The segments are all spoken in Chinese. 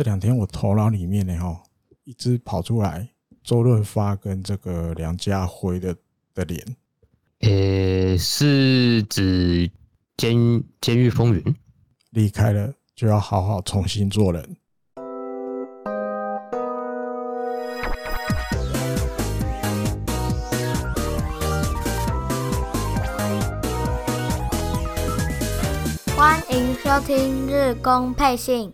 这两天我头脑里面呢，哈，一直跑出来周润发跟这个梁家辉的的脸。呃，是指监监狱风云离开了就要好好重新做人。欢迎收听日工配信。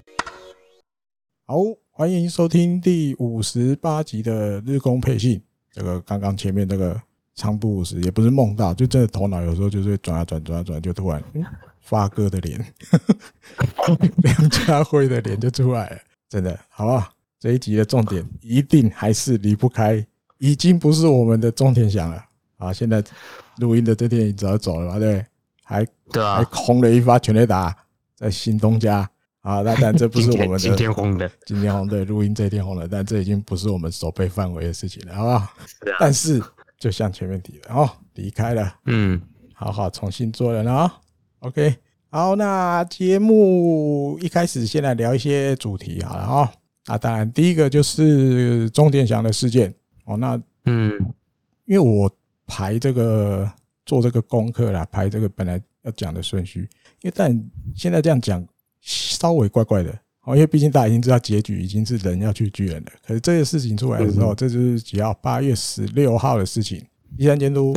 好，欢迎收听第五十八集的日工配信。这个刚刚前面这个仓不五十也不是梦到，就真的头脑有时候就是转啊转转啊转，就突然发哥的脸，梁家辉的脸就出来了。真的，好不好？这一集的重点一定还是离不开，已经不是我们的钟天祥了。啊，现在录音的这天已经要走了吧？对，还对啊，还轰了一发全垒打在新东家。啊，那但这不是我们的今天红的，今天红的录音这一天红的，但这已经不是我们守备范围的事情了，好不好？但是就像前面提的，哦，离开了，嗯，好好重新做人了，OK，好，那节目一开始先来聊一些主题好了哈。啊，当然第一个就是钟点祥的事件哦，那嗯，因为我排这个做这个功课啦，排这个本来要讲的顺序，因为但现在这样讲。稍微怪怪的哦，因为毕竟大家已经知道结局已经是人要去巨人了。可是这个事情出来的时候，这就是只要八月十六号的事情。第三监督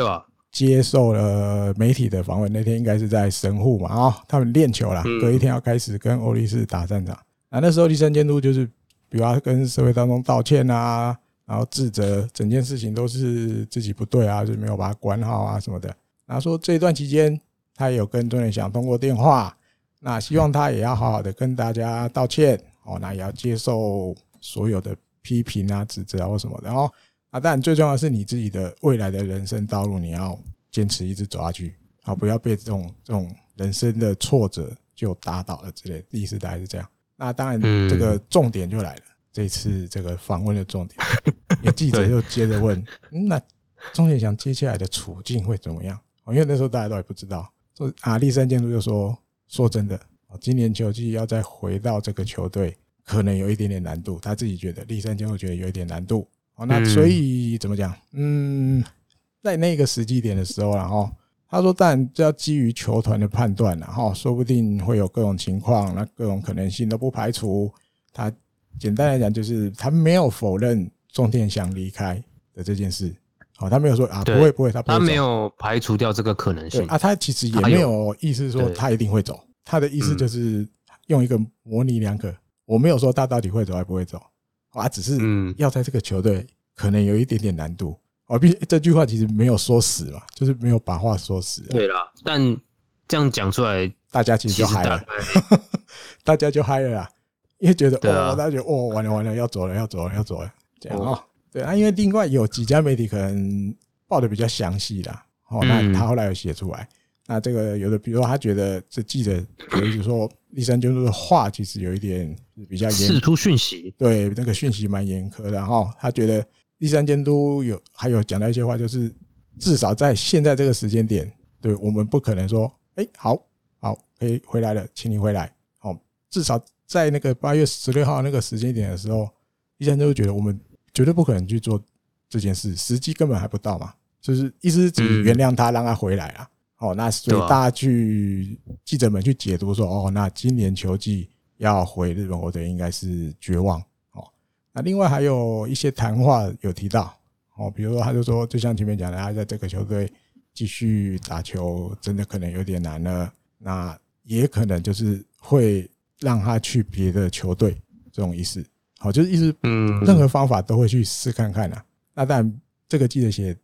接受了媒体的访问，那天应该是在神户嘛啊，他们练球啦，隔一天要开始跟欧力士打战场。那那时候第三监督就是，比如他跟社会当中道歉啊，然后自责整件事情都是自己不对啊，就没有把他管好啊什么的。然后说这一段期间，他也有跟钟天祥通过电话。那希望他也要好好的跟大家道歉哦，那也要接受所有的批评啊、指责啊或什么的哦。啊，当然最重要的是你自己的未来的人生道路，你要坚持一直走下去，啊，不要被这种这种人生的挫折就打倒了之类的。意思大概是这样。那当然，这个重点就来了，这次这个访问的重点，有记者又接着问：那钟天祥接下来的处境会怎么样？因为那时候大家都还不知道。说啊，立山监督就说。说真的，今年球季要再回到这个球队，可能有一点点难度。他自己觉得，立山监会觉得有一点难度。哦，那所以怎么讲？嗯，在那个时机点的时候，然后他说，但这要基于球团的判断，然后说不定会有各种情况，那各种可能性都不排除。他简单来讲，就是他没有否认钟天祥离开的这件事。哦，他没有说啊，不会不会，他他没有排除掉这个可能性啊。他其实也没有意思说他一定会走，他的意思就是用一个模棱两可。我没有说他到底会走还不会走，啊，只是要在这个球队可能有一点点难度。哦，毕竟这句话其实没有说死嘛，就是没有把话说死。对啦，但这样讲出来，大家其实就嗨了，大家就嗨了啦，因为觉得哦，大家觉得哦，完了完了，要走了要走了要走了，这样啊。对啊，因为另外有几家媒体可能报的比较详细啦，哦，那他后来有写出来。那这个有的，比如说他觉得这记者比如说，立山监督的话其实有一点比较严，释出讯息，对那个讯息蛮严苛的哈。他觉得立山监督有还有讲到一些话，就是至少在现在这个时间点，对我们不可能说，哎，好好可以回来了，请你回来。好，至少在那个八月十六号那个时间点的时候，栗山监督觉得我们。绝对不可能去做这件事，时机根本还不到嘛。就是意思是只原谅他，让他回来啊。哦，那所以大家去记者们去解读说，哦，那今年球季要回日本国队应该是绝望。哦，那另外还有一些谈话有提到，哦，比如说他就说，就像前面讲的，他在这个球队继续打球，真的可能有点难了。那也可能就是会让他去别的球队，这种意思。好，就是意思，嗯，任何方法都会去试看看啊。那但，这个记者写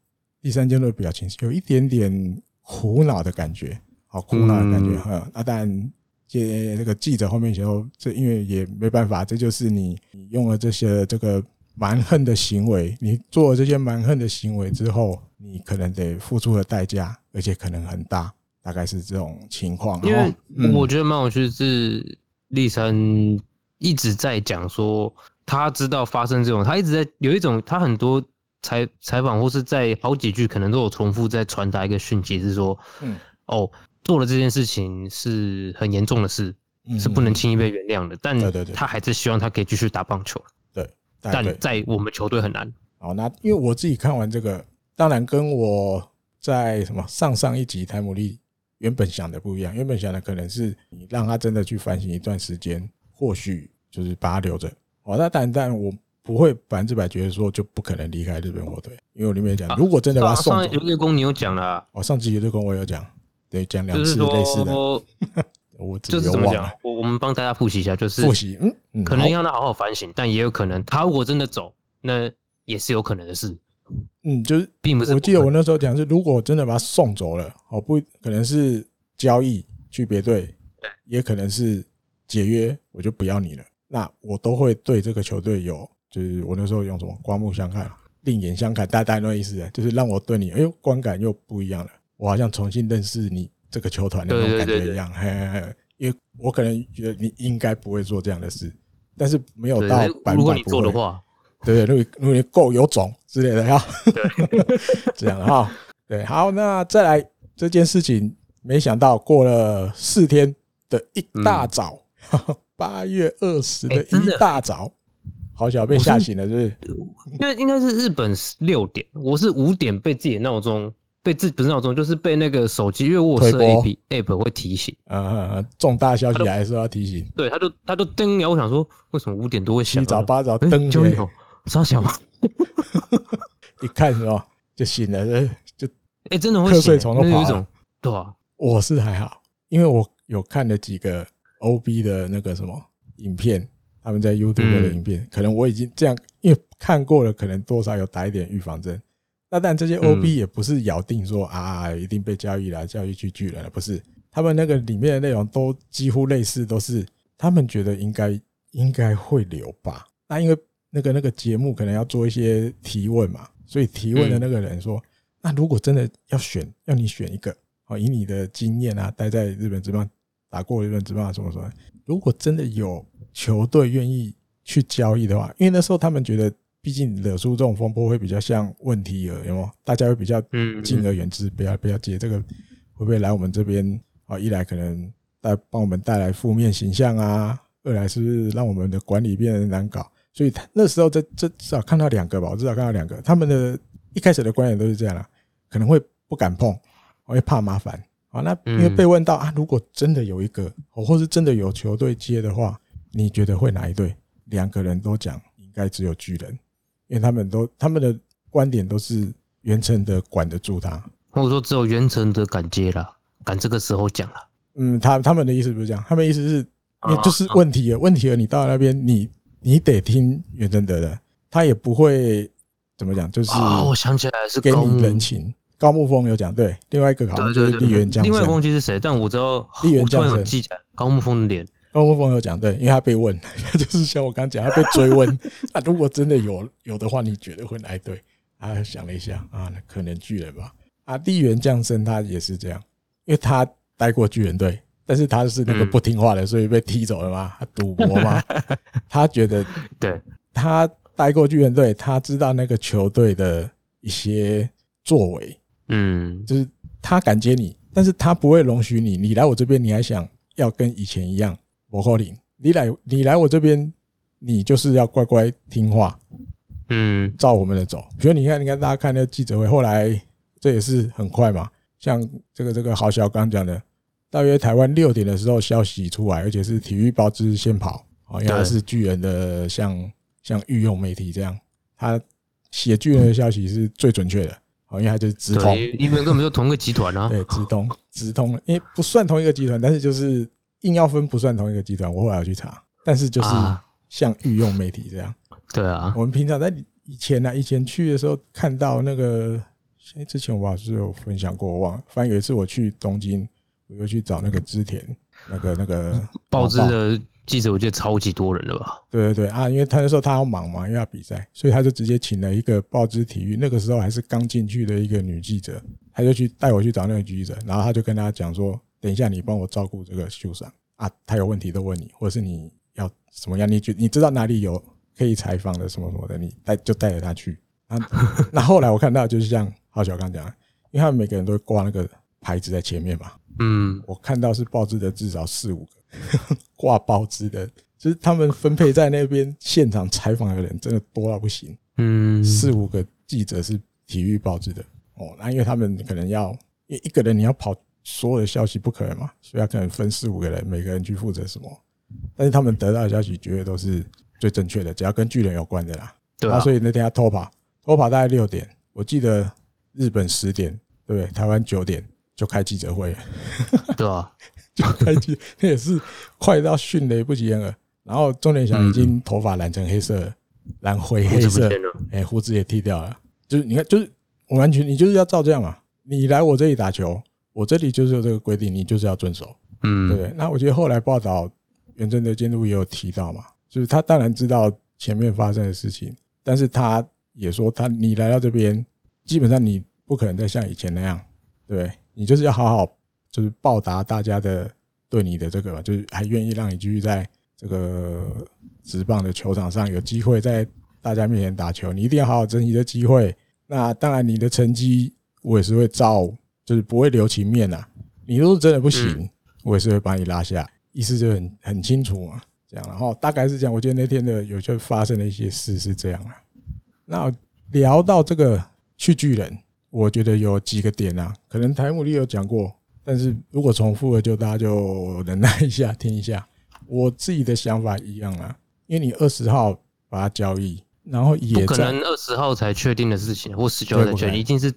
第三阶段的表情有一点点苦恼的感觉，好苦恼的感觉哈。那当然，这这个记者后面写说，这因为也没办法，这就是你你用了这些这个蛮横的行为，你做了这些蛮横的行为之后，你可能得付出的代价，而且可能很大，大概是这种情况。因为我觉得蛮有趣的是立山。一直在讲说，他知道发生这种，他一直在有一种，他很多采采访或是在好几句可能都有重复在传达一个讯息，是说，嗯，哦，做了这件事情是很严重的事，是不能轻易被原谅的。但他还是希望他可以继续打棒球。对，但在我们球队很难。好，那因为我自己看完这个，当然跟我在什么上上一集台姆利原本想的不一样。原本想的可能是你让他真的去反省一段时间，或许就是把他留着。哦，那但但我不会百分之百觉得说就不可能离开日本火腿，因为我里面讲，如果真的把他送走，上一集工你有讲了，哦，上集有对工我有讲，对，讲两次类似的，我就是怎么讲，我我们帮大家复习一下，就是复习，嗯，可能让他好好反省，但也有可能他如果真的走，那也是有可能的事，嗯，就是并不是，我记得我那时候讲是，如果真的把他送走了，哦，不可能是交易去别队，对，也可能是解约，我就不要你了。那我都会对这个球队有，就是我那时候用什么刮目相看、另眼相看，大概那意思，就是让我对你，哎呦，观感又不一样了。我好像重新认识你这个球团的那种感觉一样。嘿嘿嘿，因为我可能觉得你应该不会做这样的事，但是没有到百分百不会。如果你做的话，对对，如果如果你够有种之类的，哈，这样的哈。对，好，那再来这件事情，没想到过了四天的一大早。嗯八月二十的一大早，好巧被吓醒了，是不是？因为应该是日本六点，我是五点被自己的闹钟，被自不是闹钟，就是被那个手机，因为我设 app app 会提醒，啊，重大消息来的时候要提醒。对，他就他就登了，我想说，为什么五点多会响？七早八早登鸟，啥响吗？一看是吧，就醒了，就哎，真的会瞌睡虫都跑了。对啊，我是还好，因为我有看了几个。O B 的那个什么影片，他们在 YouTube 的影片，可能我已经这样，因为看过了，可能多少有打一点预防针。那但这些 O B 也不是咬定说啊，一定被交易了，交易去巨人了，不是。他们那个里面的内容都几乎类似，都是他们觉得应该应该会留吧。那因为那个那个节目可能要做一些提问嘛，所以提问的那个人说，那如果真的要选，要你选一个，哦，以你的经验啊，待在日本职棒。打过一轮职棒，怎么说？如果真的有球队愿意去交易的话，因为那时候他们觉得，毕竟惹出这种风波会比较像问题儿，有没有？大家会比较敬而远之，不要不要接这个，会不会来我们这边啊？一来可能带帮我们带来负面形象啊，二来是不是让我们的管理变得难搞？所以那时候这这至少看到两个吧，我至少看到两个，他们的一开始的观点都是这样啦，可能会不敢碰，会怕麻烦。啊，那因为被问到啊，如果真的有一个，或是真的有球队接的话，你觉得会哪一队？两个人都讲应该只有巨人，因为他们都他们的观点都是袁成德管得住他，或者说只有袁成德敢接了，敢这个时候讲了。嗯，他他们的意思不是这样，他们意思是，因为就是问题了，问题了，你到那边，你你得听袁成德的，他也不会怎么讲，就是我想起来是给你人情。高木峰有讲对，另外一个好像就是立原将。另外一个忘记是谁，但我知道立原将有记起来高木峰的脸。高木峰有讲对，因为他被问，就是像我刚刚讲，他被追问。那 如果真的有有的话，你觉得会哪一队？他想了一下啊，可能巨人吧。啊，立原将生他也是这样，因为他待过巨人队，但是他是那个不听话的，所以被踢走了嘛。他赌博嘛，他觉得对，他待过巨人队，他知道那个球队的一些作为。嗯，就是他敢接你，但是他不会容许你。你来我这边，你还想要跟以前一样？我扣你，你来，你来我这边，你就是要乖乖听话，嗯，照我们的走。比如你看，你看大家看那个记者会，后来这也是很快嘛。像这个这个郝小刚讲的，大约台湾六点的时候消息出来，而且是体育报纸先跑，好像是巨人的像像御用媒体这样，他写巨人的消息是最准确的。因为它就是直通，因为根本就同一个集团啊。对，直通，直通，因为不算同一个集团，但是就是硬要分不算同一个集团。我后来要去查，但是就是像御用媒体这样。对啊，我们平常在以前呢、啊，以前去的时候看到那个，哎，之前我好像是有分享过，我忘了。反正有一次我去东京，我又去找那个织田，那个那个报纸的。记者我觉得超级多人了吧？对对对啊，因为他那时候他要忙嘛，因为要比赛，所以他就直接请了一个报纸体育，那个时候还是刚进去的一个女记者，他就去带我去找那个记者，然后他就跟他讲说：“等一下你帮我照顾这个秀上啊，他有问题都问你，或者是你要什么样，你觉你知道哪里有可以采访的什么什么的，你带就带着他去。啊”那后来我看到就是像郝小刚讲，因为他们每个人都会挂那个牌子在前面嘛，嗯，我看到是报纸的至少四五个。挂报纸的，就是他们分配在那边现场采访的人真的多到不行。嗯，四五个记者是体育报纸的哦，那因为他们可能要，因为一个人你要跑所有的消息不可能嘛，所以他可能分四五个人，每个人去负责什么。但是他们得到的消息绝对都是最正确的，只要跟巨人有关的啦。对啊，所以那天他偷跑，偷跑大概六点，我记得日本十点，对，台湾九点就开记者会了。对啊，就开机，那也是快到迅雷不及掩耳。然后钟点祥已经头发染成黑色，染灰黑色，哎，胡子也剃掉了。就是你看，就是我完全你就是要照这样嘛。你来我这里打球，我这里就是有这个规定，你就是要遵守。嗯，对不对？那我觉得后来报道。袁振德监督也有提到嘛，就是他当然知道前面发生的事情，但是他也说他你来到这边，基本上你不可能再像以前那样，对，你就是要好好就是报答大家的对你的这个，就是还愿意让你继续在这个职棒的球场上有机会在大家面前打球，你一定要好好珍惜这机会。那当然你的成绩我也是会照，就是不会留情面呐。你如果真的不行，我也是会把你拉下。意思就很很清楚嘛，这样，然后大概是这样。我觉得那天的有些发生的一些事是这样啊。那聊到这个去巨人，我觉得有几个点啊，可能台姆利有讲过，但是如果重复了，就大家就忍耐一下，听一下。我自己的想法一样啊，因为你二十号把它交易，然后也不可能二十号才确定的事情，或十九号才确定，一定是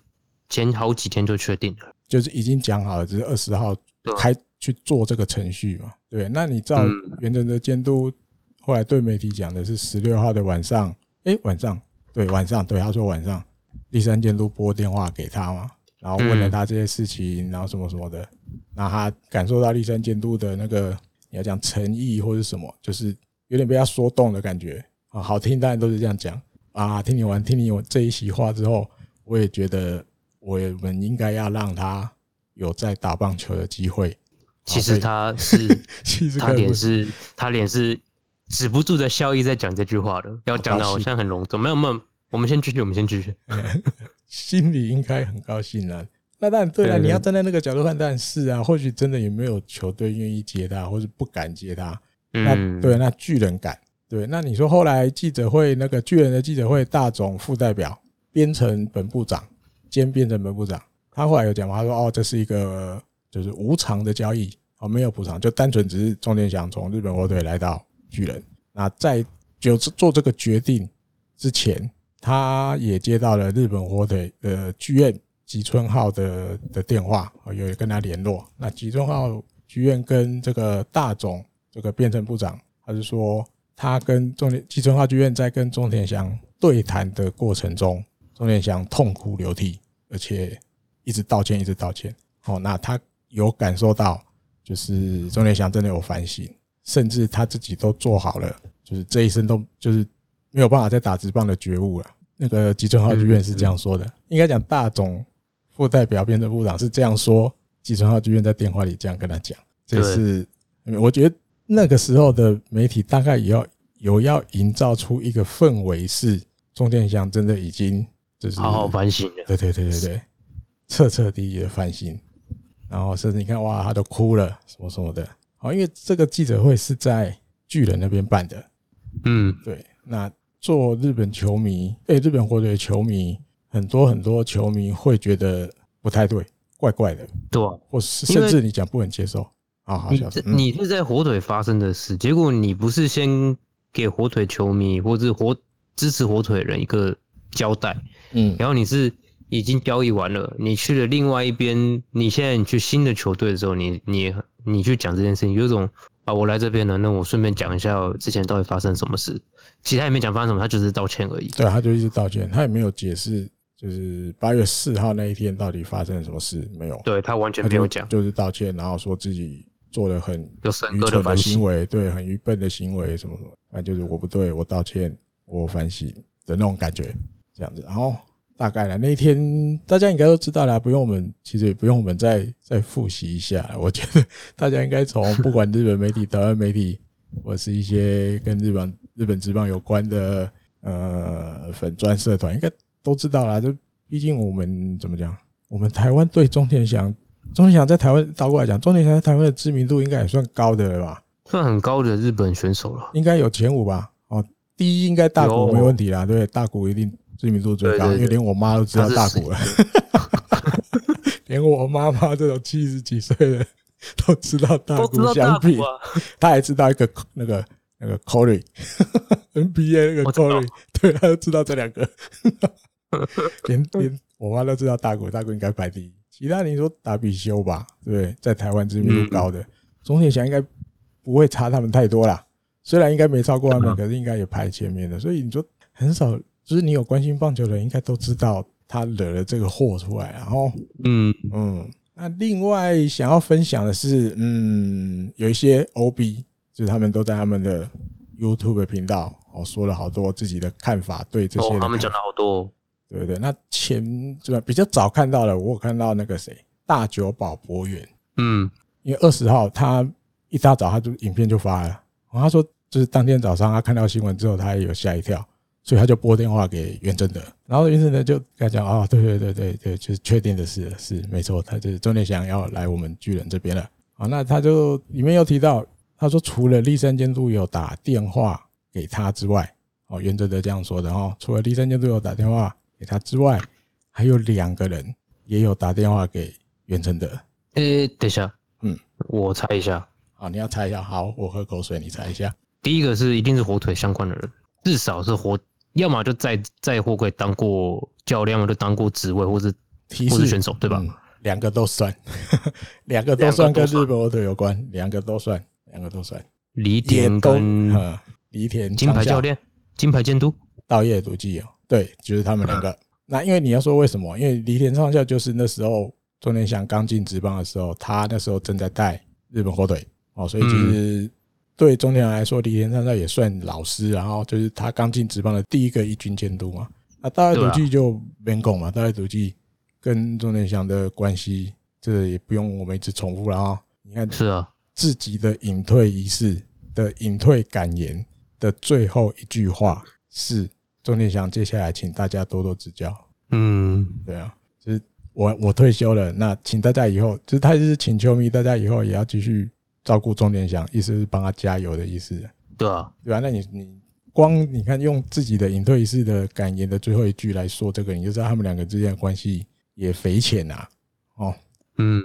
前好几天就确定了，就是已经讲好了，只是二十号开。去做这个程序嘛？对，那你照袁政德监督后来对媒体讲的是十六号的晚上，哎，晚上对晚上对他说晚上，第三监督拨电话给他嘛，然后问了他这些事情，然后什么什么的，那他感受到立山监督的那个你要讲诚意或者什么，就是有点被他说动的感觉啊，好听当然都是这样讲啊，听你完听你这一席话之后，我也觉得我们应该要让他有再打棒球的机会。其实他 是，他脸是，他脸是止不住的笑意在讲这句话的，要讲的好像很隆重。没有没有，我们先继续，我们先继续。心里应该很高兴啊。那当然对了，你要站在那个角度看，当然是啊。或许真的也没有球队愿意接他，或是不敢接他。那对，那巨人敢。对，那你说后来记者会那个巨人的记者会，大总副代表编成本部长兼编成本部长，他后来有讲嘛？他说哦，这是一个。就是无偿的交易，哦，没有补偿，就单纯只是钟田祥从日本火腿来到巨人。那在就做这个决定之前，他也接到了日本火腿的剧院吉村浩的的电话，有跟他联络。那吉村浩剧院跟这个大总这个变成部长，他是说他跟中田吉村浩剧院在跟中田祥对谈的过程中，中田祥痛哭流涕，而且一直道歉，一直道歉。哦，那他。有感受到，就是中田祥真的有反省，甚至他自己都做好了，就是这一生都就是没有办法再打直棒的觉悟了。那个吉村浩剧院是这样说的，应该讲大总副代表变成部长是这样说，吉村浩剧院在电话里这样跟他讲，这是我觉得那个时候的媒体大概也要有要营造出一个氛围，是钟田祥真的已经就是好好反省了，对对对对对，彻彻底底的反省。然后甚至你看，哇，他都哭了，什么什么的。好，因为这个记者会是在巨人那边办的。嗯，对。那做日本球迷，诶，日本火腿球迷，很多很多球迷会觉得不太对，怪怪的。对，或是甚至你讲不能接受。啊，好，小你你是在火腿发生的事，结果你不是先给火腿球迷或是火支持火腿的人一个交代，嗯，然后你是。已经交易完了，你去了另外一边，你现在你去新的球队的时候，你你你去讲这件事情，有一种啊，我来这边了，那我顺便讲一下之前到底发生什么事。其他也没讲发生什么，他就是道歉而已。对，他就一直道歉，他也没有解释，就是八月四号那一天到底发生了什么事没有？对，他完全没有讲，就是道歉，然后说自己做了很愚蠢的行为，对，很愚笨的行为什么什么，反正就是我不对，我道歉，我反省的那种感觉，这样子，然后。大概了，那一天大家应该都知道了，不用我们，其实也不用我们再再复习一下。我觉得大家应该从不管日本媒体、台湾媒体，或是一些跟日本日本职棒有关的呃粉专社团，应该都知道了。就毕竟我们怎么讲，我们台湾对中田翔，钟田翔在台湾倒过来讲，钟田翔在台湾的知名度应该也算高的了吧？算很高的日本选手了，应该有前五吧？哦，第一应该大谷没问题啦，对，大谷一定知名度最高，因为连我妈都知道大谷了，连我妈妈这种七十几岁的都知道大谷翔平，他还知道一个那个那个 Corey，NBA 那个 Corey，对，他都知道这两个，连连我妈都知道大谷，大谷应该排第一。其他你说达比修吧，对不对？在台湾知名度高的，总体想应该不会差他们太多啦。虽然应该没超过他们，可是应该也排前面的。所以你说很少，就是你有关心棒球的人，应该都知道他惹了这个祸出来。然后，嗯嗯，那另外想要分享的是，嗯，有一些 OB，就是他们都在他们的 YouTube 频道哦说了好多自己的看法，对这些哦，他们讲了好多。对不对？那前是吧？比较早看到了，我有看到那个谁，大久保博远，嗯，因为二十号他一大早他就影片就发了，然后他说就是当天早上他看到新闻之后，他也有吓一跳，所以他就拨电话给袁正德，然后袁正德就跟他讲啊，对对对对对，就是确定的是是没错，他就是钟田祥要来我们巨人这边了啊。那他就里面又提到，他说除了立山监督有打电话给他之外，哦，袁正德这样说的哦，除了立山监督有打电话。给他之外，还有两个人也有打电话给袁正德。诶，等一下，嗯，我猜一下。啊，你要猜一下。好，我喝口水，你猜一下。第一个是一定是火腿相关的人，至少是火，要么就在在货柜当过教练，要么就当过职位，或是提示选手，对吧？两、嗯、个都算，两个都算跟日本火腿有关，两个都算，两个都算。梨田跟梨田金牌教练、金牌监督、稻叶笃纪哦。对，就是他们两个。那因为你要说为什么？因为梨田昌孝就是那时候钟田祥刚进职棒的时候，他那时候正在带日本火腿哦，所以其实对中田祥来说，李田昌孝也算老师。然后就是他刚进职棒的第一个一军监督嘛。那大野笃纪就免讲嘛，大野笃纪跟中田祥的关系，这也不用我们一直重复了啊。你看，是啊，自己的隐退仪式的隐退感言的最后一句话是。钟田祥，接下来请大家多多指教。嗯，对啊，就是我我退休了，那请大家以后，就是他就是请球迷，大家以后也要继续照顾钟点祥，意思是帮他加油的意思。对啊，对啊，那你你光你看用自己的隐退式的感言的最后一句来说这个，你就知道他们两个之间的关系也匪浅呐。哦，嗯，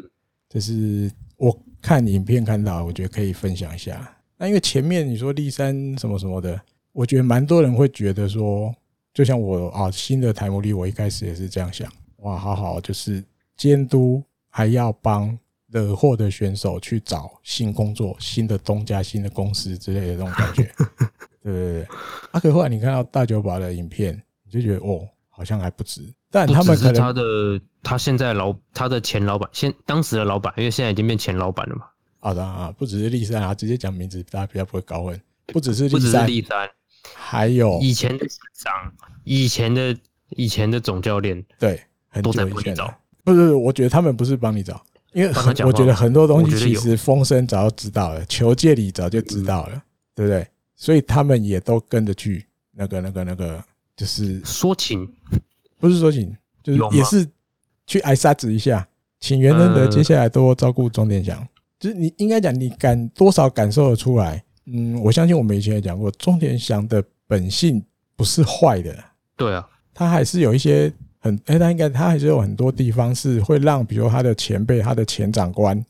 这是我看影片看到，我觉得可以分享一下。那因为前面你说立山什么什么的。我觉得蛮多人会觉得说，就像我啊，新的台摩利，我一开始也是这样想，哇，好好，就是监督还要帮惹祸的选手去找新工作、新的东家、新的公司之类的这种感觉，对对对。啊，可后来你看到大久保的影片，你就觉得哦，好像还不值。但他们可能他的他现在老他的前老板，现当时的老板，因为现在已经变前老板了嘛。好的啊，不只是立山啊，直接讲名字，大家比较不会搞混。不只是立山。还有以前的长，以前的以前的总教练，对，很多在帮你找。不是，我觉得他们不是帮你找，因为我觉得很多东西其实风声早就知道了，球界里早就知道了，对不对？所以他们也都跟着去那个、那个、那个，就是说情，不是说情，就是也是去挨沙子一下，请袁仁德接下来多照顾钟田祥，就是你应该讲，你感多少感受得出来。嗯，我相信我们以前也讲过，钟田祥的本性不是坏的。对啊，他还是有一些很，哎，他应该他还是有很多地方是会让，比如他的前辈、他的前长官、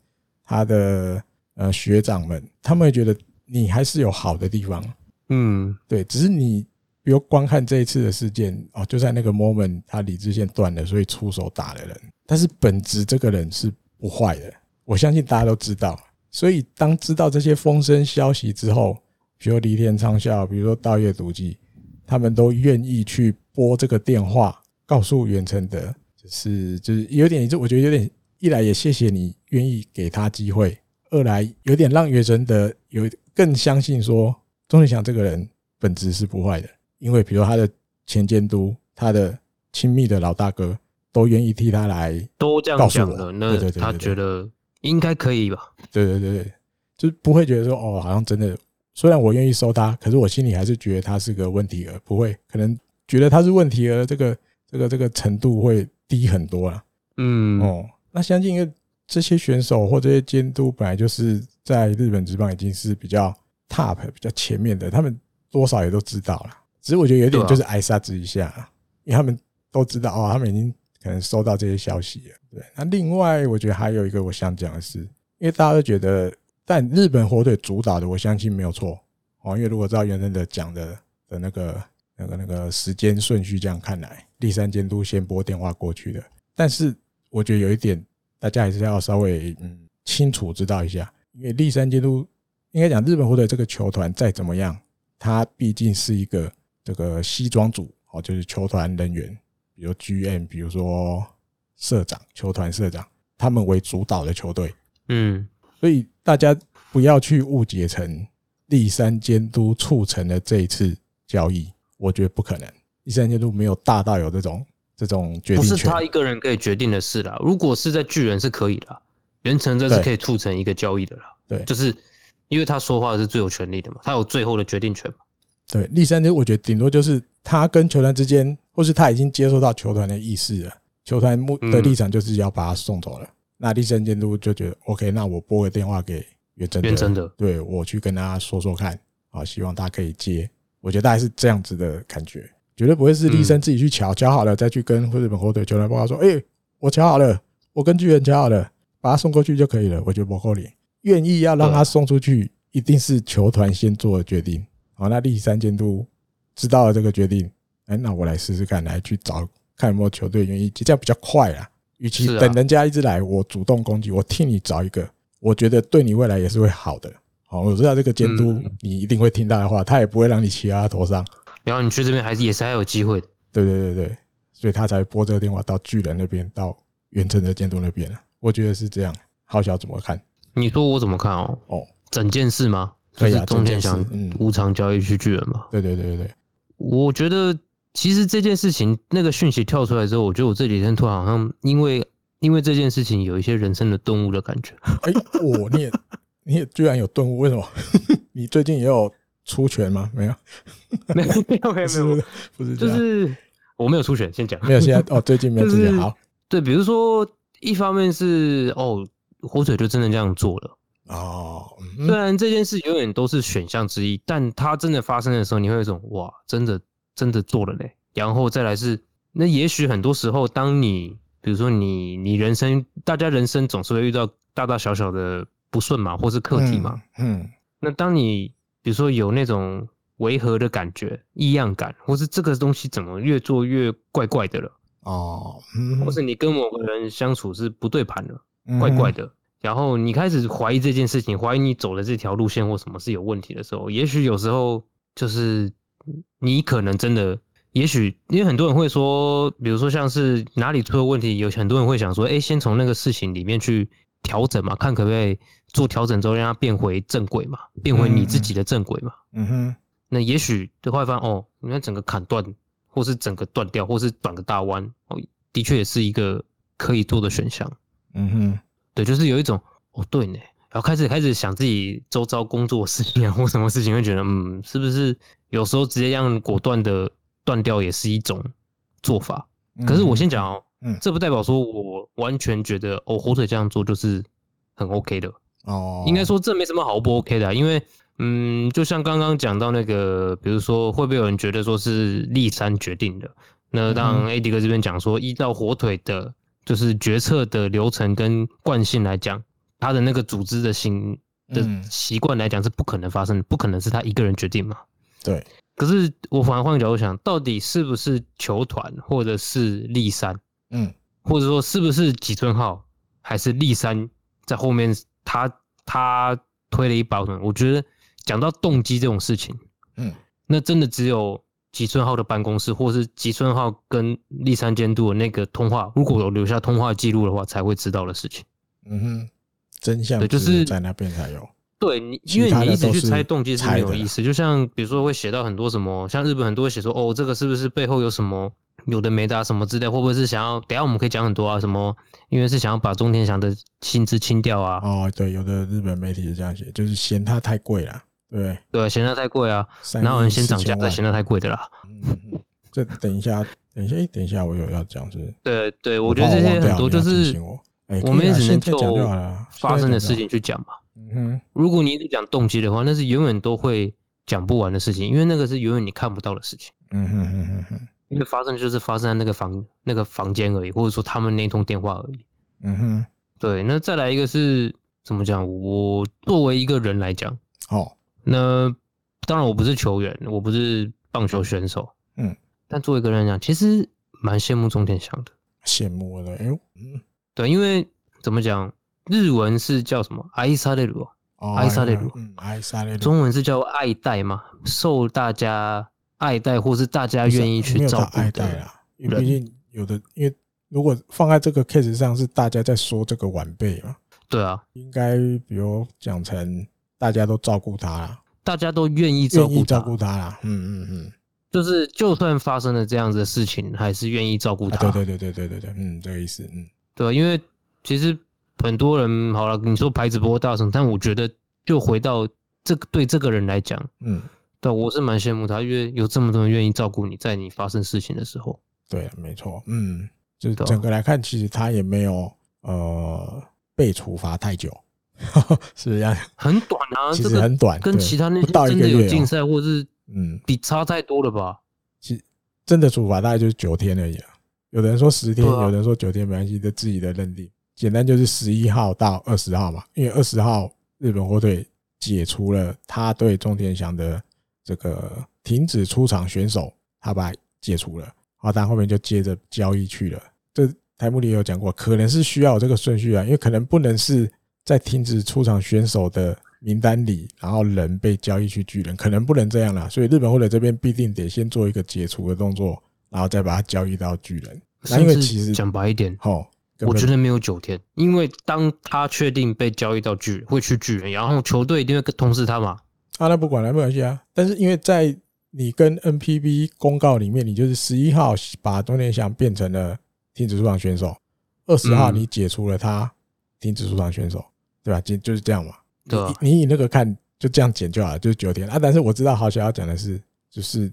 他的呃学长们，他们会觉得你还是有好的地方。嗯，对，只是你比如观看这一次的事件哦，就在那个 moment，他理智线断了，所以出手打了人。但是本质这个人是不坏的，我相信大家都知道。所以，当知道这些风声消息之后，比如梨田昌孝，比如说稻叶笃纪，他们都愿意去拨这个电话，告诉袁成德，就是就是有点，就我觉得有点，一来也谢谢你愿意给他机会，二来有点让袁成德有更相信说，钟田祥这个人本质是不坏的，因为比如他的前监督，他的亲密的老大哥都愿意替他来，都这样讲的，那他觉得。应该可以吧？对对对对，就是不会觉得说哦，好像真的。虽然我愿意收他，可是我心里还是觉得他是个问题儿，不会可能觉得他是问题儿，这个这个这个程度会低很多了。嗯哦，那相信因为这些选手或这些监督本来就是在日本职棒已经是比较 top、比较前面的，他们多少也都知道了。只是我觉得有点就是挨杀之一下，因为他们都知道哦，他们已经可能收到这些消息了。对，那另外我觉得还有一个我想讲的是，因为大家都觉得，但日本火腿主导的，我相信没有错哦。因为如果照原生的讲的的那个那个那个时间顺序这样看来，栗山监督先拨电话过去的。但是我觉得有一点，大家还是要稍微嗯清楚知道一下，因为立山监督应该讲日本火腿这个球团再怎么样，他毕竟是一个这个西装组哦，就是球团人员，比如 GM，比如说。社长、球团社长，他们为主导的球队，嗯，所以大家不要去误解成立山监督促成了这一次交易，我觉得不可能。栗山监督没有大到有这种这种决定权，不是他一个人可以决定的事啦。如果是在巨人是可以的，原成这是可以促成一个交易的啦。对，就是因为他说话是最有权利的嘛，他有最后的决定权嘛。对，立山监督我觉得顶多就是他跟球团之间，或是他已经接受到球团的意思了。球团目的立场就是要把他送走了，那立山监督就觉得 OK，那我拨个电话给原真的，原真的，对，我去跟他说说看，啊，希望他可以接。我觉得大概是这样子的感觉，绝对不会是栗山自己去瞧，瞧好了再去跟日本火腿球团报告说，哎，我瞧好了，我跟巨人瞧好了，把他送过去就可以了。我觉得不够脸，愿意要让他送出去，一定是球团先做的决定。好，那栗山监督知道了这个决定，哎，那我来试试看，来去找。看有没有球队愿意接，这样比较快啊。与其等人家一直来，我主动攻击，我替你找一个，我觉得对你未来也是会好的。好，我知道这个监督你一定会听他的话，他也不会让你骑到他头上。然后你去这边还是也是还有机会的。对对对对，所以他才拨这个电话到巨人那边，到远程的监督那边。我觉得是这样。浩小怎么看？你说我怎么看哦？哦，整件事吗？对呀，中间想无偿交易去巨人嘛？对对对对对，我觉得。其实这件事情，那个讯息跳出来之后，我觉得我这几天突然好像因为因为这件事情有一些人生的顿悟的感觉。哎，我你也你也居然有顿悟？为什么？你最近也有出拳吗？没有，没有，没有，没有，就是我没有出拳。先讲，没有，现在哦，最近没有出拳。好，对，比如说一方面是哦，火腿就真的这样做了哦。虽然这件事永远都是选项之一，但它真的发生的时候，你会有一种哇，真的。真的做了嘞，然后再来是，那也许很多时候，当你比如说你你人生，大家人生总是会遇到大大小小的不顺嘛，或是课题嘛，嗯，那当你比如说有那种违和的感觉、异样感，或是这个东西怎么越做越怪怪的了，哦，或是你跟某个人相处是不对盘的，怪怪的，然后你开始怀疑这件事情，怀疑你走的这条路线或什么是有问题的时候，也许有时候就是。你可能真的，也许因为很多人会说，比如说像是哪里出了问题，有很多人会想说，哎，先从那个事情里面去调整嘛，看可不可以做调整之后让它变回正轨嘛，变回你自己的正轨嘛。嗯哼。那也许就会发现，哦，你看整个砍断，或是整个断掉，或是转个大弯，哦，的确也是一个可以做的选项。嗯哼。对，就是有一种，哦，对呢。然后开始开始想自己周遭工作事情啊，或什么事情，会觉得嗯，是不是有时候直接让果断的断掉也是一种做法？可是我先讲哦，嗯，这不代表说我完全觉得哦，火腿这样做就是很 OK 的哦。应该说这没什么好不 OK 的，因为嗯，就像刚刚讲到那个，比如说会不会有人觉得说是立山决定的？那当 AD 哥这边讲说，依照火腿的，就是决策的流程跟惯性来讲。他的那个组织的行的习惯来讲是不可能发生的，不可能是他一个人决定嘛？对。可是我反而换个角度想，到底是不是球团，或者是立山，嗯，或者说是不是吉村浩，还是立山在后面他他推了一把？我觉得讲到动机这种事情，嗯，那真的只有吉村浩的办公室，或是吉村浩跟立山监督的那个通话，如果有留下通话记录的话，才会知道的事情。嗯哼。真相对，就是在那边才有。对你，因为你一直去猜动机是没有意思。就像比如说会写到很多什么，像日本很多会写说，哦，这个是不是背后有什么有的没的什么之类，会不会是想要？等下我们可以讲很多啊，什么因为是想要把中田翔的薪资清掉啊？哦，对，有的日本媒体是这样写，就是嫌它太贵了。对对，嫌它太贵啊，哪有人先涨价再嫌它太贵的啦？嗯，这等一下，等一下，等一下，我有要讲是。对对，我觉得这些很多就是。我们也只能就发生的事情去讲嘛。嗯哼，如果你一直讲动机的话，那是永远都会讲不完的事情，因为那个是永远你看不到的事情。嗯哼哼哼哼，因为发生就是发生在那个房那个房间而已，或者说他们那通电话而已。嗯哼，对。那再来一个是怎么讲？我作为一个人来讲，哦，那当然我不是球员，我不是棒球选手，嗯，但作为一个人来讲，其实蛮羡慕中田翔的。羡慕了，哎呦，嗯，对，因为怎么讲？日文是叫什么？爱される，爱される，嗯，爱される。中文是叫爱戴吗？受大家 爱戴，或是大家愿意去照顾的人。因为毕竟有的，因为如果放在这个 case 上，是大家在说这个晚辈嘛。对啊，应该比如讲成大家都照顾他啦，大家都愿意照顾照顾他啦。嗯嗯嗯，就是就算发生了这样子的事情，还是愿意照顾他。对对对对对对对，嗯，这个意思，嗯，对，因为其实。很多人好了，你说牌子不够大声，但我觉得就回到这个对这个人来讲，嗯，对，我是蛮羡慕他，因为有这么多人愿意照顾你，在你发生事情的时候。对，没错，嗯，就是整个来看，其实他也没有呃被处罚太久，是 不是这样？很短啊，其实很短，跟其他那些真的有竞赛或是嗯比差太多了吧？其实真的处罚大概就是九天而已啊，有的人说十天，有的人说九天，没关系，这自己的认定。简单就是十一号到二十号嘛，因为二十号日本火腿解除了他对中田翔的这个停止出场选手，他把他解除了，好，但后面就接着交易去了。这台目里有讲过，可能是需要这个顺序啊，因为可能不能是在停止出场选手的名单里，然后人被交易去巨人，可能不能这样啦。所以日本或者这边必定得先做一个解除的动作，然后再把它交易到巨人。那因为其实讲白一点，哦。我觉得没有九天，因为当他确定被交易到巨人，会去巨人，然后球队一定会通知他嘛。啊，那不管了，没关系啊。但是因为在你跟 NPB 公告里面，你就是十一号把中田翔变成了停止出场选手，二十号你解除了他停止出场选手，对吧？就就是这样嘛。对，你以那个看，就这样减就好了，就是九天啊。但是我知道，好想要讲的是，就是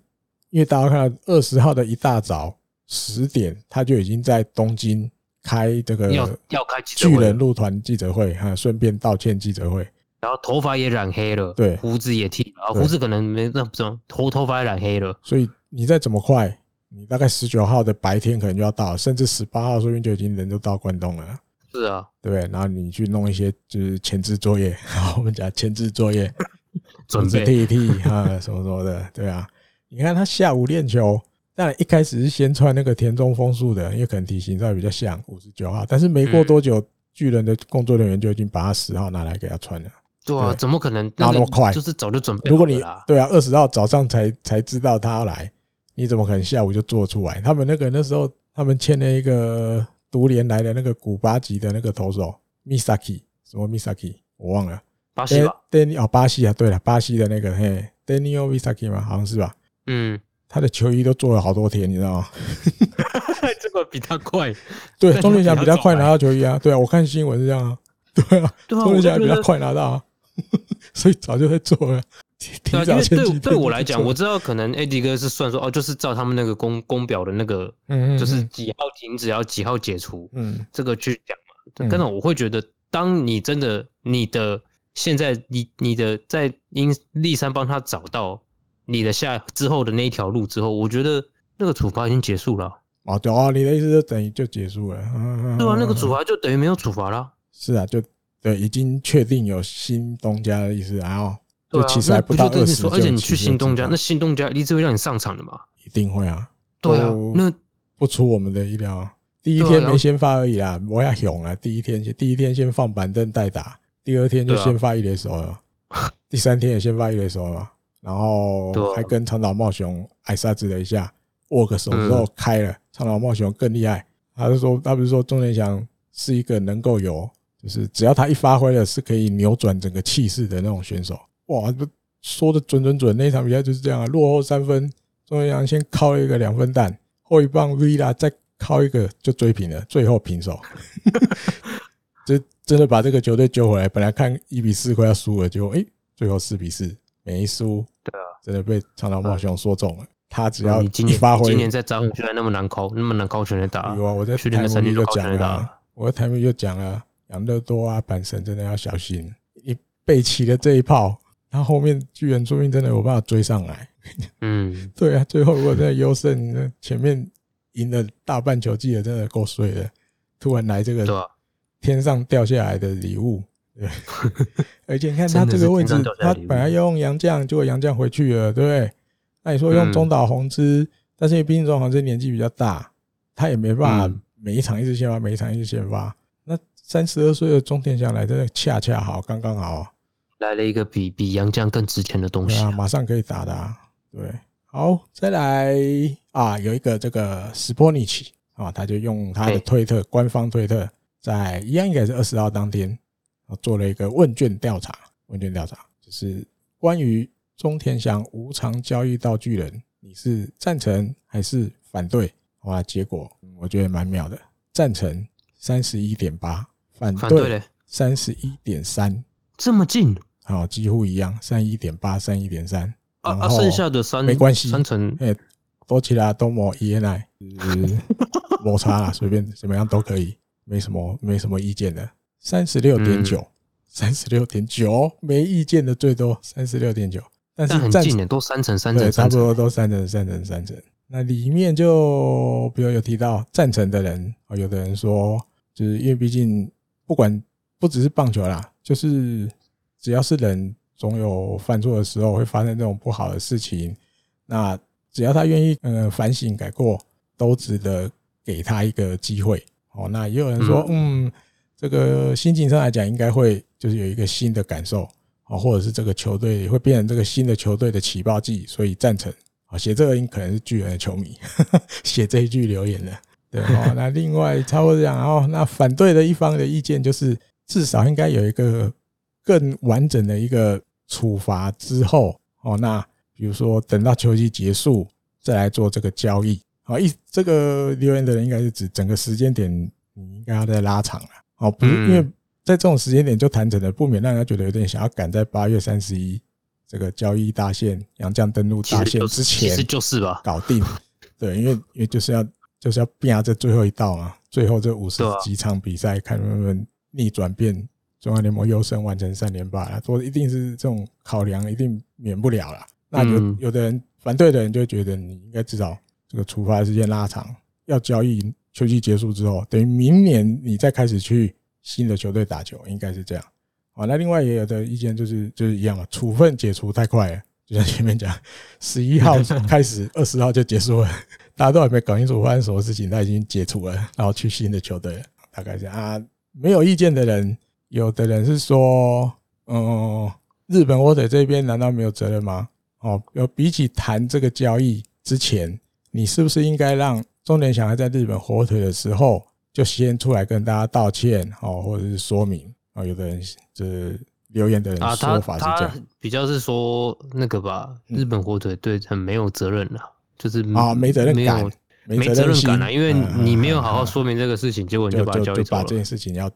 因为大家看到二十号的一大早十点，他就已经在东京。开这个要要开巨人入团记者会哈，顺便道歉记者会，然后头发也染黑了，对，胡子也剃了，胡子可能没那么重，头头发也染黑了。所以你再怎么快，你大概十九号的白天可能就要到，甚至十八号说不定就已经人都到关东了。是啊，对，然后你去弄一些就是前置作业，好，我们讲前置作业，准备剃一剃啊什么什么的，对啊，你看他下午练球。当然，一开始是先穿那个田中丰树的，因为可能体型稍微比较像五十九号。但是没过多久，巨人的工作人员就已经把他十号拿来给他穿了。对啊，怎么可能那么快？就是早就准备。如果你对啊，二十号早上才才知道他要来，你怎么可能下午就做出来？他们那个那时候他们签了一个独联来的那个古巴籍的那个投手，Misaki 什么 Misaki 我忘了，巴西吧？对哦，巴西啊，对了，巴西的那个嘿，Daniel Misaki 嘛，好像是吧？嗯。他的球衣都做了好多天，你知道吗？这个比他快。对，中田翔比他快拿到球衣啊。对啊，我看新闻是这样啊。对啊，中田翔比他快拿到啊。所以早就在做了。对，因为对对我来讲，我知道可能 AD 哥是算说哦，就是照他们那个公公表的那个，嗯，就是几号停止，要几号解除，嗯，这个去讲嘛。但是我会觉得，当你真的你的现在你你的在因立山帮他找到。你的下之后的那一条路之后，我觉得那个处罚已经结束了。哦，对啊，你的意思就等于就结束了。嗯，对啊，那个处罚就等于没有处罚了。是啊，就对，已经确定有新东家的意思，然后就其实还不到二十。而且你去新东家，那新东家一定会让你上场的嘛？一定会啊。对啊，那不出我们的意料。第一天没先发而已啦，我要勇啊！第一天先，第一天先放板凳代打，第二天就先发一垒手了，第三天也先发一垒手了。然后还跟长岛茂雄挨杀子了一下，握个手之后开了。长岛茂雄更厉害，他是说，他不是说中田翔是一个能够有，就是只要他一发挥了，是可以扭转整个气势的那种选手。哇，说的准准准，那场比赛就是这样啊，落后三分，中田翔先敲一个两分弹，后一棒 V 啦，再敲一个就追平了，最后平手，这真的把这个球队救回来。本来看一比四快要输了，结果哎，最后四比四。没输，对啊，真的被长岛茂雄说中了。他只要一发挥，今年在札幌居然那么难扣，那么难扣全垒打。有啊，我在去年的三年就讲了，我在台面又讲了，养乐多啊，阪神真的要小心。你背齐了这一炮，他后后面巨人说不定真的有办法追上来。嗯，对啊，最后如果真的优胜，那前面赢了大半球季的，真的够衰的。突然来这个天上掉下来的礼物，对，而且你看他这个位置，他本来要用杨将，结果杨将回去了，对不对？那你说用中岛宏之，但是毕竟中岛宏之年纪比较大，他也没办法每一场一直先发，每一场一直先发。那三十二岁的中田翔来，真的恰恰好，刚刚好，来了一个比比洋将更值钱的东西啊，马上可以打的啊。对，好，再来啊，有一个这个斯波尼奇。啊，他就用他的推特，官方推特，在一样应该是二十号当天啊，做了一个问卷调查。问卷调查就是关于中田翔无偿交易到巨人，你是赞成还是反对？哇，结果我觉得蛮妙的，赞成三十一点八，反对三十一点三，这么近？好，几乎一样，三一点八，三一点三。啊，剩下的三没关系，三成，哎，多起来都没意义。摩擦啦，随便怎么样都可以，没什么没什么意见的。三十六点九，三十六点九，没意见的最多三十六点九，但是很近的都三成三成，对，差不多都三成三成三成。那里面就比如有提到赞成的人，有的人说，就是因为毕竟不管不只是棒球啦，就是只要是人，总有犯错的时候，会发生这种不好的事情。那只要他愿意，嗯，反省改过，都值得。给他一个机会，哦，那也有人说，嗯，这个心情上来讲，应该会就是有一个新的感受，啊，或者是这个球队会变成这个新的球队的起爆剂，所以赞成。啊，写这个应可能是巨人的球迷 写这一句留言的，对哦。那另外差不多这样，哦，那反对的一方的意见就是，至少应该有一个更完整的一个处罚之后，哦，那比如说等到球季结束再来做这个交易。啊，一这个留言的人应该是指整个时间点，你应该要再拉长了。哦，不是因为在这种时间点就谈成了，不免让人家觉得有点想要赶在八月三十一这个交易大限、洋将登陆大限之前，其实就是吧，搞定。对，因为因为就是要就是要拼这最后一道嘛，最后这五十几场比赛，看能不能逆转变中央联盟优胜，完成三连霸了。说一定是这种考量，一定免不了了。那有有的人反对的人就觉得你应该至少。这个处罚时间拉长，要交易球季结束之后，等于明年你再开始去新的球队打球，应该是这样。好，那另外也有的意见就是就是一样嘛，处分解除太快了，就像前面讲，十一号开始，二十号就结束了，大家都还没搞清楚发生什么事情，他已经解除了，然后去新的球队，大概是啊。没有意见的人，有的人是说，嗯，日本火腿这边难道没有责任吗？哦，要比起谈这个交易之前。你是不是应该让中田翔还在日本火腿的时候就先出来跟大家道歉哦，或者是说明啊？有的人就是留言的人说法是这样，比较是说那个吧，日本火腿对很没有责任了，就是啊没责任感，没责任感啊，因为你没有好好说明这个事情，结果你就把交易走了，把这件事情要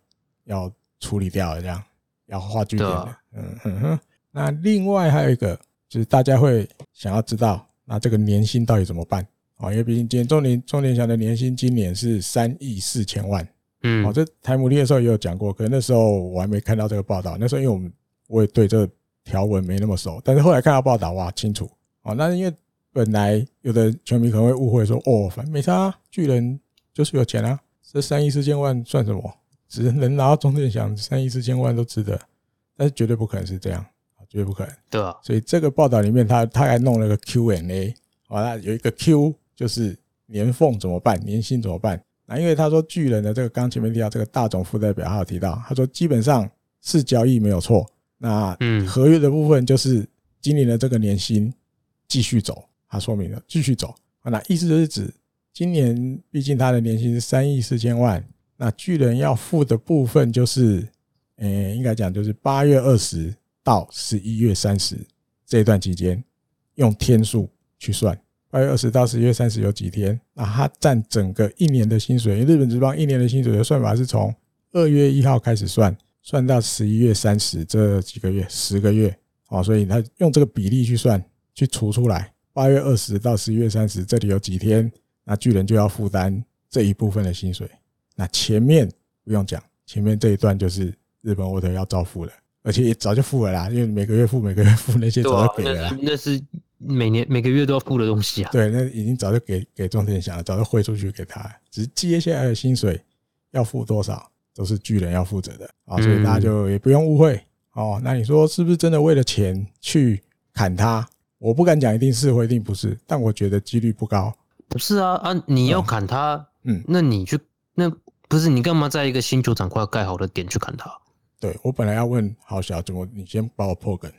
要处理掉了，这样要画句点的。嗯哼哼。那另外还有一个就是大家会想要知道，那这个年薪到底怎么办？哦，因为毕竟今年中田中田翔的年薪今年是三亿四千万，嗯，哦，这台姆利的时候也有讲过，可能那时候我还没看到这个报道，那时候因为我们我也对这个条文没那么熟，但是后来看到报道哇，清楚，哦，那因为本来有的球迷可能会误会说，哦，反正没差，巨人就是有钱啊，这三亿四千万算什么？只能拿到中田翔三亿四千万都值得，但是绝对不可能是这样，绝对不可能，对啊，所以这个报道里面他他还弄了个 Q&A，好，那有一个 Q。就是年俸怎么办？年薪怎么办？那因为他说巨人的这个刚前面提到这个大总副代表，他有提到，他说基本上是交易没有错。那嗯，合约的部分就是今年的这个年薪继续走，他说明了继续走。那意思就是指今年毕竟他的年薪是三亿四千万，那巨人要付的部分就是，呃，应该讲就是八月二十到十一月三十这段期间，用天数去算。八月二十到十一月三十有几天？那它占整个一年的薪水。因为日本职棒一年的薪水的算法是从二月一号开始算，算到十一月三十这几个月，十个月。哦，所以他用这个比例去算，去除出来。八月二十到十一月三十这里有几天？那巨人就要负担这一部分的薪水。那前面不用讲，前面这一段就是日本沃特要照付的，而且也早就付了啦，因为每个月付每个月付那些早就给了、啊那，是每年每个月都要付的东西啊。对，那已经早就给给中田翔了，早就汇出去给他，只是接下来的薪水要付多少，都是巨人要负责的啊，所以大家就也不用误会哦。那你说是不是真的为了钱去砍他？我不敢讲一定是或一定不是，但我觉得几率不高。不是啊啊！你要砍他，嗯，那你去那不是你干嘛在一个新球场快要盖好的点去砍他？对，我本来要问好小怎么，你先把我破梗，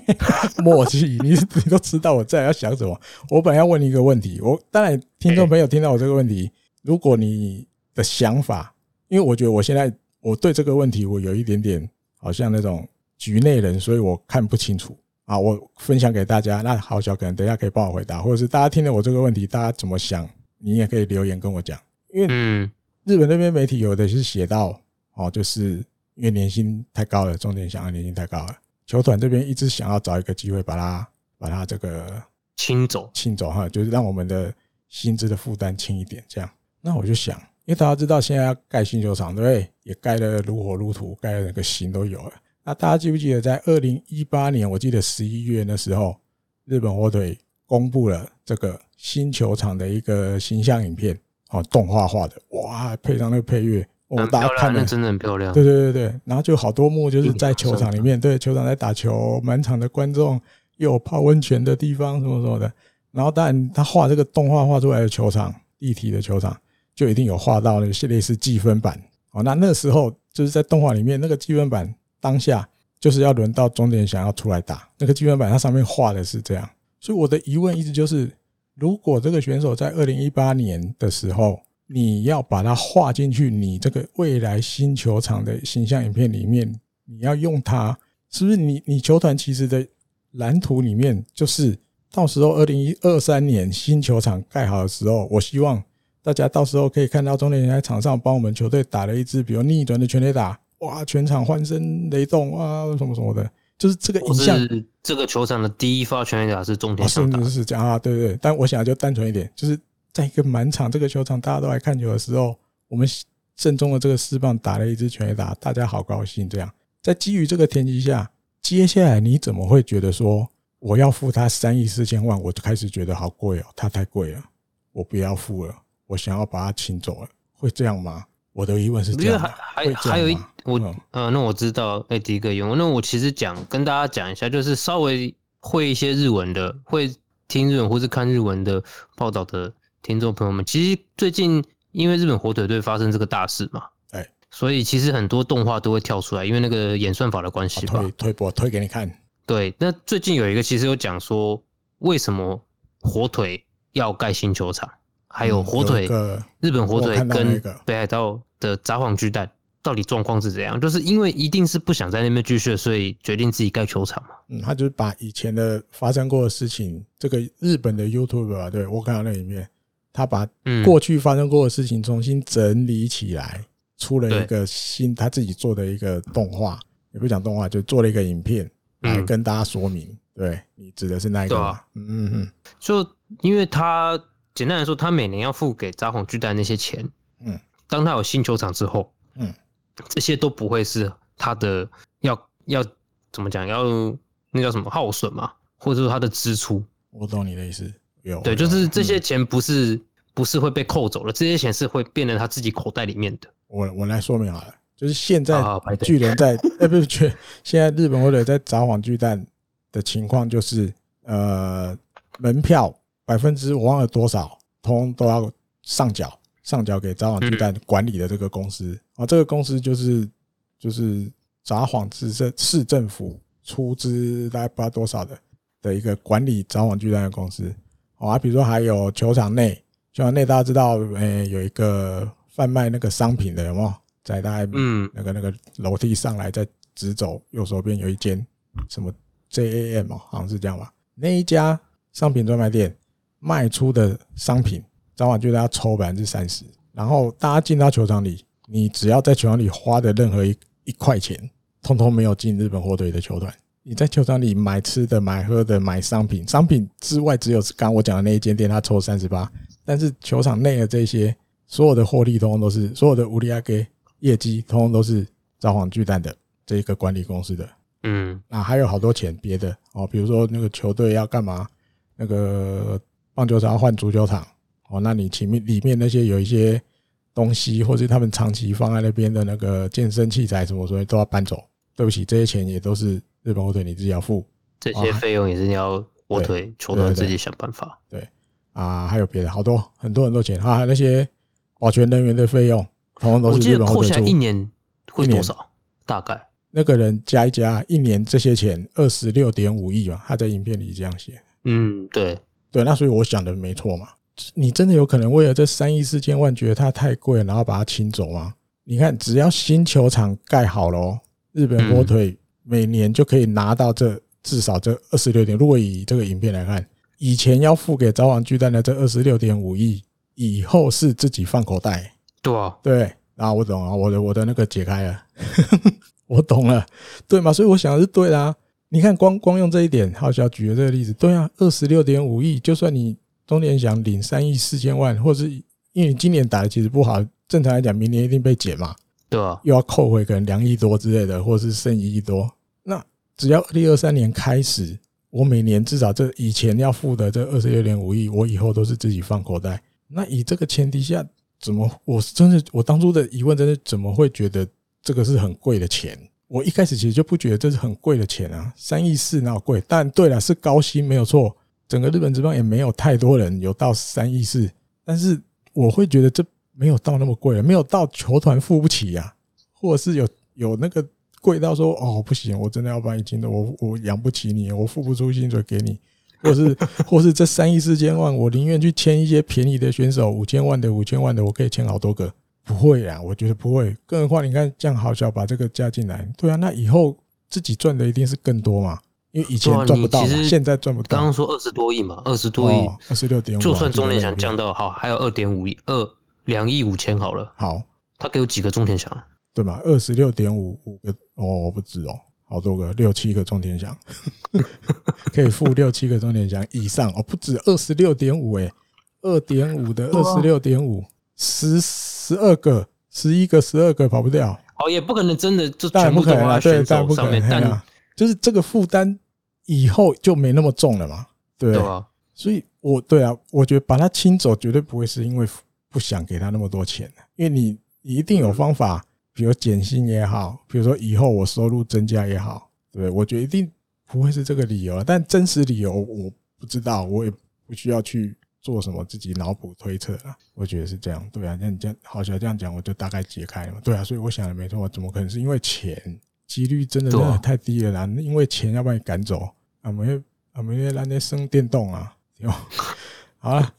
默契，你你都知道我在要想什么。我本来要问你一个问题，我当然听众朋友听到我这个问题，如果你的想法，因为我觉得我现在我对这个问题我有一点点好像那种局内人，所以我看不清楚。啊，我分享给大家。那好小可能等一下可以帮我回答，或者是大家听了我这个问题，大家怎么想？你也可以留言跟我讲。因为嗯，日本那边媒体有的是写到哦，就是因为年薪太高了，重点想要年薪太高了，球团这边一直想要找一个机会把它把它这个清走，清走哈，就是让我们的薪资的负担轻一点。这样，那我就想，因为大家知道现在要盖新球场，对不对？也盖得如火如荼，盖的那个型都有了。那大家记不记得，在二零一八年，我记得十一月的时候，日本火腿公布了这个新球场的一个形象影片，哦，动画化的，哇，配上那个配乐，哦，大家看的真的很漂亮。对对对对，然后就好多幕就是在球场里面，对，球场在打球，满场的观众，又有泡温泉的地方，什么什么的。然后当然他画这个动画画出来的球场，立体的球场，就一定有画到那些类似积分板。哦，那那时候就是在动画里面那个积分板。当下就是要轮到中田想要出来打那个积分板，它上面画的是这样，所以我的疑问一直就是，如果这个选手在二零一八年的时候，你要把它画进去，你这个未来新球场的形象影片里面，你要用它，是不是你你球团其实的蓝图里面，就是到时候二零二三年新球场盖好的时候，我希望大家到时候可以看到中田在场上帮我们球队打了一支比如逆转的全垒打。哇！全场欢声雷动啊，什么什么的，就是这个影像。是这个球场的第一发全垒打是中田翔打，是是这样啊，对对对。但我想就单纯一点，就是在一个满场这个球场大家都来看球的时候，我们正中的这个四棒打了一支全垒打，大家好高兴。这样，在基于这个前提下，接下来你怎么会觉得说我要付他三亿四千万？我就开始觉得好贵哦，他太贵了，我不要付了，我想要把他请走了，会这样吗？我的疑问是这样，还还还有一我呃，那我知道，哎，第一个用，那我其实讲跟大家讲一下，就是稍微会一些日文的，会听日文或是看日文的报道的听众朋友们，其实最近因为日本火腿队发生这个大事嘛，哎，所以其实很多动画都会跳出来，因为那个演算法的关系吧，推推播推给你看。对，那最近有一个其实有讲说，为什么火腿要盖新球场？还有火腿，日本火腿跟北海道的札幌巨蛋到底状况是怎样？就是因为一定是不想在那边继续，所以决定自己盖球场嘛。嗯，他就是把以前的发生过的事情，这个日本的 YouTuber 啊，对，我看到那里面，他把过去发生过的事情重新整理起来，出了一个新他自己做的一个动画，也不讲动画，就做了一个影片来跟大家说明。对，你指的是那一个嗯嗯，就因为他。简单来说，他每年要付给札幌巨蛋那些钱，嗯，当他有新球场之后，嗯，这些都不会是他的要要怎么讲，要那叫什么耗损嘛，或者说他的支出。我懂你的意思，有对，就是这些钱不是、嗯、不是会被扣走了，这些钱是会变成他自己口袋里面的。我我来说明好了，就是现在巨人在呃 不是巨，现在日本或者在札幌巨蛋的情况就是呃门票。百分之我忘了多少，通都要上缴，上缴给札幌巨蛋管理的这个公司啊，这个公司就是就是札幌市政市政府出资大概不知道多少的的一个管理札幌巨蛋的公司啊，比如说还有球场内，球场内大家知道，诶，有一个贩卖那个商品的，有没有？在大概嗯那个那个楼梯上来，再直走右手边有一间什么 JAM 哦，好像是这样吧？那一家商品专卖店。卖出的商品，早晚就要抽百分之三十。然后大家进到球场里，你只要在球场里花的任何一一块钱，通通没有进日本火腿的球团。你在球场里买吃的、买喝的、买商品，商品之外只有刚刚我讲的那一间店，他抽三十八。但是球场内的这些所有的获利，通通都是所有的乌利亚给业绩，通通都是招幌巨蛋的这一个管理公司的。嗯，那还有好多钱别的哦，比如说那个球队要干嘛，那个棒球场要换足球场哦，那你前面里面那些有一些东西，或是他们长期放在那边的那个健身器材什么，所以都要搬走。对不起，这些钱也都是日本火腿你自己要付，这些费用也是你要火腿球队自己想办法。对，对啊，还有别的好多很多很多钱啊，那些保全人员的费用，统统都是日本火腿出。扣下一年会多少？大概那个人加一加，一年这些钱二十六点五亿吧，他在影片里这样写。嗯，对对，那所以我想的没错嘛。你真的有可能为了这三亿四千万觉得它太贵，然后把它清走吗？你看，只要新球场盖好了。日本火腿每年就可以拿到这至少这二十六点。如果以这个影片来看，以前要付给札幌巨蛋的这二十六点五亿，以后是自己放口袋。对啊，对，然后我懂了，我的我的那个解开了，我懂了，对吗？所以我想的是对的啊。你看，光光用这一点，好小举的这个例子，对啊，二十六点五亿，就算你中年想领三亿四千万，或是因为你今年打的其实不好，正常来讲，明年一定被减嘛。对啊，又要扣回可能两亿多之类的，或者是剩一亿多。那只要二零二三年开始，我每年至少这以前要付的这二十六点五亿，我以后都是自己放口袋。那以这个前提下，怎么我真的我当初的疑问，真的怎么会觉得这个是很贵的钱？我一开始其实就不觉得这是很贵的钱啊，三亿四哪有贵？但对了，是高薪没有错，整个日本职棒也没有太多人有到三亿四，但是我会觉得这。没有到那么贵，没有到球团付不起呀、或者是有有那个贵到说哦不行，我真的要把你请走，我我养不起你，我付不出薪水给你，或是或是这三亿四千万，我宁愿去签一些便宜的选手，五千万的五千万的，我可以签好多个，不会啊，我觉得不会。更何况你看这样好小把这个加进来，对啊，那以后自己赚的一定是更多嘛，因为以前赚不到嘛，现在赚不到。刚刚说二十多亿嘛，二十多亿，二十六点五，就算中联想降到好，还有二点五亿二。两亿五千好了，好，他给我几个中田翔，对吗？二十六点五五个哦，我不止哦，好多个，六七个中田翔，可以付六七个中田翔以上哦，不止二十六点五哎，二点五的二十六点五，十十二个，十一个，十二个跑不掉，哦，也不可能真的就全部都花在选手上面，但就是这个负担以后就没那么重了嘛，对，对啊，所以我对啊，我觉得把它清走绝对不会是因为。不想给他那么多钱，因为你你一定有方法，比如减薪也好，比如说以后我收入增加也好，对？我觉得一定不会是这个理由，但真实理由我不知道，我也不需要去做什么自己脑补推测啊。我觉得是这样，对啊，那你这样好像这样讲，我就大概解开了嘛。对啊，所以我想的没错，怎么可能是因为钱？几率真的真的太低了啦，因为钱要把你赶走啊，没啊没让那生电动啊，好了，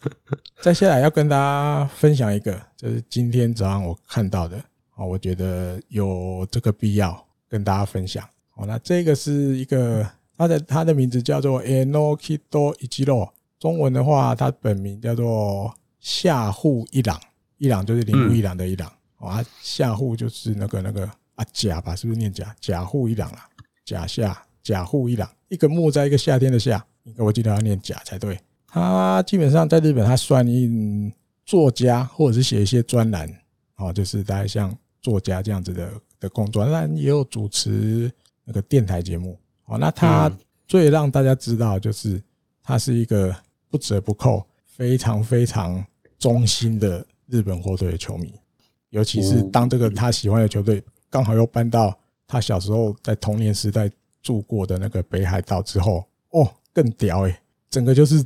再下来要跟大家分享一个，就是今天早上我看到的，哦，我觉得有这个必要跟大家分享。哦，那这个是一个，它的它的名字叫做 Enokido Ichiro，中文的话，他本名叫做下户一郎，一郎就是铃木一郎的一郎，哦，啊，下户就是那个那个啊甲吧，是不是念甲？甲户一郎啊，甲下甲户一郎，一个木在一个夏天的夏，应该我记得要念甲才对。他基本上在日本，他算一作家，或者是写一些专栏，哦，就是大概像作家这样子的的工作，那也有主持那个电台节目。哦，那他最让大家知道，就是他是一个不折不扣、非常非常忠心的日本火腿的球迷，尤其是当这个他喜欢的球队刚好又搬到他小时候在童年时代住过的那个北海道之后，哦，更屌诶，整个就是。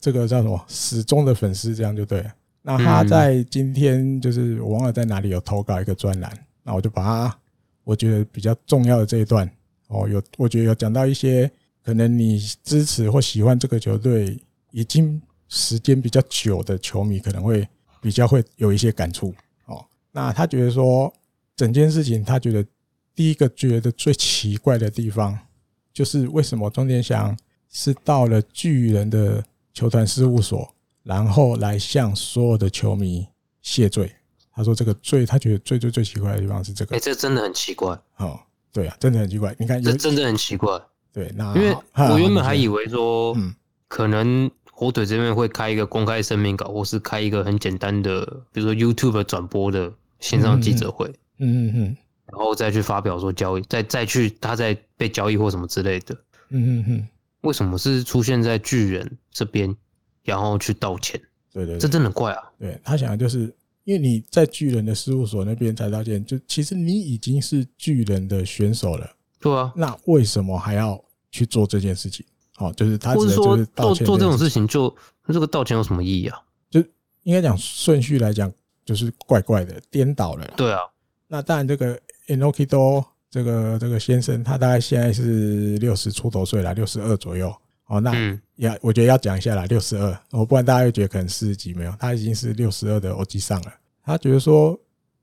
这个叫什么？始终的粉丝，这样就对了。那他在今天就是我忘了在哪里有投稿一个专栏，那我就把他我觉得比较重要的这一段哦，有我觉得有讲到一些可能你支持或喜欢这个球队已经时间比较久的球迷可能会比较会有一些感触哦。那他觉得说整件事情，他觉得第一个觉得最奇怪的地方就是为什么中田翔是到了巨人的。球团事务所，然后来向所有的球迷谢罪。他说：“这个最，他觉得最最最奇怪的地方是这个。”哎，这真的很奇怪。哦，对啊，真的很奇怪。你看，这真的很奇怪。对，那因为我原本还以为说，嗯，可能火腿这边会开一个公开声明稿，或是开一个很简单的，比如说 YouTube 转播的线上记者会。嗯嗯嗯，然后再去发表说交易，再再去他再被交易或什么之类的，嗯嗯嗯，为什么是出现在巨人这边，然后去道歉？对对，對，这真的很怪啊！对他想的就是，因为你在巨人的事务所那边才道歉，就其实你已经是巨人的选手了，对啊，那为什么还要去做这件事情？好，就是他只是说做做这种事情，就那这个道歉有什么意义啊？就应该讲顺序来讲，就是怪怪的，颠倒了。对啊，那当然这个 Enoki Do 这个这个先生，他大概现在是六十出头岁了，六十二左右。哦，那要我觉得要讲一下啦，六十二，哦，不然大家又觉得可能四十几没有，他已经是六十二的 OG 上了。他觉得说，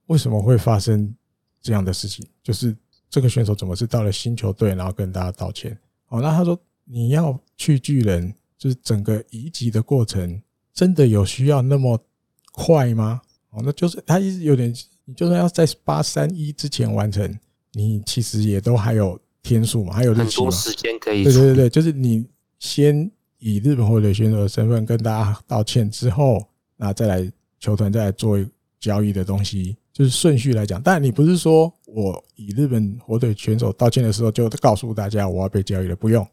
为什么会发生这样的事情？就是这个选手怎么是到了新球队，然后跟大家道歉？哦，那他说你要去巨人，就是整个移籍的过程，真的有需要那么快吗？哦，那就是他一直有点，你就算要在八三一之前完成，你其实也都还有天数嘛，还有日期嘛，时间可以。对对对对，就是你。先以日本火腿选手的身份跟大家道歉之后，那再来球团再来做交易的东西，就是顺序来讲。但你不是说我以日本火腿选手道歉的时候就告诉大家我要被交易了，不用，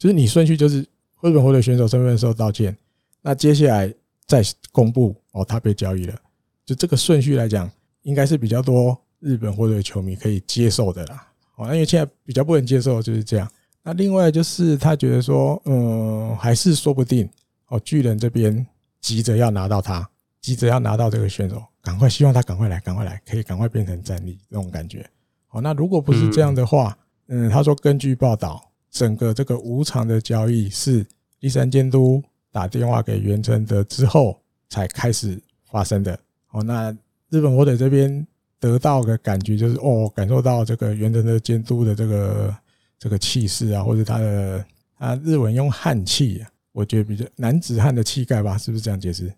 就是你顺序就是日本火腿选手身份的时候道歉，那接下来再公布哦他被交易了，就这个顺序来讲，应该是比较多日本火腿球迷可以接受的啦。哦，那因为现在比较不能接受就是这样。那另外就是他觉得说，嗯，还是说不定哦，巨人这边急着要拿到他，急着要拿到这个选手，赶快希望他赶快来，赶快来，可以赶快变成战力这种感觉。哦，那如果不是这样的话，嗯，他说根据报道，整个这个无偿的交易是第三监督打电话给袁承德之后才开始发生的。哦，那日本火腿这边得到的感觉就是，哦，感受到这个袁承德监督的这个。这个气势啊，或者他的啊日文用汉气啊，我觉得比较男子汉的气概吧，是不是这样解释？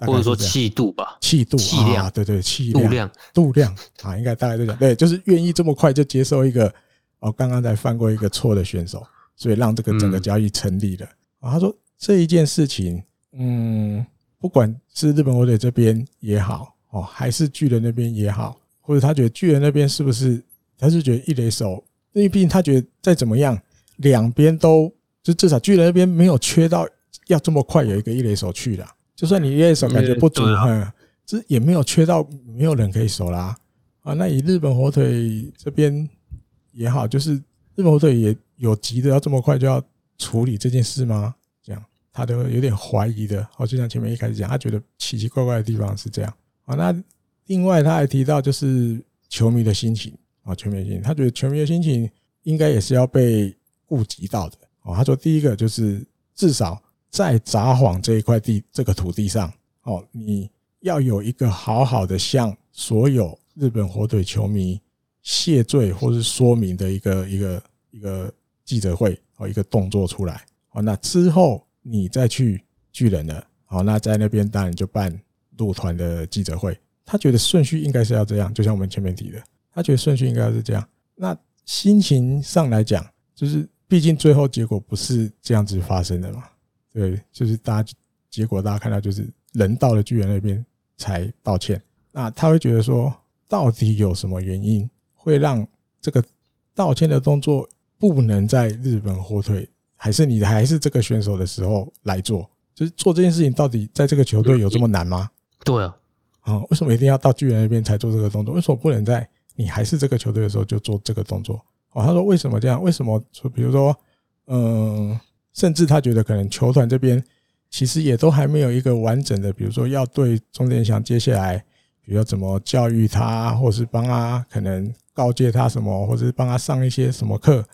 或者说气度吧，气度气量，对对，气量度量度量啊，应该大概都讲对，就是愿意这么快就接受一个哦，刚刚才犯过一个错的选手，所以让这个整个交易成立了。啊，他说这一件事情，嗯，不管是日本火腿这边也好，哦，还是巨人那边也好，或者他觉得巨人那边是不是，他是觉得一垒手。因为毕竟他觉得再怎么样，两边都就至少巨人那边没有缺到要这么快有一个一垒手去了。就算你一垒手感觉不足，嗯，这也没有缺到没有人可以守啦。啊，那以日本火腿这边也好，就是日本火腿也有急的要这么快就要处理这件事吗？这样他都有点怀疑的。哦，就像前面一开始讲，他觉得奇奇怪怪的地方是这样。啊，那另外他还提到就是球迷的心情。啊，球迷的心情，他觉得球迷的心情应该也是要被顾及到的。哦，他说第一个就是至少在札幌这一块地这个土地上，哦，你要有一个好好的向所有日本火腿球迷谢罪或是说明的一个一个一个记者会哦，一个动作出来。哦，那之后你再去巨人了。哦，那在那边当然就办入团的记者会。他觉得顺序应该是要这样，就像我们前面提的。他觉得顺序应该是这样。那心情上来讲，就是毕竟最后结果不是这样子发生的嘛。对，就是大家结果大家看到就是人到了巨人那边才道歉。那他会觉得说，到底有什么原因会让这个道歉的动作不能在日本火腿，还是你还是这个选手的时候来做？就是做这件事情到底在这个球队有这么难吗？对啊，啊，为什么一定要到巨人那边才做这个动作？为什么不能在？你还是这个球队的时候就做这个动作哦。他说为什么这样？为什么说比如说，嗯，甚至他觉得可能球团这边其实也都还没有一个完整的，比如说要对中田翔接下来，比如说怎么教育他，或是帮他可能告诫他什么，或者是帮他上一些什么课，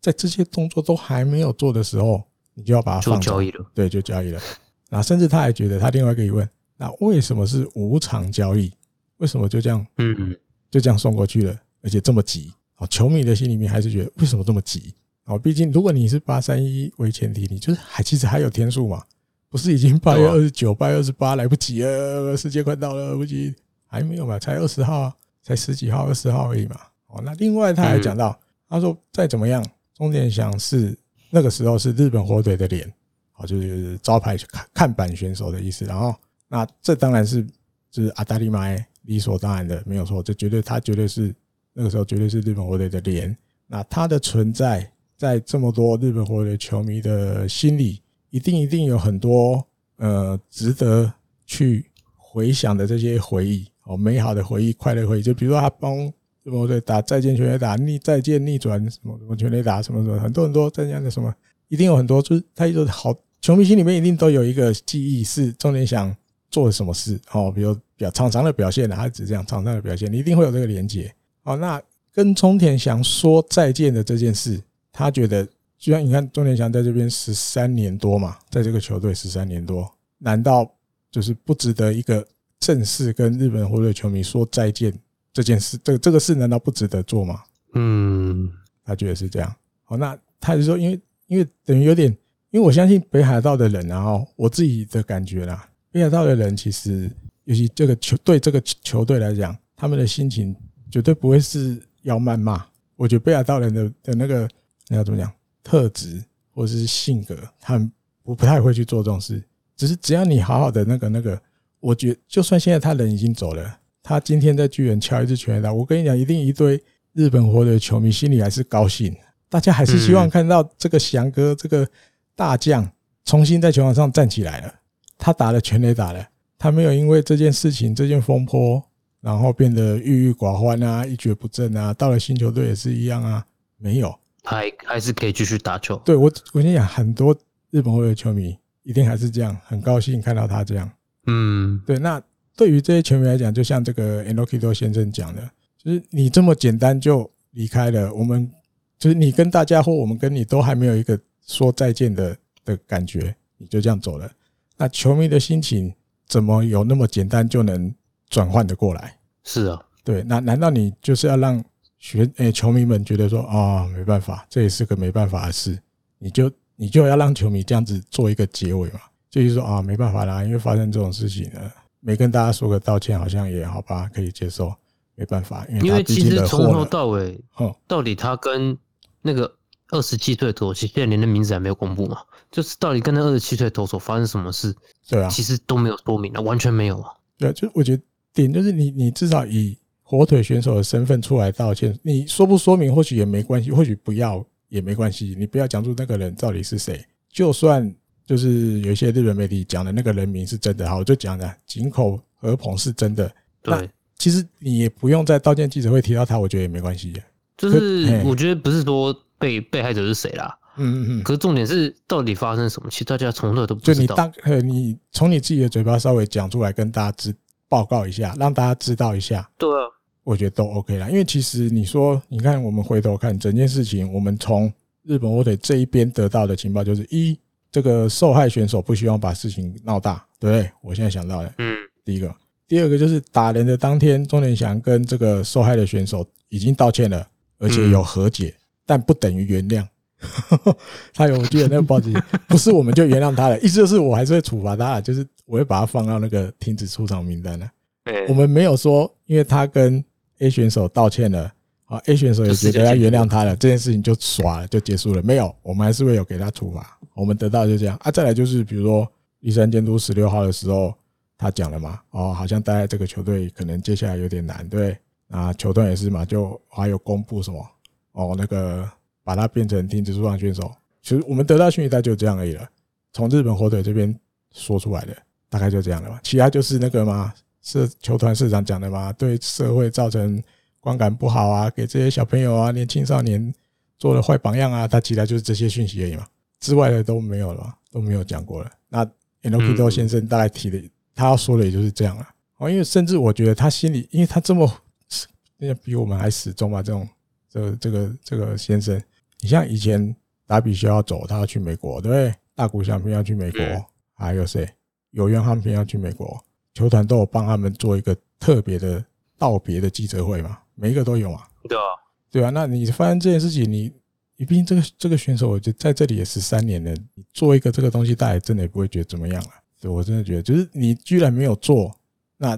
在这些动作都还没有做的时候，你就要把他放交易了，对，就交易了。那甚至他还觉得他另外一个疑问，那为什么是无偿交易？为什么就这样？嗯嗯。就这样送过去了，而且这么急啊！球迷的心里面还是觉得为什么这么急啊？毕竟如果你是八三一为前提，你就是还其实还有天数嘛，不是已经八月二十九、八月二十八来不及了，时间快到了，来不及，还没有嘛？才二十号，才十几号、二十号而已嘛。哦，那另外他还讲到，他说再怎么样，中田翔是那个时候是日本火腿的脸，哦，就是招牌看看板选手的意思。然后，那这当然是就是阿达利麦。理所当然的，没有错，这绝对他绝对是那个时候绝对是日本火腿的脸。那他的存在，在这么多日本火腿球迷的心里，一定一定有很多呃值得去回想的这些回忆哦，美好的回忆、快乐回忆。就比如说他帮日本火腿打再见全垒打逆再见逆转什么什么全垒打什么什么，很多很多这样的什么，一定有很多，就是他一直好。球迷心里面一定都有一个记忆，是钟田翔做了什么事哦，比如表场上的表现啊，他只这样场上的表现，你一定会有这个连接哦。那跟钟田翔说再见的这件事，他觉得，就像你看钟田翔在这边十三年多嘛，在这个球队十三年多，难道就是不值得一个正式跟日本火腿球迷说再见这件事？这这个事难道不值得做吗？嗯，他觉得是这样。好，那他就说，因为因为等于有点。因为我相信北海道的人，然后我自己的感觉啦，北海道的人其实，尤其这个球对这个球队来讲，他们的心情绝对不会是要谩骂。我觉得北海道人的的那个那要怎么讲特质或者是性格，他们不不太会去做这种事。只是只要你好好的那个那个，我觉得就算现在他人已经走了，他今天在巨人敲一支全垒打，我跟你讲，一定一堆日本火腿球迷心里还是高兴，大家还是希望看到这个翔哥这个。大将重新在球场上站起来了，他打了全垒打了，他没有因为这件事情、这件风波，然后变得郁郁寡欢啊、一蹶不振啊。到了新球队也是一样啊，没有，他还还是可以继续打球。对，我，我跟你讲，很多日本队的球迷一定还是这样，很高兴看到他这样。嗯，对。那对于这些球迷来讲，就像这个 Enoki 先生讲的，就是你这么简单就离开了，我们就是你跟大家或我们跟你都还没有一个。说再见的的感觉，你就这样走了。那球迷的心情怎么有那么简单就能转换的过来？是啊，对。那难道你就是要让学诶球迷们觉得说啊，没办法，这也是个没办法的事？你就你就要让球迷这样子做一个结尾嘛？就是说啊，没办法啦，因为发生这种事情呢，没跟大家说个道歉，好像也好吧，可以接受。没办法，因为其实从头到尾，到底他跟那个。二十七岁投手，现在连的名字还没有公布嘛？就是到底跟那二十七岁投手发生什么事？对啊，其实都没有说明啊，完全没有啊。对啊，就我觉得点就是你，你至少以火腿选手的身份出来道歉，你说不说明或许也没关系，或许不要也没关系，你不要讲出那个人到底是谁。就算就是有一些日本媒体讲的那个人名是真的，好，我就讲的井口和朋是真的。对，其实你也不用在道歉记者会提到他，我觉得也没关系。就是我觉得不是说。被被害者是谁啦？嗯嗯嗯。可是重点是，到底发生什么？其实大家从来都不知道。就你当呃，你从你自己的嘴巴稍微讲出来，跟大家知报告一下，让大家知道一下。对啊，我觉得都 OK 啦。因为其实你说，你看，我们回头看整件事情，我们从日本火腿这一边得到的情报就是：一，这个受害选手不希望把事情闹大，对不对？我现在想到的，嗯，第一个，第二个就是打人的当天，钟连祥跟这个受害的选手已经道歉了，而且有和解。但不等于原谅，他有我记得那个报纸不是我们就原谅他了，意思就是我还是会处罚他，就是我会把他放到那个停止出场名单了。我们没有说，因为他跟 A 选手道歉了，啊 A 选手也觉得要原谅他了，这件事情就耍了就结束了。没有，我们还是会有给他处罚。我们得到就这样啊。再来就是比如说栗山监督十六号的时候，他讲了嘛，哦，好像待在这个球队可能接下来有点难，对啊，球队也是嘛，就还有公布什么。哦，那个把他变成停止出场选手，其实我们得到讯息大概就这样而已了。从日本火腿这边说出来的，大概就这样了吧。其他就是那个嘛，是球团社长讲的嘛，对社会造成观感不好啊，给这些小朋友啊、年轻少年做了坏榜样啊，他其他就是这些讯息而已嘛。之外的都没有了，都没有讲过了。那 Enoki 先生大概提的，他要说的也就是这样了。哦，因为甚至我觉得他心里，因为他这么，那比我们还死忠嘛，这种。这个这个这个先生，你像以前达比修要走，他要去美国，对不对？大谷翔平要去美国，还有谁？有原航平要去美国，球团都有帮他们做一个特别的道别的记者会嘛？每一个都有啊？对啊，对啊。那你发现这件事情，你你毕竟这个这个选手，我觉得在这里也十三年了，你做一个这个东西，大家真的也不会觉得怎么样了。对，我真的觉得，就是你居然没有做，那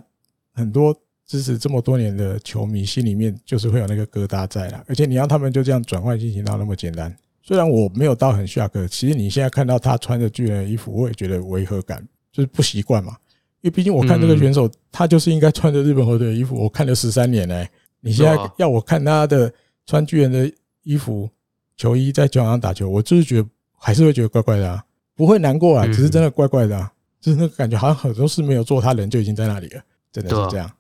很多。支持这么多年的球迷心里面就是会有那个疙瘩在了，而且你让他们就这样转换进行到那么简单。虽然我没有到很 shock，其实你现在看到他穿着巨人的衣服，我也觉得违和感，就是不习惯嘛。因因为毕竟我看这个选手，他就是应该穿着日本火腿的衣服，我看了十三年嘞。你现在要我看他的穿巨人的衣服球衣在球场上打球，我就是觉得还是会觉得怪怪的啊，不会难过啊，只是真的怪怪的啊，就是那个感觉好像很多事没有做，他人就已经在那里了，真的是这样。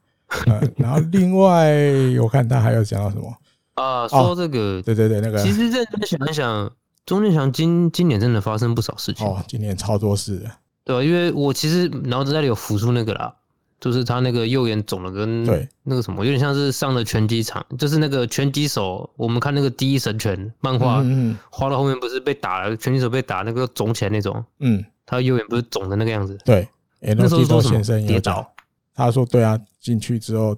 嗯，然后另外我看他还有讲到什么啊？说这个，对对对，那个其实认真想一想，钟建强今今年真的发生不少事情哦，今年超多事的，对吧？因为我其实脑子那里有浮出那个啦。就是他那个右眼肿的跟那个什么，有点像是上了拳击场，就是那个拳击手。我们看那个《第一神拳》漫画，画到后面不是被打了，拳击手被打那个肿起来那种。嗯，他右眼不是肿的那个样子。对，那时候说什么跌倒？他说对啊，进去之后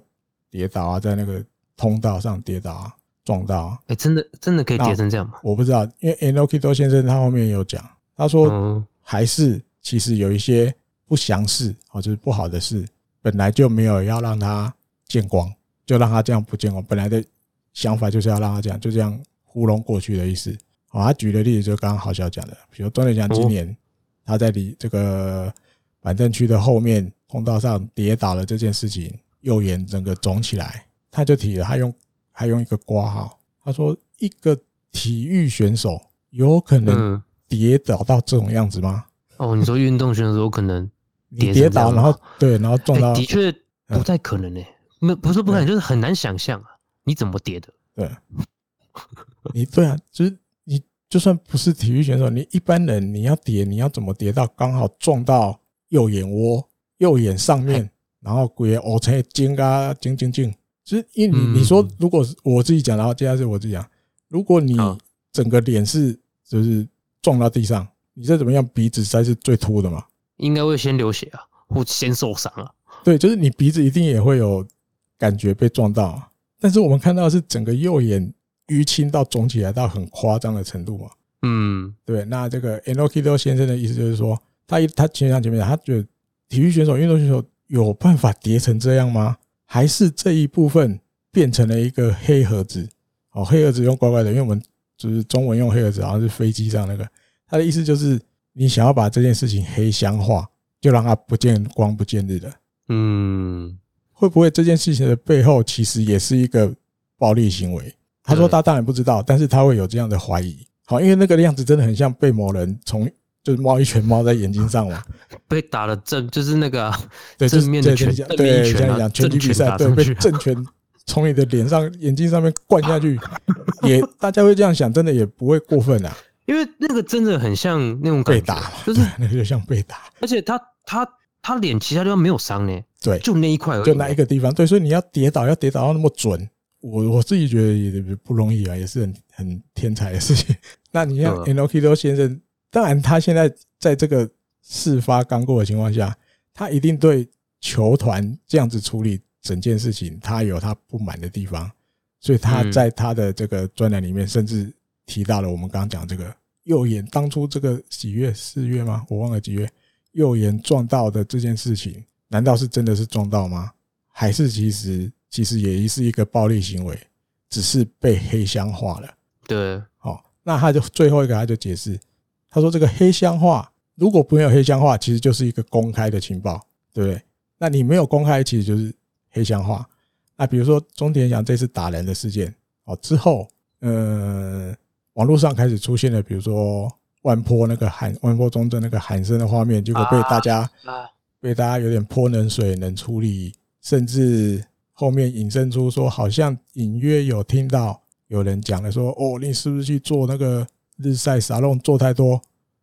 跌倒啊，在那个通道上跌倒啊，撞到啊。哎，真的真的可以跌成这样吗？我不知道，因为 Enokido 先生他后面有讲，他说还是其实有一些不祥事或者是不好的事。本来就没有要让他见光，就让他这样不见光。本来的想法就是要让他这样，就这样糊弄过去的意思。好，他举的例子就刚刚好笑讲的，比如钟建强今年他在离这个板凳区的后面通道上跌倒了这件事情，右眼整个肿起来，他就提了，他用他用一个括号，他说一个体育选手有可能跌倒到这种样子吗？哦，你说运动选手有可能？你跌倒，然后对，然后撞到，的确不太可能呢，没不是不可能，就是很难想象啊，你怎么跌的？对，你对啊，就是你就算不是体育选手，你一般人你要跌，你要怎么跌到刚好撞到右眼窝、右眼上面，然后鬼哦，才尖啊尖尖尖，其实因为你你说，如果是我自己讲，然后接下来是我自己讲，如果你整个脸是就是撞到地上，你再怎么样，鼻子才是最凸的嘛。应该会先流血啊，或先受伤啊。对，就是你鼻子一定也会有感觉被撞到啊。但是我们看到的是整个右眼淤青到肿起来到很夸张的程度嘛。嗯，对。那这个 Enoki 先生的意思就是说，他一他前面前面他觉得体育选手、运动选手有办法叠成这样吗？还是这一部分变成了一个黑盒子？哦，黑盒子用乖乖的，因为我们就是中文用黑盒子，好像是飞机上那个。他的意思就是。你想要把这件事情黑箱化，就让它不见光不见日的。嗯，会不会这件事情的背后其实也是一个暴力行为？他说他当然不知道，但是他会有这样的怀疑。好，因为那个样子真的很像被某人从就是猫一拳猫在眼睛上嘛，被打了正就是那个 对正面的拳，对，像你讲拳击比赛，对，被正拳从你的脸上眼睛上面灌下去，也大家会这样想，真的也不会过分啊。因为那个真的很像那种被打，就是那个就像被打，而且他他他脸其他地方没有伤呢，对，就那一块就那一个地方，对，所以你要跌倒要跌倒到那么准，我我自己觉得也不容易啊，也是很很天才的事情。那你像 e n o k i o 先生，当然他现在在这个事发刚过的情况下，他一定对球团这样子处理整件事情，他有他不满的地方，所以他在他的这个专栏里面甚至提到了我们刚刚讲这个。右眼当初这个几月四月吗？我忘了几月。右眼撞到的这件事情，难道是真的是撞到吗？还是其实其实也是一个暴力行为，只是被黑箱化了？对，好，那他就最后一个他就解释，他说这个黑箱化，如果没有黑箱化，其实就是一个公开的情报，对不对？那你没有公开，其实就是黑箱化。那比如说中田祥这次打人的事件，哦之后，呃。网络上开始出现了，比如说万坡那个喊万坡中正那个喊声的画面，结果被大家被大家有点泼冷水冷处理，甚至后面引申出说，好像隐约有听到有人讲了说，哦，你是不是去做那个日晒沙龙做太多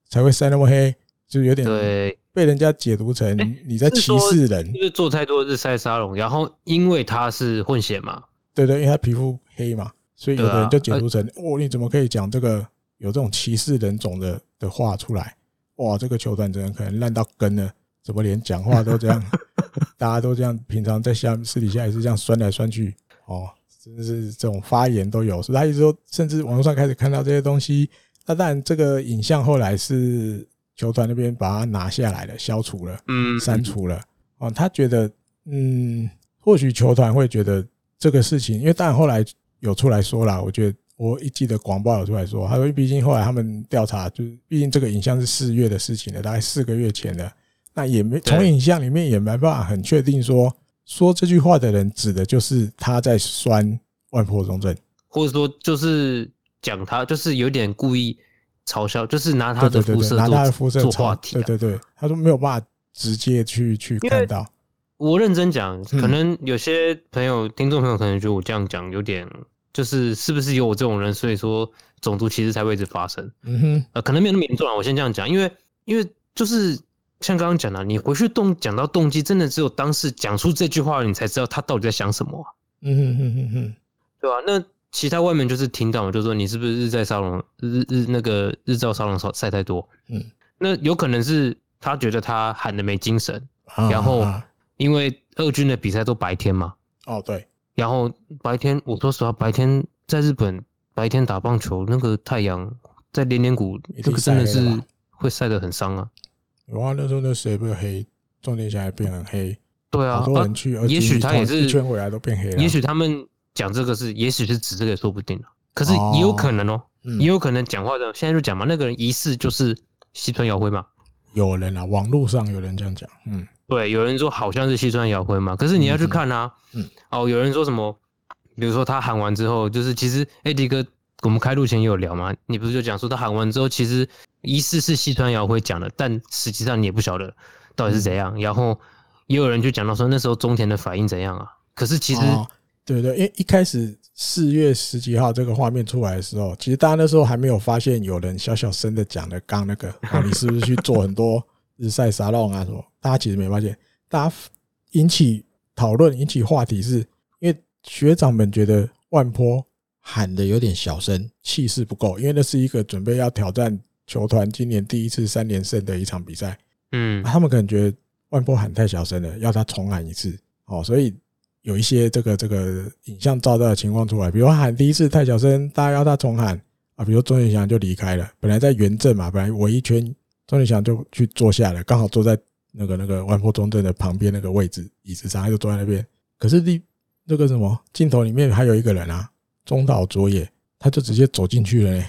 才会晒那么黑？就有点对被人家解读成你在歧视人，就是做太多日晒沙龙，然后因为他是混血嘛，对对，因为他皮肤黑嘛。所以有的人就解读成，哦，你怎么可以讲这个有这种歧视人种的的话出来？哇，这个球团真的可能烂到根了，怎么连讲话都这样？大家都这样，平常在下私底下也是这样酸来酸去，哦，真的是这种发言都有。所以他一直说，甚至网络上开始看到这些东西。那当然，这个影像后来是球团那边把它拿下来了，消除了，嗯，删除了。哦，他觉得，嗯，或许球团会觉得这个事情，因为当然后来。有出来说了，我觉得我一记得广报有出来说，他说毕竟后来他们调查，就是毕竟这个影像是四月的事情了，大概四个月前的。那也没从影像里面也没办法很确定说说这句话的人指的就是他在酸万波中正，或者说就是讲他就是有点故意嘲笑，就是拿他的肤色拿他的肤色做话题，对对对，他说没有办法直接去去看到。我认真讲，可能有些朋友、听众朋友可能觉得我这样讲有点，就是是不是有我这种人，所以说种族歧视才会一直发生。嗯哼，呃，可能没有那么严重啊。我先这样讲，因为因为就是像刚刚讲的，你回去动讲到动机，真的只有当事讲出这句话，你才知道他到底在想什么。嗯哼哼哼哼，对吧？那其他外面就是听到，就说你是不是日在沙龙日日那个日照沙龙晒晒太多？嗯，那有可能是他觉得他喊的没精神，然后。因为二军的比赛都白天嘛，哦对，然后白天我说实话，白天在日本白天打棒球，那个太阳在连连谷，这个真的是会晒得很伤啊。有啊，那时候那谁不是黑，重点下来变很黑。对啊，很多人去，也许他也是一圈回来都变黑了。也许他们讲这个是，也许是指这个也说不定，可是也有可能哦，也有可能讲话的现在就讲嘛，那个人疑似就是西村遥辉嘛。有人啊，网络上有人这样讲，嗯。对，有人说好像是西川遥辉嘛，可是你要去看啊。嗯。嗯哦，有人说什么？比如说他喊完之后，就是其实 AD 哥，我们开录前也有聊嘛。你不是就讲说他喊完之后，其实疑似是西川遥辉讲的，但实际上你也不晓得到底是怎样。嗯、然后也有人就讲到说那时候中田的反应怎样啊？可是其实，哦、对对，因为一开始四月十几号这个画面出来的时候，其实大家那时候还没有发现有人小小声的讲的刚那个，哦，你是不是去做很多？日晒沙龙啊什么？大家其实没发现，大家引起讨论、引起话题，是因为学长们觉得万坡喊的有点小声，气势不够。因为那是一个准备要挑战球团今年第一次三连胜的一场比赛，嗯，他们可能觉得万坡喊太小声了，要他重喊一次哦，所以有一些这个这个影像照到的情况出来，比如喊第一次太小声，大家要他重喊啊，比如钟宇翔就离开了，本来在原阵嘛，本来围一圈。钟宇翔就去坐下了，刚好坐在那个那个万坡中正的旁边那个位置椅子上，他就坐在那边。可是第那个什么镜头里面还有一个人啊，中岛卓也，他就直接走进去了嘞，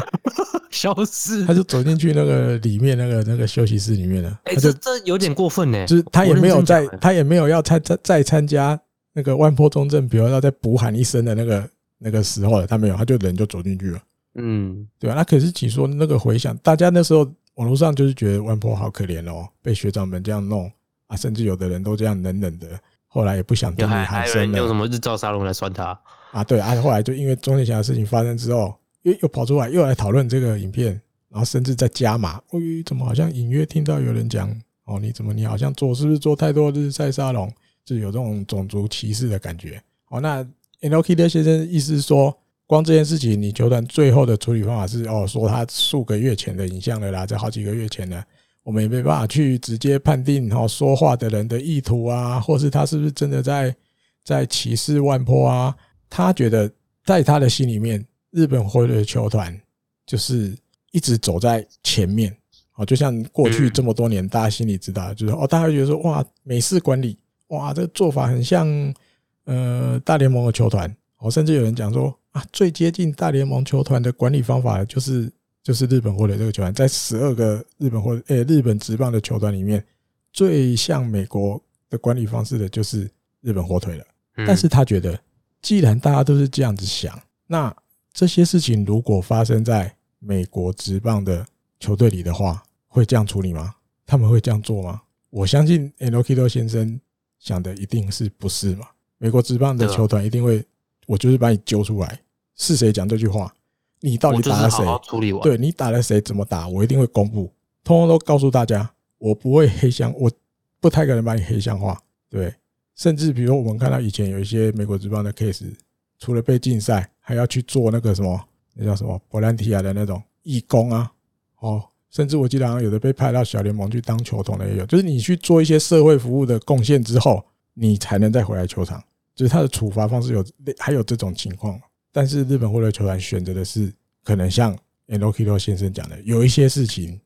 消失，他就走进去那个里面那个那个休息室里面了。哎，这这有点过分呢，就是他也没有在，他也没有要参再再参加那个万坡中正，比如要再补喊一声的那个那个时候了，他没有，他就人就走进去了。嗯，对吧？那可是，据说那个回响，大家那时候。网络上就是觉得万坡好可怜哦，被学长们这样弄啊，甚至有的人都这样冷冷的，后来也不想听你喊声了。用什么日照沙龙来酸他啊？对啊，后来就因为钟健翔的事情发生之后，又又跑出来又来讨论这个影片，然后甚至在加码。哎，怎么好像隐约听到有人讲哦？你怎么你好像做是不是做太多日晒沙龙，就有这种种族歧视的感觉？哦，那 Enoki 的先生意思是说。光这件事情，你球团最后的处理方法是哦，说他数个月前的影像了啦，在好几个月前呢，我们也没办法去直接判定哦，说话的人的意图啊，或是他是不是真的在在歧视万坡啊？他觉得在他的心里面，日本火腿的球团就是一直走在前面哦，就像过去这么多年，大家心里知道，就是哦，大家觉得说哇，美式管理哇，这个做法很像呃大联盟的球团哦，甚至有人讲说。啊，最接近大联盟球团的管理方法就是就是日本火腿这个球团，在十二个日本或诶、欸、日本职棒的球团里面，最像美国的管理方式的就是日本火腿了。但是他觉得，既然大家都是这样子想，那这些事情如果发生在美国职棒的球队里的话，会这样处理吗？他们会这样做吗？我相信 Enoki 先生想的一定是不是嘛？美国职棒的球团一定会。我就是把你揪出来，是谁讲这句话？你到底打了谁？对，你打了谁？怎么打？我一定会公布，通通都告诉大家。我不会黑箱，我不太可能把你黑箱化。对，甚至比如我们看到以前有一些美国职棒的 case，除了被禁赛，还要去做那个什么，那叫什么博兰提亚的那种义工啊。哦，甚至我记得好像有的被派到小联盟去当球童的也有。就是你去做一些社会服务的贡献之后，你才能再回来球场。就是他的处罚方式有还有这种情况，但是日本火腿球团选择的是可能像 Enoki 先生讲的，有一些事情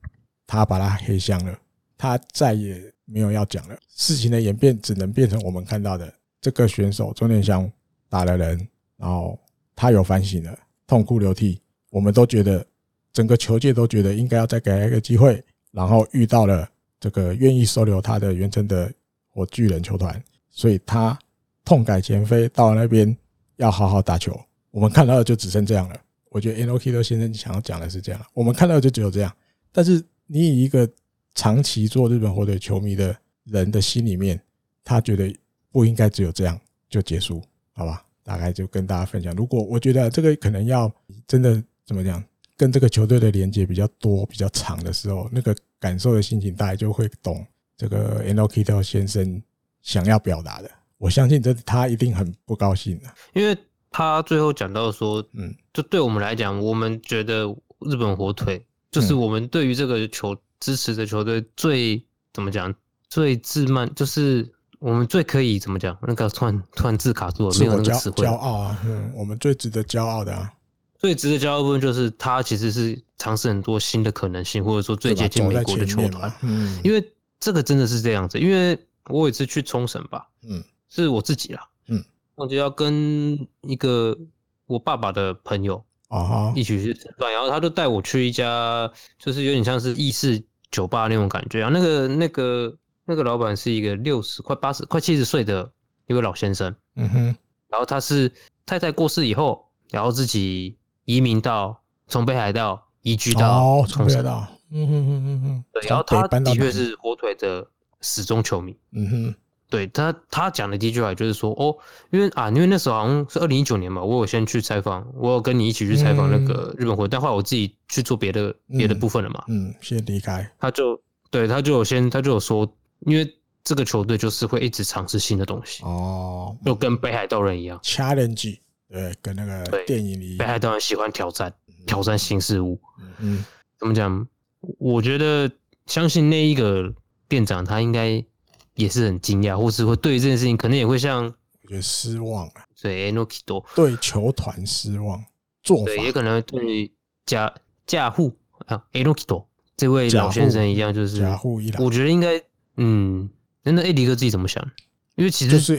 他把他黑箱了，他再也没有要讲了。事情的演变只能变成我们看到的这个选手钟念香打了人，然后他有反省了，痛哭流涕，我们都觉得整个球界都觉得应该要再给他一个机会，然后遇到了这个愿意收留他的原称的火巨人球团，所以他痛改前非，到了那边要好好打球。我们看到的就只剩这样了。我觉得 Enoki 先生想要讲的是这样，我们看到的就只有这样。但是你以一个长期做日本火腿球迷的人的心里面，他觉得不应该只有这样就结束，好吧？大概就跟大家分享。如果我觉得这个可能要真的怎么讲，跟这个球队的连接比较多、比较长的时候，那个感受的心情，大家就会懂这个 e n o k i t o 先生想要表达的。我相信这他一定很不高兴的，因为他最后讲到说，嗯，就对我们来讲，我们觉得日本火腿就是我们对于这个球支持的球队最怎么讲，最自慢，就是我们最可以怎么讲？那个突然突然字卡住了，没有那个词汇。骄傲啊，嗯，我们最值得骄傲的啊。最值得骄傲的部分就是他其实是尝试很多新的可能性，或者说最接近美国的球团。嗯，因为这个真的是这样子。因为我有一次去冲绳吧，嗯，是我自己啦，嗯，我就要跟一个我爸爸的朋友啊一起去吃饭，然后他就带我去一家，就是有点像是意式酒吧那种感觉啊。那个那个那个老板是一个六十快八十快七十岁的一位老先生，嗯哼，然后他是太太过世以后，然后自己。移民到从北海道移居到冲绳，嗯哼哼哼哼，对，然后他的确是火腿的死忠球迷，嗯哼，对他他讲的第一句话就是说，哦，因为啊，因为那时候好像是二零一九年嘛，我有先去采访，我有跟你一起去采访那个日本火腿，但后来我自己去做别的别的部分了嘛，嗯，先离开，他就对他就有先他就有说，因为这个球队就是会一直尝试新的东西，哦，就跟北海道人一样，challenge。对，跟那个电影里，北海道人喜欢挑战，挑战新事物。嗯，怎么讲？我觉得相信那一个店长，他应该也是很惊讶，或是会对于这件事情，可能也会像我觉得失望啊。对，Enoki 多对球团失望，做法对，也可能对驾驾护啊，Enoki 多这位老先生一样，就是我觉得应该，嗯，那那，艾迪哥自己怎么想？因为其实就是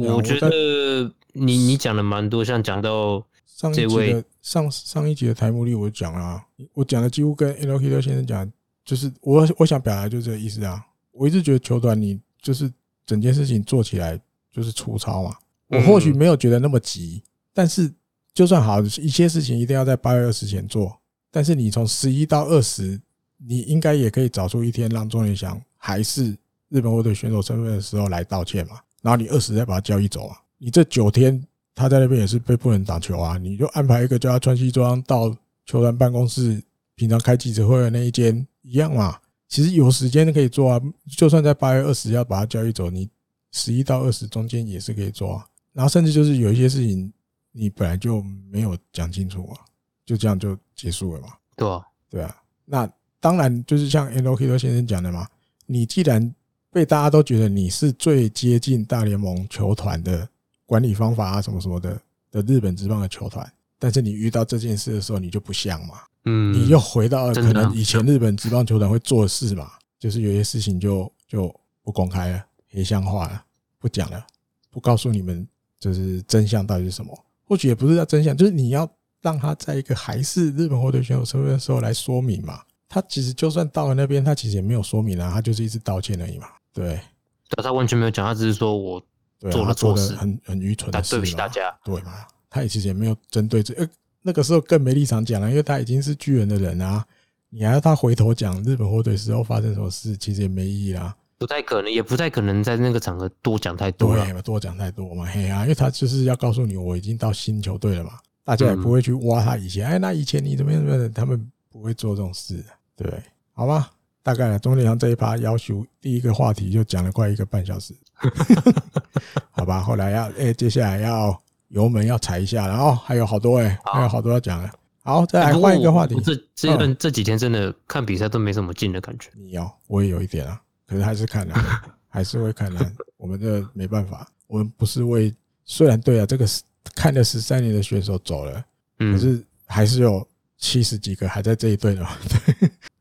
我觉得。你你讲了蛮多，像讲到上一集的上上一集的台目里，我讲了，我讲的几乎跟 Enoki 先生讲，就是我我想表达就是这个意思啊。我一直觉得球团你就是整件事情做起来就是粗糙嘛。我或许没有觉得那么急，但是就算好一些事情一定要在八月二十前做，但是你从十一到二十，你应该也可以找出一天让钟元祥还是日本火腿选手身份的时候来道歉嘛。然后你二十再把他交易走啊。你这九天他在那边也是被不能打球啊，你就安排一个叫他穿西装到球团办公室，平常开记者会的那一间一样嘛。其实有时间可以做啊，就算在八月二十要把他交易走，你十一到二十中间也是可以做啊。然后甚至就是有一些事情你本来就没有讲清楚啊，就这样就结束了嘛。对啊，对啊。那当然就是像 Enoki 先生讲的嘛，你既然被大家都觉得你是最接近大联盟球团的。管理方法啊，什么什么的的日本职棒的球团，但是你遇到这件事的时候，你就不像嘛，嗯，你又回到可能以前日本职棒球团会做的事嘛，就是有些事情就就不公开了，黑箱化了，不讲了，不告诉你们就是真相到底是什么，或许也不是叫真相，就是你要让他在一个还是日本火腿选手身份的时候来说明嘛，他其实就算到了那边，他其实也没有说明啊，他就是一直道歉而已嘛，对，对，他完全没有讲，他只是说我。对啊，他做的很很愚蠢的事，对不起大家。对嘛？他也其实也没有针对这，呃，那个时候更没立场讲了，因为他已经是巨人的人啊。你还要他回头讲日本火腿时候发生什么事，其实也没意义啦。不太可能，也不太可能在那个场合多讲太多。对，多讲太多嘛，嘿啊，因为他就是要告诉你，我已经到新球队了嘛，大家也不会去挖他以前。哎，那以前你怎么样怎么样？他们不会做这种事，对，好吧。大概钟点上这一趴要求第一个话题就讲了快一个半小时，好吧，后来要哎、欸，接下来要油门要踩一下，然后还有好多哎、欸，还有好多要讲的。好，再来换一个话题。这这一段这几天真的看比赛都没什么劲的感觉。你要，我也有一点啊，可是还是看了，还是会看的。我们这没办法，我们不是为虽然对啊，这个看了十三年的选手走了，可是还是有七十几个还在这一队的嘛。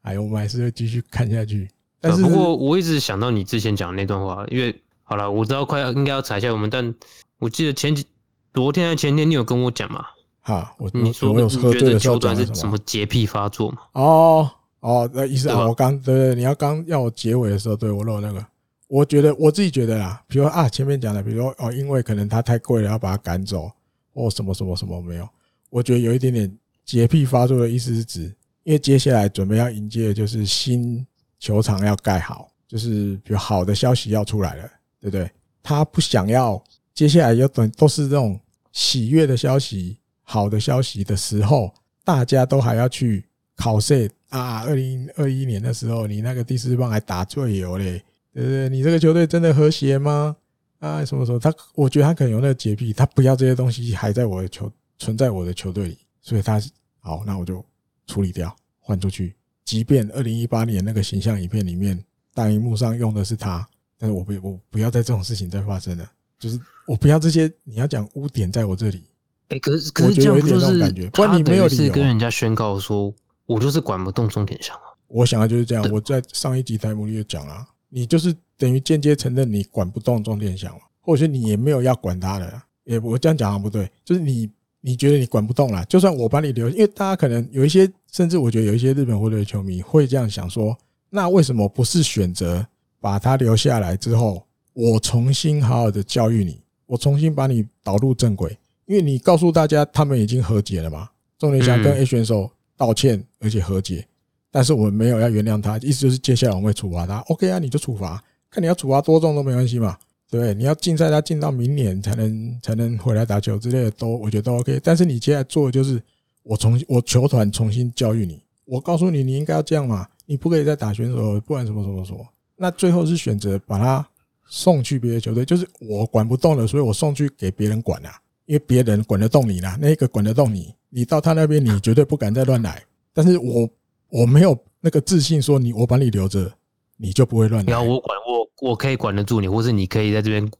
哎，我们还是会继续看下去。但是，不过我一直想到你之前讲的那段话，因为好了，我知道快要应该要踩一下我们，但我记得前几昨天还前天你有跟我讲嘛？哈，我你说你觉得球转是什么洁癖发作嘛？哦，哦，那意思啊，我刚对对，你要刚要我结尾的时候，对我漏那个，我觉得我自己觉得啦，比如说啊，前面讲的，比如说哦，因为可能它太贵了，要把它赶走，哦什么什么什么没有，我觉得有一点点洁癖发作的意思是指，因为接下来准备要迎接的就是新球场要盖好，就是比如好的消息要出来了，对不对？他不想要接下来要等都是这种喜悦的消息。好的消息的时候，大家都还要去考试啊！二零二一年的时候，你那个第四棒还打醉油嘞，对不对？你这个球队真的和谐吗？啊，什么时候他？我觉得他可能有那个洁癖，他不要这些东西还在我的球存在我的球队里，所以他好，那我就处理掉，换出去。即便二零一八年那个形象影片里面大荧幕上用的是他，但是我不我不要在这种事情再发生了，就是我不要这些你要讲污点在我这里。哎、欸，可是可是这样不就是他等于是跟人家宣告说，我就是管不动钟田翔啊。我想的就是这样。我在上一集台目里就讲了，你就是等于间接承认你管不动钟田翔嘛，或者是你也没有要管他的。也我这样讲不对，就是你你觉得你管不动了，就算我把你留，因为大家可能有一些，甚至我觉得有一些日本或者球迷会这样想说，那为什么不是选择把他留下来之后，我重新好好的教育你，我重新把你导入正轨？因为你告诉大家他们已经和解了嘛，重点想跟 A 选手道歉而且和解，但是我们没有要原谅他，意思就是接下来我们会处罚他。OK 啊，你就处罚，看你要处罚多重都没关系嘛，对？你要禁赛他禁到明年才能才能回来打球之类的都我觉得都 OK。但是你接下来做的就是我重我球团重新教育你，我告诉你你应该要这样嘛，你不可以再打选手，不管什么什么什么。那最后是选择把他送去别的球队，就是我管不动了，所以我送去给别人管啊。因为别人管得动你啦，那个管得动你，你到他那边你绝对不敢再乱来。但是我我没有那个自信说你我把你留着，你就不会乱来。然后我管我我可以管得住你，或是你可以在这边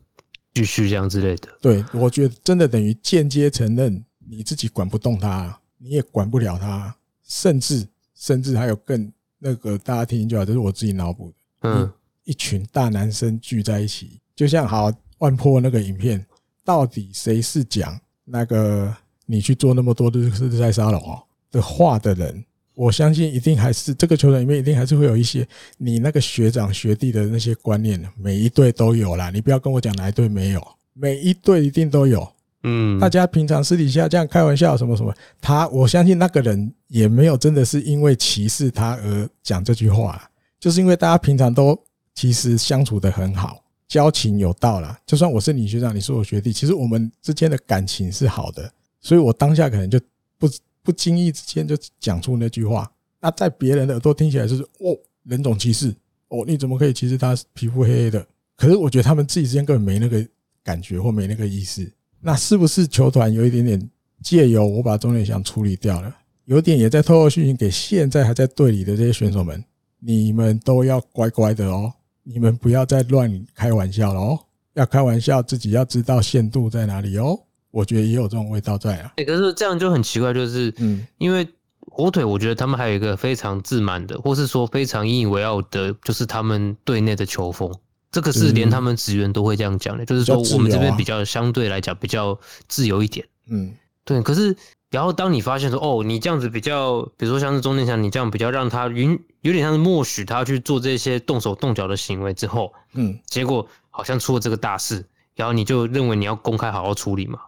继续这样之类的。对，我觉得真的等于间接承认你自己管不动他，你也管不了他，甚至甚至还有更那个大家听听就好，这是我自己脑补的。嗯，一群大男生聚在一起，就像好万破那个影片。到底谁是讲那个你去做那么多的是在沙龙哦的话的人？我相信一定还是这个球场里面一定还是会有一些你那个学长学弟的那些观念，每一队都有啦。你不要跟我讲哪一队没有，每一队一定都有。嗯，大家平常私底下这样开玩笑什么什么，他我相信那个人也没有真的是因为歧视他而讲这句话，就是因为大家平常都其实相处得很好。交情有道啦，就算我是你学长，你是我学弟，其实我们之间的感情是好的，所以我当下可能就不不经意之间就讲出那句话。那在别人的耳朵听起来就是哦，人种歧视哦，你怎么可以歧视他皮肤黑黑的？可是我觉得他们自己之间根本没那个感觉或没那个意思。那是不是球团有一点点借由我把钟田翔处理掉了，有点也在透露讯息给现在还在队里的这些选手们，你们都要乖乖的哦。你们不要再乱开玩笑了哦！要开玩笑，自己要知道限度在哪里哦。我觉得也有这种味道在啊。可是这样就很奇怪，就是嗯，因为火腿，我觉得他们还有一个非常自满的，或是说非常引以为傲的，就是他们队内的球风。这个是连他们职员都会这样讲的，就是说我们这边比较相对来讲比较自由一点。嗯，对。可是。然后当你发现说，哦，你这样子比较，比如说像是钟田翔，你这样比较让他允有点像是默许他去做这些动手动脚的行为之后，嗯，结果好像出了这个大事，然后你就认为你要公开好好处理嘛？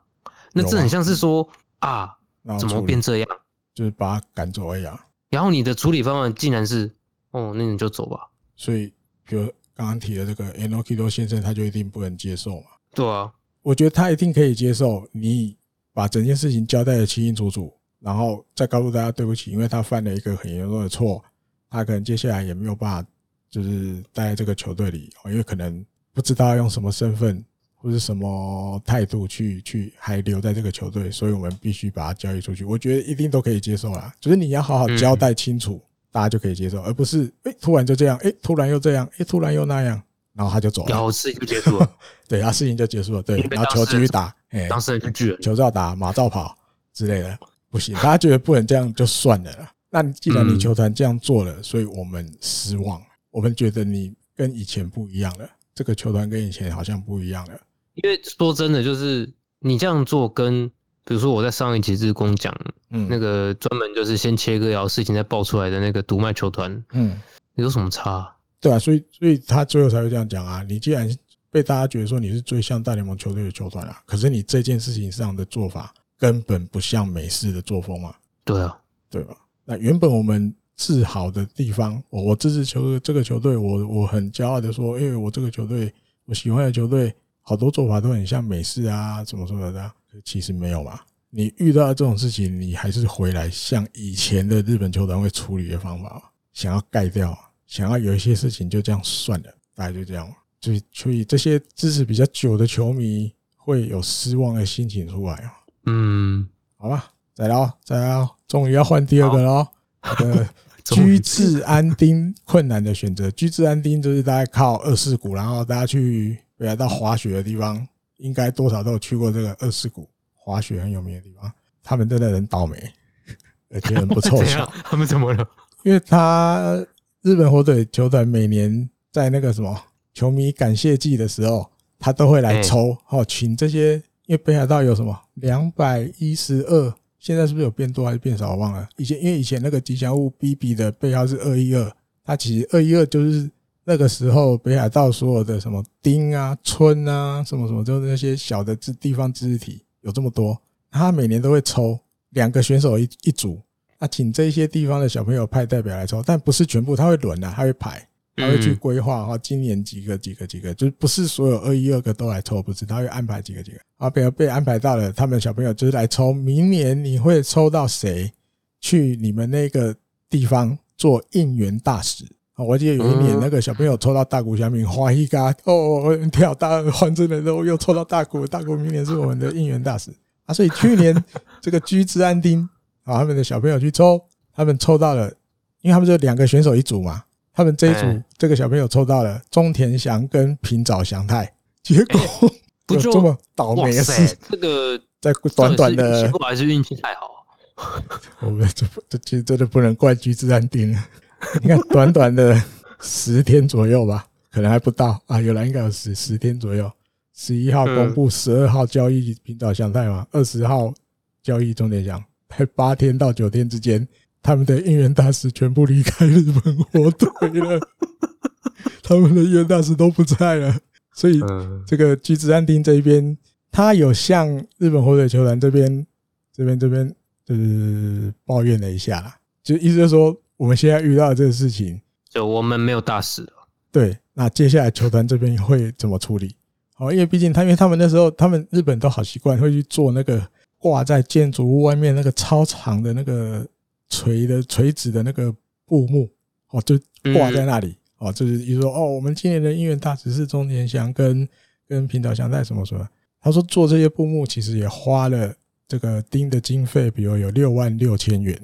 那这很像是说啊，怎么变这样？就是把他赶走而已啊。然后你的处理方案竟然是，哦，那你就走吧。所以，比如刚刚提的这个 Enokido 先生，他就一定不能接受嘛？对啊，我觉得他一定可以接受你。把整件事情交代的清清楚楚，然后再告诉大家对不起，因为他犯了一个很严重的错，他可能接下来也没有办法，就是待在这个球队里，因为可能不知道用什么身份或者什么态度去去还留在这个球队，所以我们必须把他交易出去。我觉得一定都可以接受啦，就是你要好好交代清楚，大家就可以接受，而不是诶突然就这样，诶突然又这样，诶突然又那样。然后他就走了，然后事情就结束了。对，他事情就结束了。对，然后球继续打，哎，当事人就拒了，球照打，马照跑之类的，不行。他觉得不能这样，就算了。那既然你球团这样做了，所以我们失望，我们觉得你跟以前不一样了。这个球团跟以前好像不一样了。因为说真的，就是你这样做跟比如说我在上一集日工讲，嗯，那个专门就是先切割，然后事情再爆出来的那个独卖球团，嗯，有什么差啊？对啊，所以所以他最后才会这样讲啊。你既然被大家觉得说你是最像大联盟球队的球团啊，可是你这件事情上的做法根本不像美式的作风啊。对啊，对吧？那原本我们自豪的地方，我我支持球这个球队，我我很骄傲的说，因为我这个球队，我喜欢的球队，好多做法都很像美式啊，怎么说的？其实没有嘛。你遇到这种事情，你还是回来像以前的日本球团会处理的方法，想要盖掉。想要有一些事情就这样算了，大概就这样。所以，所以这些支持比较久的球迷会有失望的心情出来啊。嗯，好吧，再来，再来，终于要换第二个了。好 的，居治安丁困难的选择。居治安丁就是大概靠二世股，然后大家去北海道滑雪的地方，应该多少都有去过这个二世谷滑雪很有名的地方。他们真的很倒霉，而且很不凑巧。他们怎么了？因为他。日本火腿球团每年在那个什么球迷感谢季的时候，他都会来抽哦，请这些，因为北海道有什么两百一十二，现在是不是有变多还是变少？我忘了。以前因为以前那个吉祥物 BB 的背号是二一二，它其实二一二就是那个时候北海道所有的什么町啊、村啊、什么什么，就是那些小的地方自治体有这么多，他每年都会抽两个选手一一组。那请这些地方的小朋友派代表来抽，但不是全部，他会轮啊，他会排，他会去规划哈，今年几个几个几个，就是不是所有二一二个都来抽，不是，他会安排几个几个，啊，比如被安排到了，他们小朋友就是来抽，明年你会抽到谁去你们那个地方做应援大使？我记得有一年那个小朋友抽到大谷翔平，花一嘎哦，跳大换真的都又抽到大谷，大谷明年是我们的应援大使啊，所以去年这个居治安丁。啊，他们的小朋友去抽，他们抽到了，因为他们就两个选手一组嘛，他们这一组这个小朋友抽到了中田翔跟平沼翔太，结果不就这么倒霉的事？这个在短短的，还是运气太好。我们这这其实真的不能怪居治安町。你看，短短的十天左右吧，可能还不到。啊，有来应该有十十天左右。十一号公布，十二号交易平沼翔太嘛，二十号交易中点奖。在八天到九天之间，他们的应援大使全部离开日本火腿了，他们的应援大使都不在了，所以这个吉子安町这一边，他有向日本火腿球团这边、这边、这边就是抱怨了一下啦，就意思就是说，我们现在遇到的这个事情，就我们没有大使了。对，那接下来球团这边会怎么处理？哦，因为毕竟他，因为他们那时候，他们日本都好习惯会去做那个。挂在建筑物外面那个超长的那个垂的垂直的那个布幕哦，就挂在那里哦，就是比如说哦，我们今年的应援大使是中田翔跟跟平岛翔太什么什么。他说做这些布幕其实也花了这个丁的经费，比如有六万六千元。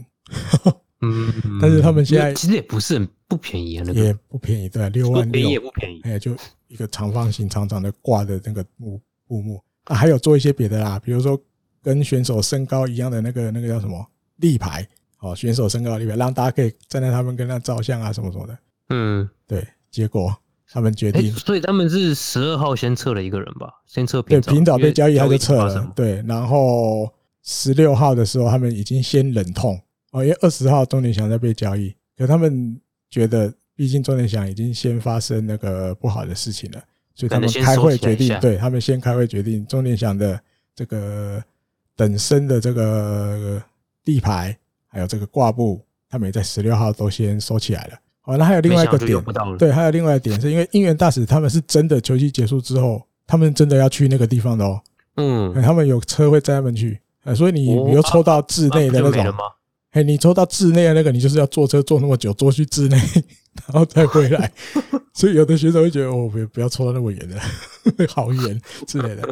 嗯，但是他们现在其实也不是很不便宜啊，也不便宜，对，六万六也不便宜，哎，就一个长方形长长的挂的那个木布幕啊，还有做一些别的啦，比如说。跟选手身高一样的那个那个叫什么立牌？哦，选手身高立牌，让大家可以站在他们跟他照相啊，什么什么的。嗯，对。结果他们决定，所以他们是十二号先撤了一个人吧？先撤平对平岛被交易，他就撤了。对，然后十六号的时候，他们已经先忍痛哦，因为二十号钟点祥在被交易，可他们觉得，毕竟钟点祥已经先发生那个不好的事情了，所以他们开会决定，对他们先开会决定钟点祥的这个。等身的这个地牌，还有这个挂布，他们也在十六号都先收起来了。哦，那还有另外一个点，对，还有另外一个点是因为应援大使他们是真的球季结束之后，他们真的要去那个地方的哦。嗯，他们有车会载他们去，所以你比如抽到志内的那种，哎，你抽到志内的那个，你就是要坐车坐那么久，坐去志内，然后再回来。所以有的学生会觉得，哦，不不要抽到那么远的，好远之类的。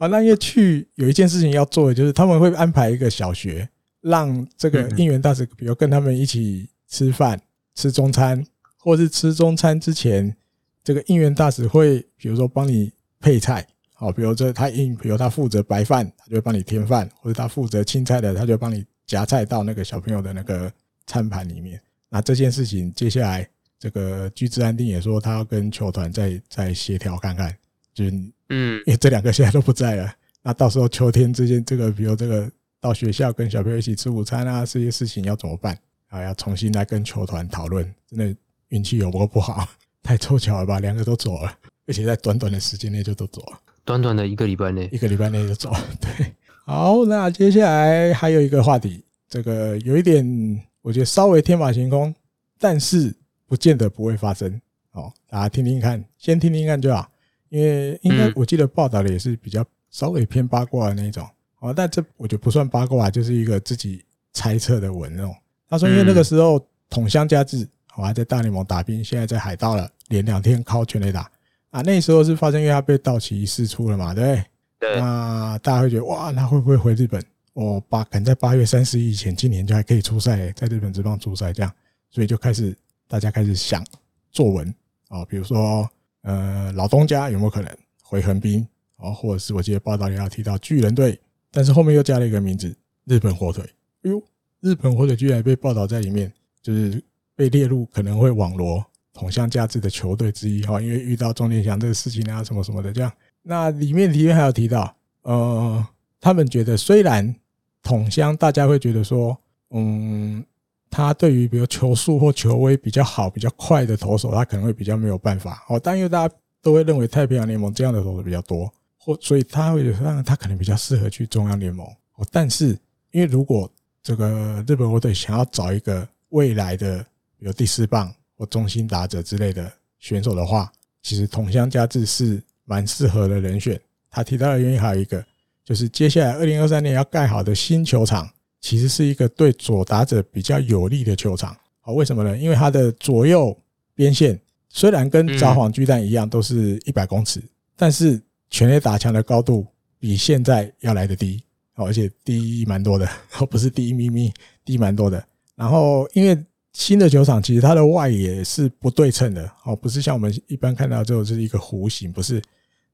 啊，那因为去有一件事情要做的，就是他们会安排一个小学，让这个应援大使，比如跟他们一起吃饭、吃中餐，或是吃中餐之前，这个应援大使会，比如说帮你配菜，好，比如说他应，比如他负责白饭，他就会帮你添饭，或者他负责青菜的，他就帮你夹菜到那个小朋友的那个餐盘里面。那这件事情接下来。这个居治安定也说，他要跟球团再再协调看看，就是嗯，因为这两个现在都不在了，那到时候秋天之间，这个比如这个到学校跟小朋友一起吃午餐啊，这些事情要怎么办啊？要重新来跟球团讨论。真的运气有多不好？太凑巧了吧，两个都走了，而且在短短的时间内就都走了。短短的一个礼拜内，一个礼拜内就走了。对，好，那接下来还有一个话题，这个有一点，我觉得稍微天马行空，但是不见得不会发生。哦，大家听听看，先听听看就好，因为应该我记得报道的也是比较稍微偏八卦的那种。哦，但这我觉得不算八卦，就是一个自己猜测的文哦。他说，因为那个时候筒乡家志我还在大联盟打兵，现在在海盗了，连两天靠全垒打啊。那时候是发生，因为他被道奇释出了嘛，对不对？对。那大家会觉得哇，那会不会回日本？哦，八可能在八月三十以前，今年就还可以出赛，在日本职棒出赛这样，所以就开始大家开始想作文啊，比如说呃老东家有没有可能回横滨啊，或者是我记得报道里要提到巨人队，但是后面又加了一个名字日本火腿。哎呦，日本火腿居然被报道在里面，就是。被列入可能会网罗筒乡价值的球队之一哈，因为遇到中田祥这个事情啊，什么什么的这样。那里面里面还有提到，呃，他们觉得虽然统乡大家会觉得说，嗯，他对于比如球速或球威比较好、比较快的投手，他可能会比较没有办法哦。但因为大家都会认为太平洋联盟这样的投手比较多，或所以他会觉得让他可能比较适合去中央联盟哦。但是因为如果这个日本火腿想要找一个未来的有第四棒或中心打者之类的选手的话，其实统乡佳志是蛮适合的人选。他提到的原因还有一个，就是接下来二零二三年要盖好的新球场，其实是一个对左打者比较有利的球场。好，为什么呢？因为它的左右边线虽然跟札幌巨蛋一样都是一百公尺，但是全垒打墙的高度比现在要来的低，而且低蛮多的，不是低一咪咪，低蛮多的。然后因为新的球场其实它的外野是不对称的哦，不是像我们一般看到之后就是一个弧形，不是，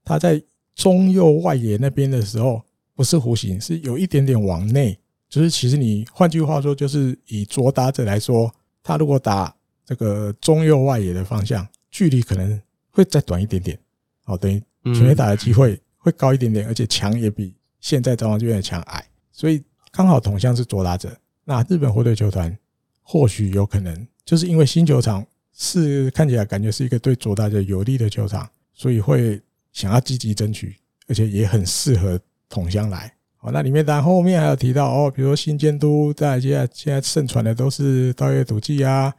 它在中右外野那边的时候不是弧形，是有一点点往内，就是其实你换句话说，就是以左打者来说，他如果打这个中右外野的方向，距离可能会再短一点点，哦，等于全垒打的机会会高一点点，而且墙也比现在札幌这边的墙矮，所以刚好同向是左打者，那日本火腿球团。或许有可能，就是因为新球场是看起来感觉是一个对左打者有利的球场，所以会想要积极争取，而且也很适合同乡来。哦，那里面当然后面还有提到哦，比如说新监督在现在现在盛传的都是稻叶笃纪啊。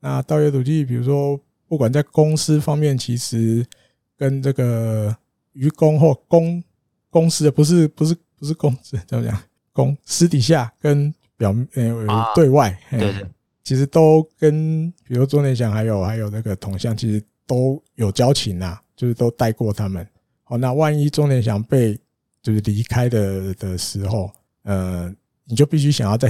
那稻叶笃纪，比如说不管在公司方面，其实跟这个于公或公公司的不是不是不是公司怎么讲公私底下跟。表呃对外，对对，其实都跟比如钟念祥还有还有那个同乡，其实都有交情呐，就是都带过他们。好，那万一钟念祥被就是离开的的时候，呃，你就必须想要再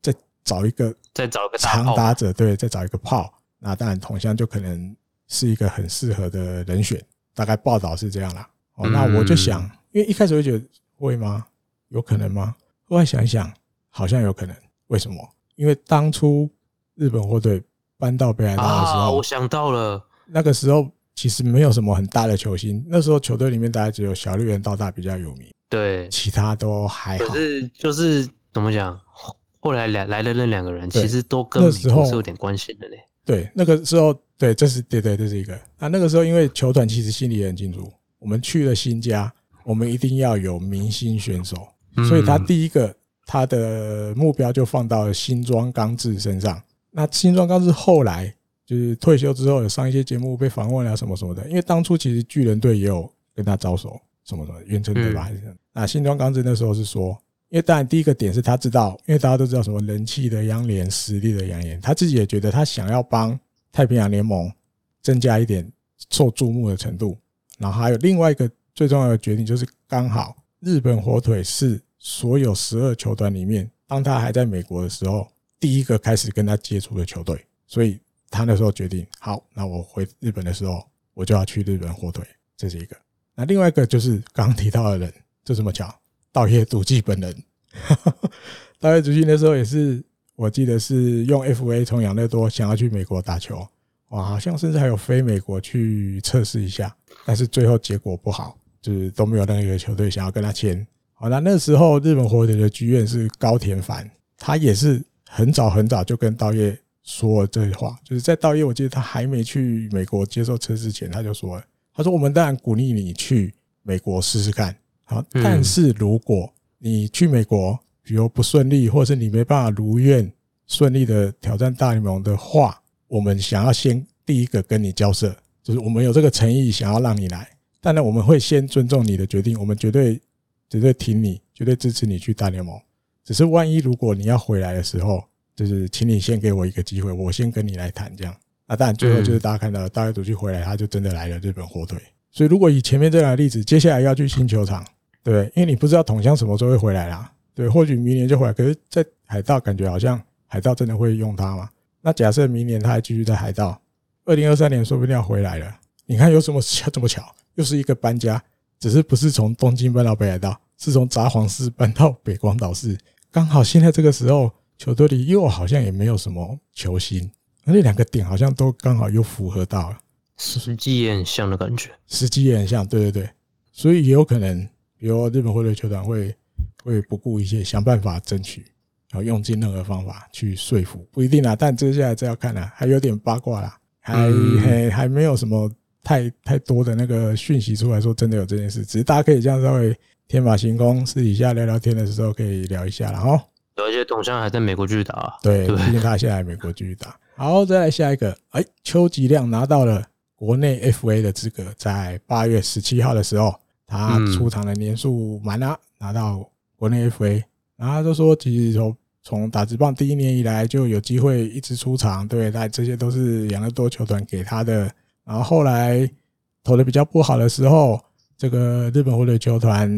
再找一个再找一个长打者，对，再找一个炮。那当然同乡就可能是一个很适合的人选。大概报道是这样啦。哦，那我就想，因为一开始会觉得会吗？有可能吗？后来想一想。好像有可能，为什么？因为当初日本火队搬到北海道的时候，啊，我想到了，那个时候其实没有什么很大的球星，那时候球队里面大概只有小绿人到大比较有名，对，其他都还好。可是就是怎么讲，后来来来的那两个人，其实都跟时候是有点关系的嘞。对，那个时候，对，这是对对，这是一个。那那个时候，因为球团其实心里也很清楚，我们去了新家，我们一定要有明星选手，所以他第一个。他的目标就放到了新庄刚志身上。那新庄刚志后来就是退休之后，有上一些节目被访问啊，什么什么的。因为当初其实巨人队也有跟他招手，什么什么远征队吧。那新庄刚志那时候是说，因为当然第一个点是他知道，因为大家都知道什么人气的央联、实力的央联，他自己也觉得他想要帮太平洋联盟增加一点受注目的程度。然后还有另外一个最重要的决定，就是刚好日本火腿是。所有十二球团里面，当他还在美国的时候，第一个开始跟他接触的球队，所以他那时候决定，好，那我回日本的时候，我就要去日本火腿，这是一个。那另外一个就是刚刚提到的人，就这么巧，道叶笃纪本人。稻叶笃纪那时候也是，我记得是用 FA 从养乐多想要去美国打球，哇，好像甚至还有飞美国去测试一下，但是最后结果不好，就是都没有任何一个球队想要跟他签。好，那那时候日本火腿的剧院是高田繁，他也是很早很早就跟道叶说了这句话，就是在稻叶，我记得他还没去美国接受测试前，他就说了，他说我们当然鼓励你去美国试试看，好，但是如果你去美国，比如不顺利，或是你没办法如愿顺利的挑战大联盟的话，我们想要先第一个跟你交涉，就是我们有这个诚意想要让你来，当然我们会先尊重你的决定，我们绝对绝对挺你，绝对支持你去大联盟。只是万一如果你要回来的时候，就是请你先给我一个机会，我先跟你来谈这样。啊当然最后就是大家看到大卫赌气回来，他就真的来了日本火腿。所以如果以前面这两个例子，接下来要去新球场，对，因为你不知道桶箱什么时候会回来啦。对，或许明年就回来。可是，在海盗感觉好像海盗真的会用它嘛？那假设明年他还继续在海盗，二零二三年说不定要回来了。你看有什么巧这么巧？又是一个搬家，只是不是从东京搬到北海道，是从札幌市搬到北广岛市。刚好现在这个时候，球队里又好像也没有什么球星，那两个点好像都刚好又符合到了，时机也很像的感觉，时机也很像。对对对，所以也有可能，比如日本火腿球团会。会不顾一切想办法争取，然后用尽任何方法去说服，不一定啊。但接下来这要看啊，还有点八卦啦，还还还没有什么太太多的那个讯息出来说真的有这件事，只是大家可以这样稍微天马行空，私底下聊聊天的时候可以聊一下了哈。有一些统相还在美国继续打，啊，对，毕竟他现在在美国继续打。好，再来下一个，哎，邱吉亮拿到了国内 FA 的资格，在八月十七号的时候，他出场的年数满了，拿到。国内 FA，然后他就说，其实从从打职棒第一年以来就有机会一直出场，对，但这些都是养乐多球团给他的。然后后来投的比较不好的时候，这个日本火腿球团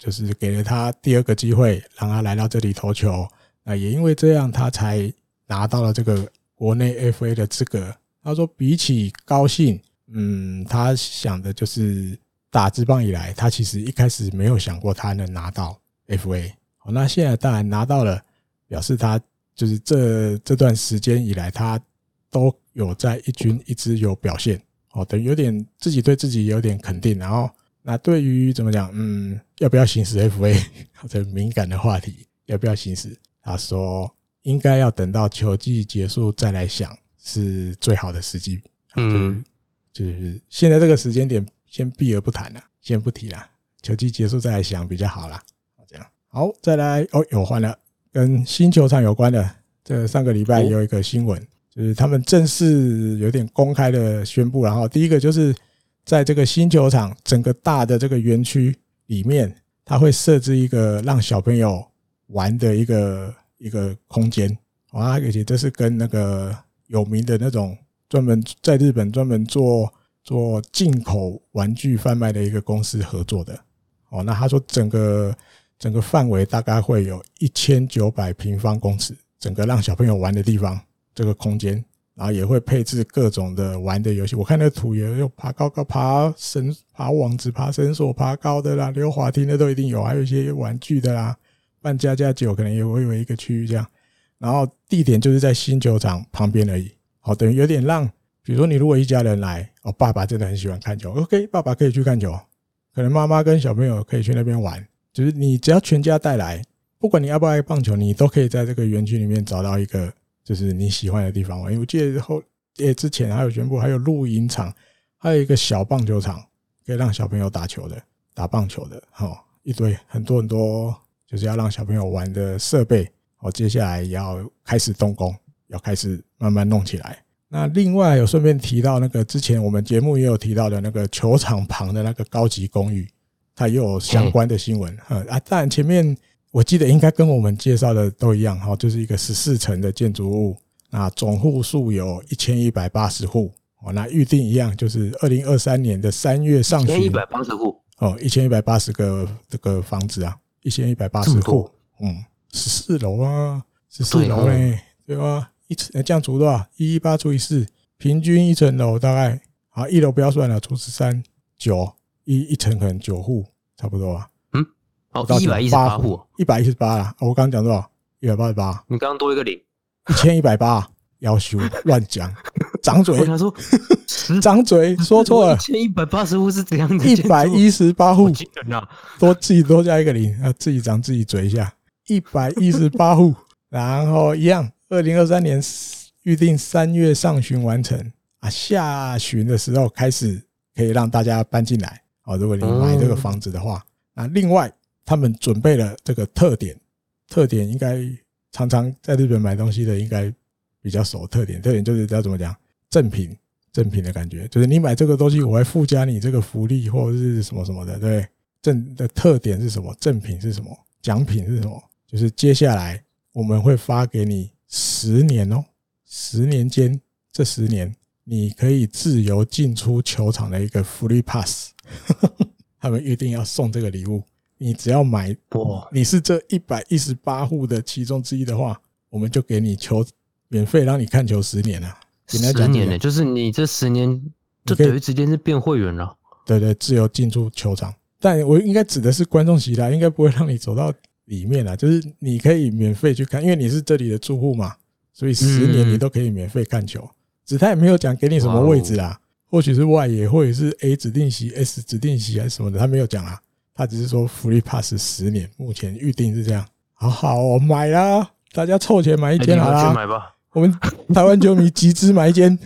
就是给了他第二个机会，让他来到这里投球。那也因为这样，他才拿到了这个国内 FA 的资格。他说，比起高兴，嗯，他想的就是打职棒以来，他其实一开始没有想过他能拿到。FA，好，那现在当然拿到了，表示他就是这这段时间以来，他都有在一军一直有表现，哦，等于有点自己对自己有点肯定。然后，那对于怎么讲，嗯，要不要行使 FA 这 敏感的话题，要不要行使？他说应该要等到球季结束再来想，是最好的时机。嗯，就是现在这个时间点，先避而不谈了，先不提了，球季结束再来想比较好啦。好，再来哦，有换了，跟新球场有关的。这上个礼拜有一个新闻，就是他们正式有点公开的宣布。然后第一个就是在这个新球场整个大的这个园区里面，它会设置一个让小朋友玩的一个一个空间啊，而且这是跟那个有名的那种专门在日本专门做做进口玩具贩卖的一个公司合作的。哦，那他说整个。整个范围大概会有一千九百平方公尺，整个让小朋友玩的地方，这个空间，然后也会配置各种的玩的游戏。我看那个图也有爬高高、爬绳、爬网子、爬绳索、爬高的啦，溜滑梯那都一定有，还有一些玩具的啦。办家家酒可能也会有一个区域这样，然后地点就是在新球场旁边而已。好，等于有点让，比如说你如果一家人来，哦，爸爸真的很喜欢看球，OK，爸爸可以去看球，可能妈妈跟小朋友可以去那边玩。就是你只要全家带来，不管你爱不爱棒球，你都可以在这个园区里面找到一个就是你喜欢的地方玩。因为我记得后诶之前还有宣布，还有露营场，还有一个小棒球场，可以让小朋友打球的、打棒球的，哈，一堆很多很多，就是要让小朋友玩的设备。好，接下来也要开始动工，要开始慢慢弄起来。那另外有顺便提到那个之前我们节目也有提到的那个球场旁的那个高级公寓。它也有相关的新闻，嗯啊，当然前面我记得应该跟我们介绍的都一样哈，就是一个十四层的建筑物，那总户数有一千一百八十户哦，那预定一样就是二零二三年的三月上旬，一百八十户哦，一千一百八十个这个房子啊，一千一百八十户，嗯，十四楼啊，十四楼嘞，对吧？一层这样除多少？一一八除以四，平均一层楼大概啊，一楼不要算了，除十三九。一一层可能九户差不多啊，嗯，好，一百一十八户，一百一十八啦。我刚刚讲多少？一百八十八。你刚刚多一个零，一千一百八，要求乱讲。掌嘴。他说 掌嘴说错了，一千一百八十户是怎样的？一百一十八户，多自己多加一个零，啊，自己掌自己嘴一下，一百一十八户，然后一样，二零二三年预定三月上旬完成啊，下旬的时候开始可以让大家搬进来。哦，如果你买这个房子的话，那另外他们准备了这个特点，特点应该常常在日本买东西的应该比较熟。特点，特点就是要怎么讲，赠品，赠品的感觉，就是你买这个东西，我会附加你这个福利或者是什么什么的，对，赠的特点是什么？赠品是什么？奖品是什么？就是接下来我们会发给你十年哦，十年间这十年你可以自由进出球场的一个 free pass。他们一定要送这个礼物，你只要买，你是这一百一十八户的其中之一的话，我们就给你球免费让你看球十年啊！十年呢，就是你这十年就等于直接是变会员了。对对，自由进出球场，但我应该指的是观众席啦，应该不会让你走到里面啦，就是你可以免费去看，因为你是这里的住户嘛，所以十年你都可以免费看球。只他也没有讲给你什么位置啊。或许是 Y 也或者是 A 指定席、S 指定席还是什么的，他没有讲啊，他只是说 Free Pass 十年，目前预定是这样。好好，我买啦，大家凑钱买一间好啦。买吧，我们台湾球迷集资买一间，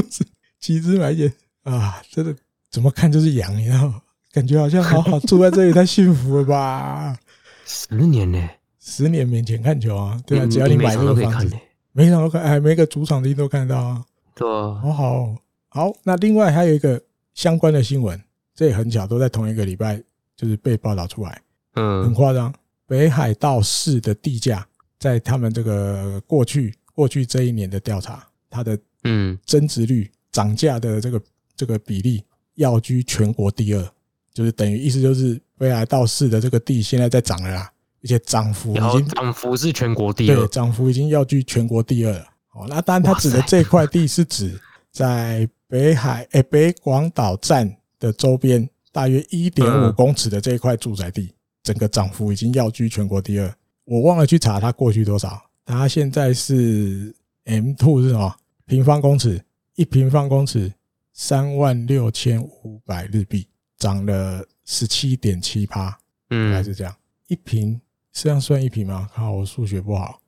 集资买一间啊！真的怎么看就是洋，你知道吗？感觉好像好好住在这里太幸福了吧？十年呢？十年免钱看球啊？对啊，只要你买这个房子，每场都看，哎，每个主场的都看得到啊。对啊，好好。好，那另外还有一个相关的新闻，这也很巧，都在同一个礼拜，就是被报道出来。嗯，很夸张。北海道市的地价，在他们这个过去过去这一年的调查，它的嗯增值率涨价的这个这个比例，要居全国第二，就是等于意思就是北海道市的这个地现在在涨了啦，而且涨幅已经涨幅是全国第二，对，涨幅已经要居全国第二了。哦，那当然，它指的这块地是指在。北海诶，北广岛站的周边大约一点五公尺的这一块住宅地，整个涨幅已经要居全国第二。我忘了去查它过去多少，它现在是 M two 是什么？平方公尺，一平方公尺三万六千五百日币，涨了十七点七趴，嗯，还是这样。一平是这样算一平吗？好我数学不好，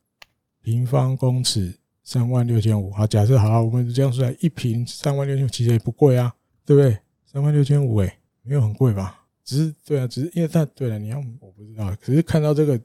平方公尺。三万六千五，好，假设好，我们这样算，一平三万六千五，其实也不贵啊，对不对？三万六千五，诶，没有很贵吧？只是对啊，只是因为它对了，你要我不知道，可是看到这个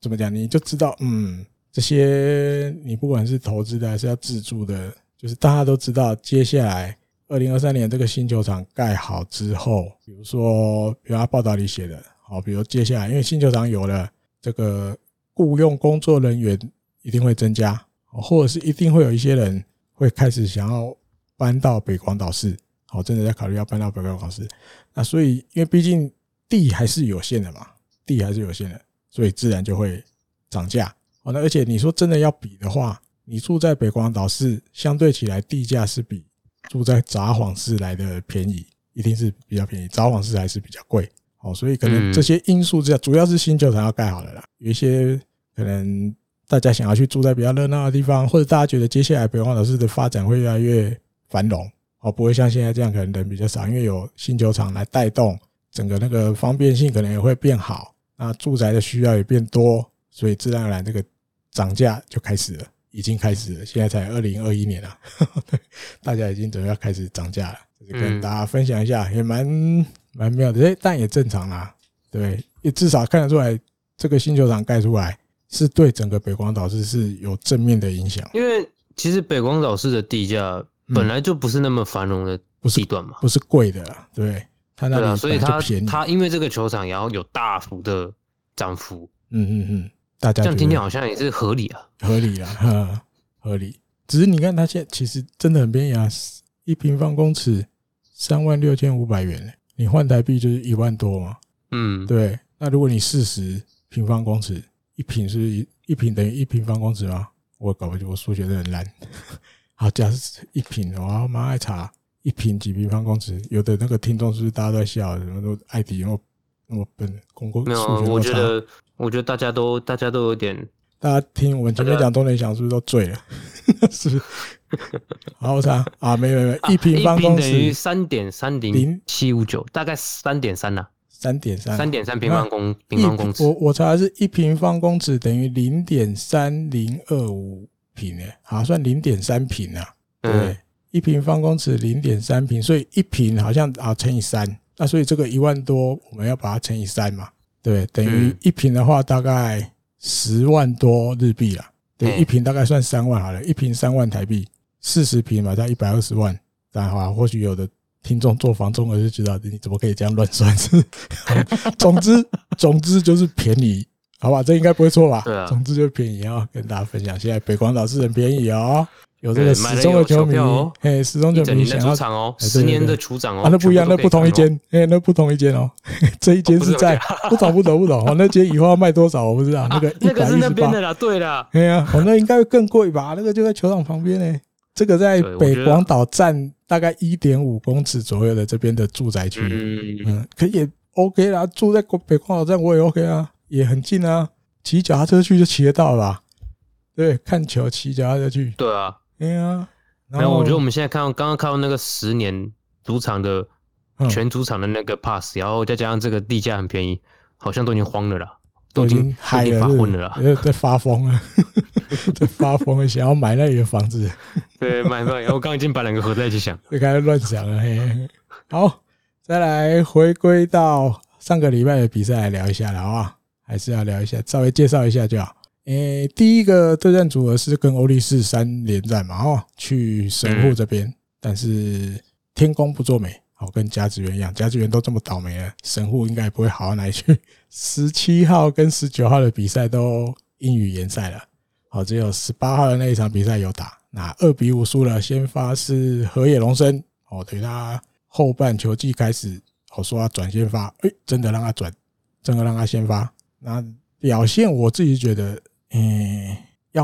怎么讲，你就知道，嗯，这些你不管是投资的还是要自住的，就是大家都知道，接下来二零二三年这个新球场盖好之后，比如说，比如他报道里写的，好，比如接下来因为新球场有了这个雇佣工作人员一定会增加。或者是一定会有一些人会开始想要搬到北广岛市，好，真的在考虑要搬到北广岛市。那所以，因为毕竟地还是有限的嘛，地还是有限的，所以自然就会涨价。好，那而且你说真的要比的话，你住在北广岛市，相对起来地价是比住在札幌市来的便宜，一定是比较便宜。札幌市还是比较贵，哦，所以可能这些因素之下，主要是新球场要盖好了啦，有一些可能。大家想要去住在比较热闹的地方，或者大家觉得接下来北广岛市的发展会越来越繁荣，哦，不会像现在这样可能人比较少，因为有新球场来带动整个那个方便性可能也会变好，那住宅的需要也变多，所以自然而然这个涨价就开始了，已经开始了，现在才二零二一年了，大家已经准备要开始涨价了，就是跟大家分享一下，也蛮蛮妙的，诶，但也正常啦，对，也至少看得出来这个新球场盖出来。是对整个北广岛市是有正面的影响，因为其实北广岛市的地价本来就不是那么繁荣的地段嘛，不是贵的，对，它那里所以它它因为这个球场然后有大幅的涨幅，嗯嗯嗯，大家这样听听好像也是合理啊，合理啊，合理。只是你看它现在其实真的很便宜啊，一平方公尺三万六千五百元，你换台币就是一万多嘛，嗯，对。那如果你四十平方公尺。一平是一一坪等于一平方公尺吗？我搞不清，我数学真的很烂。好，假设一坪，我蛮爱查一平几平方公尺。有的那个听众是不是大家都在笑？什么都爱迪，那么那么笨，公公数学那么差。没有，我觉得，我觉得大家都大家都有点大家听我们前面讲东联想是不是都醉了？是。好查啊！没有没有，一平方公尺等于三点三零七五九，大概三点三呐，三点三，三点三平方公平方公尺。我我查的是一平方公尺等于零点三零二五平诶，好算零点三平啊。对，一平方公尺零点三平，所以一平好像啊乘以三，那所以这个一万多我们要把它乘以三嘛？对，等于一平的话大概十万多日币啦。对，一平大概算三万好了，一平三万台币。四十平嘛，在一百二十万，这样的话，或许有的听众做房中的就知道，你怎么可以这样乱算？是，总之，总之就是便宜，好吧？这应该不会错吧？对啊，总之就便宜啊！跟大家分享，现在北广岛是很便宜哦，有这个死忠的球迷，哎，死忠球迷想要场哦，十年的主场哦，啊，那不一样，那不同一间，哎，那不同一间哦，这一间是在 不懂不懂不懂哦，那间以后要卖多少我不知道，那个那个是那边的啦，对啦，哎呀，哦，那应该会更贵吧？那个就在球场旁边呢。这个在北广岛站大概一点五公尺左右的这边的住宅区，嗯，可以也 OK 啦。住在北广岛站我也 OK 啊，也很近啊，骑脚踏车去就骑得到了吧？对，看球骑脚踏车去。对啊，对啊。然后我觉得我们现在看到刚刚看到那个十年主场的全主场的那个 pass，然后再加上这个地价很便宜，好像都已经慌了啦。都已经嗨了，发昏了啦，在发疯了，在发疯了，想要买那里的房子。对，买买。我刚刚已经把两个合在一起想，就开始乱想了。嘿，好，再来回归到上个礼拜的比赛来聊一下了，好不好？还是要聊一下，稍微介绍一下就好。诶，第一个对战组合是跟欧力士三连战嘛，哦，去神户这边，但是天公不作美。好，跟甲子园一样，甲子园都这么倒霉了，神户应该也不会好到哪里去。十七号跟十九号的比赛都阴雨延赛了，好，只有十八号的那一场比赛有打，那二比五输了。先发是河野龙生，哦，等他后半球季开始，我说要转先发，诶，真的让他转，真的让他先发。那表现我自己觉得，嗯，要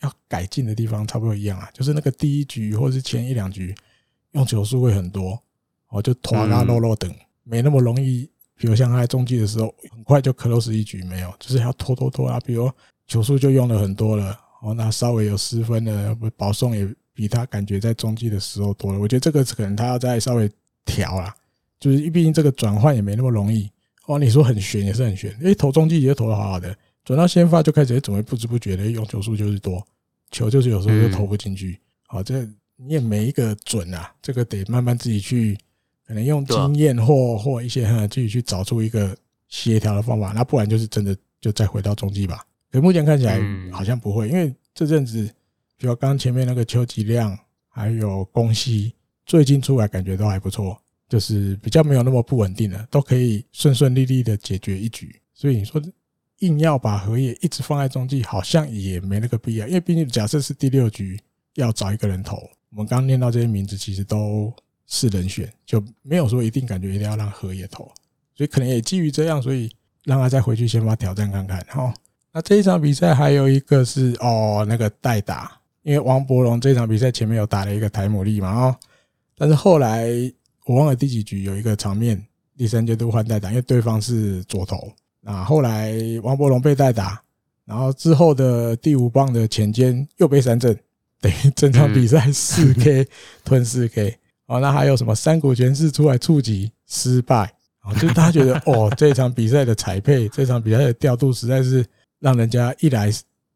要改进的地方差不多一样啊，就是那个第一局或是前一两局用球数会很多。我就拖拉落落等，没那么容易。比如像他在中继的时候，很快就 close 一局没有，就是要拖拖拖啊。比如球数就用了很多了，哦，那稍微有失分的保送也比他感觉在中继的时候多了。我觉得这个可能他要再稍微调啦，就是毕竟这个转换也没那么容易。哦，你说很悬也是很悬，诶，投中继也投的好好的，转到先发就开始怎么不知不觉的用球数就是多，球就是有时候就投不进去。好，这你也没一个准啊，这个得慢慢自己去。可能用经验或或一些自己去找出一个协调的方法，那不然就是真的就再回到中继吧。可目前看起来好像不会，因为这阵子，比如刚刚前面那个邱吉亮还有宫西，最近出来感觉都还不错，就是比较没有那么不稳定了，都可以顺顺利利的解决一局。所以你说硬要把荷叶一直放在中继，好像也没那个必要，因为毕竟假设是第六局要找一个人投，我们刚念到这些名字，其实都。是人选，就没有说一定感觉一定要让荷叶投，所以可能也基于这样，所以让他再回去先发挑战看看。哈，那这一场比赛还有一个是哦，那个代打，因为王柏融这场比赛前面有打了一个台姆利嘛，哦，但是后来我忘了第几局有一个场面，第三阶段换代打，因为对方是左投，那后来王伯龙被代打，然后之后的第五棒的前肩又被三振，等于整场比赛四 K 吞四 K。哦，那还有什么三谷拳士出来触及失败啊？就是大家觉得哦，这场比赛的彩配，这场比赛的调度实在是让人家一来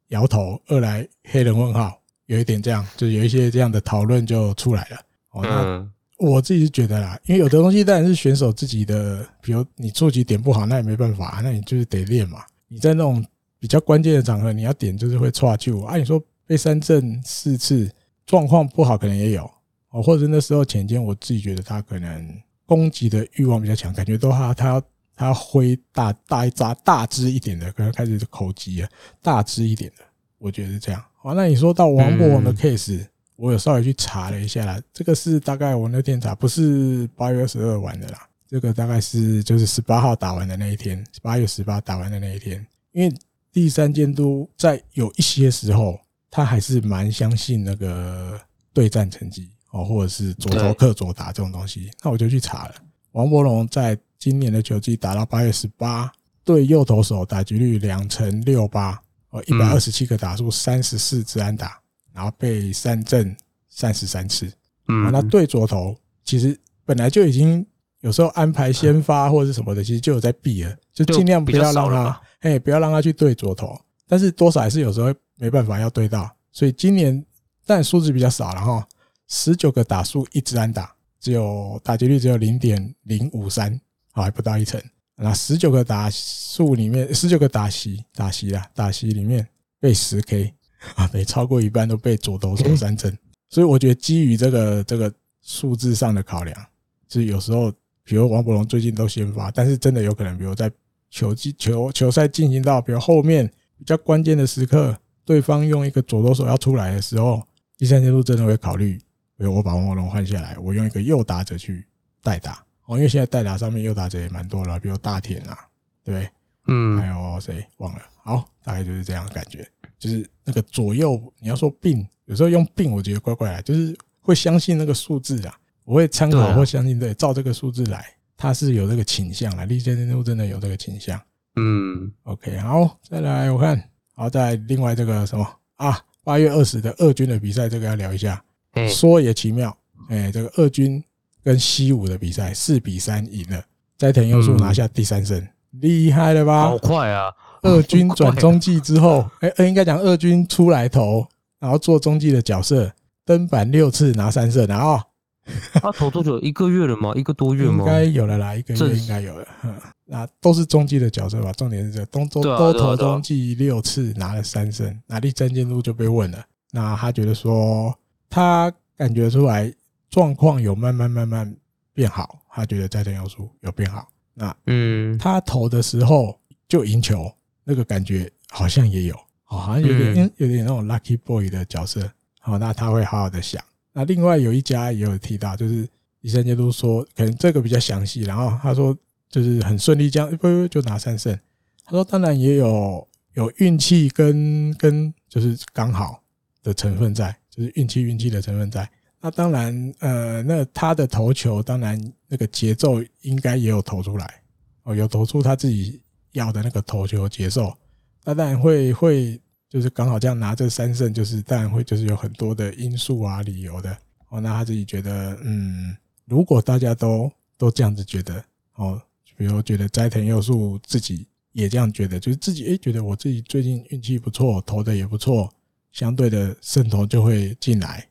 摇头，二来黑人问号，有一点这样，就有一些这样的讨论就出来了。哦，那我自己是觉得啦，因为有的东西当然是选手自己的，比如你触及点不好，那也没办法，那你就是得练嘛。你在那种比较关键的场合，你要点就是会错就啊。你说被三振四次，状况不好，可能也有。哦，或者那时候浅间，我自己觉得他可能攻击的欲望比较强，感觉都他他要他要挥大大一扎大只一点的，可能开始口击啊，大只一点的，我觉得是这样。好，那你说到王博王的 case，我有稍微去查了一下啦，这个是大概我那天查，不是八月二十二玩的啦，这个大概是就是十八号打完的那一天，八月十八打完的那一天，因为第三监督在有一些时候，他还是蛮相信那个对战成绩。哦，或者是左投克左打这种东西，那我就去查了。王柏融在今年的球季打到八月十八，对右投手打击率两成六八，哦，一百二十七个打数，三十四支安打，然后被三振三十三次。嗯，那对左投其实本来就已经有时候安排先发或者什么的，其实就有在避了，就尽量不要让他，哎，不要让他去对左投。但是多少还是有时候没办法要对到，所以今年但数字比较少了哈，十九个打数，一直安打，只有打击率只有零点零五三，还不到一成。那十九个打数里面，十九个打席打席啦，打席里面被十 K 啊，对，超过一半都被左投手三振。所以我觉得基于这个这个数字上的考量，就是有时候，比如王柏龙最近都先发，但是真的有可能，比如在球季球球赛进行到比如后面比较关键的时刻，对方用一个左投手要出来的时候，第三监督真的会考虑，比如我把王柏龙换下来，我用一个右打者去代打。哦，因为现在代打上面右打者也蛮多了，比如大田啊，对不对？嗯，还有谁忘了？好，大概就是这样的感觉，就是那个左右，你要说病，有时候用病，我觉得怪怪的，就是会相信那个数字啊，我会参考或相信对，照这个数字来，它是有这个倾向的，立先生真的有这个倾向。嗯，OK，好，再来我看，好，再来另外这个什么啊？八月二十的二军的比赛，这个要聊一下。说也奇妙，哎，这个二军。跟西武的比赛四比三赢了，斋藤优树拿下第三胜，厉害了吧？好快啊！二军转中继之后，哎，应该讲二军出来投，然后做中继的角色，登板六次拿三胜，然后 他投多久？一个月了吗？一个多月吗？应该有了啦，一个月应该有了。那都是中继的角色吧？重点是这个，都都都投中继六次拿了三胜，那第三监督就被问了，那他觉得说他感觉出来。状况有慢慢慢慢变好，他觉得斋藤优树有变好。那嗯，他投的时候就赢球，那个感觉好像也有，好像有点有点那种 lucky boy 的角色。好，那他会好好的想。那另外有一家也有提到，就是医生监督说，可能这个比较详细。然后他说，就是很顺利，这样不就拿三胜。他说，当然也有有运气跟跟就是刚好的成分在，就是运气运气的成分在。那当然，呃，那他的投球当然那个节奏应该也有投出来哦，有投出他自己要的那个投球节奏。那当然会会就是刚好这样拿这三胜，就是当然会就是有很多的因素啊、理由的哦。那他自己觉得，嗯，如果大家都都这样子觉得哦，比如觉得斋藤优树自己也这样觉得，就是自己诶觉得我自己最近运气不错，投的也不错，相对的胜投就会进来。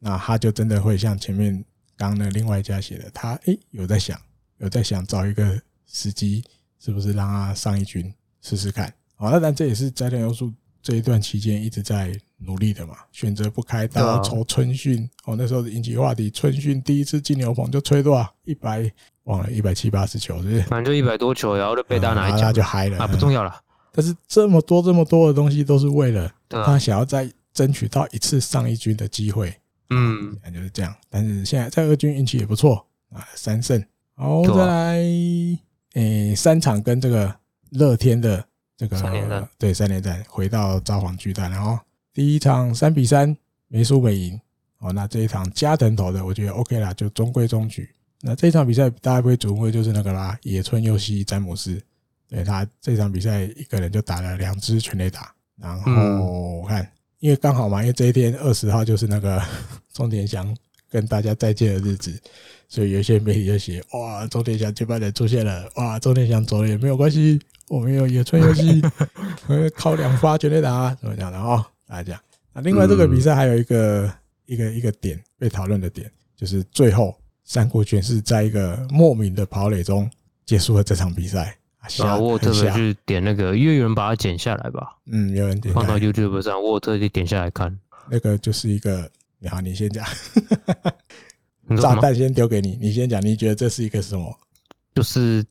那他就真的会像前面刚那另外一家写的，他诶有在想，有在想找一个时机，是不是让他上一军试试看？好，那但这也是斋藤优树这一段期间一直在努力的嘛，选择不开刀抽春训。哦，那时候引起话题，春训第一次进牛棚就吹多少一百，忘了一百七八十球，是不是？反正就一百多球，然后就被他拿一就嗨了啊，不重要了。但是这么多这么多的东西都是为了他想要再争取到一次上一军的机会。嗯，就是这样。但是现在在二军运气也不错啊，三胜。好，再来，诶，三场跟这个乐天的这个对三连战，回到札幌巨蛋，然后第一场三比三没输没赢。哦，那这一场加藤投的，我觉得 OK 啦，就中规中矩。那这一场比赛大家不会瞩目，就是那个啦，野村佑希詹姆斯，对他这场比赛一个人就打了两支全垒打，然后我看。因为刚好嘛，因为这一天二十号就是那个松田翔跟大家再见的日子，所以有些媒体就写：哇，周天祥接班人出现了！哇，周天祥走了也没有关系，我们有野村佑希，靠两发全垒打，怎么讲的哦？大家讲。那另外这个比赛还有一个一个一个点被讨论的点，就是最后三国全是在一个莫名的跑垒中结束了这场比赛。啊，我特别去点那个，因为有人把它剪下来吧？嗯，有人点放到 YouTube 上，我特地点下来看。那个就是一个，你好，你先讲。炸弹先丢给你，你先讲，你觉得这是一个什么？就是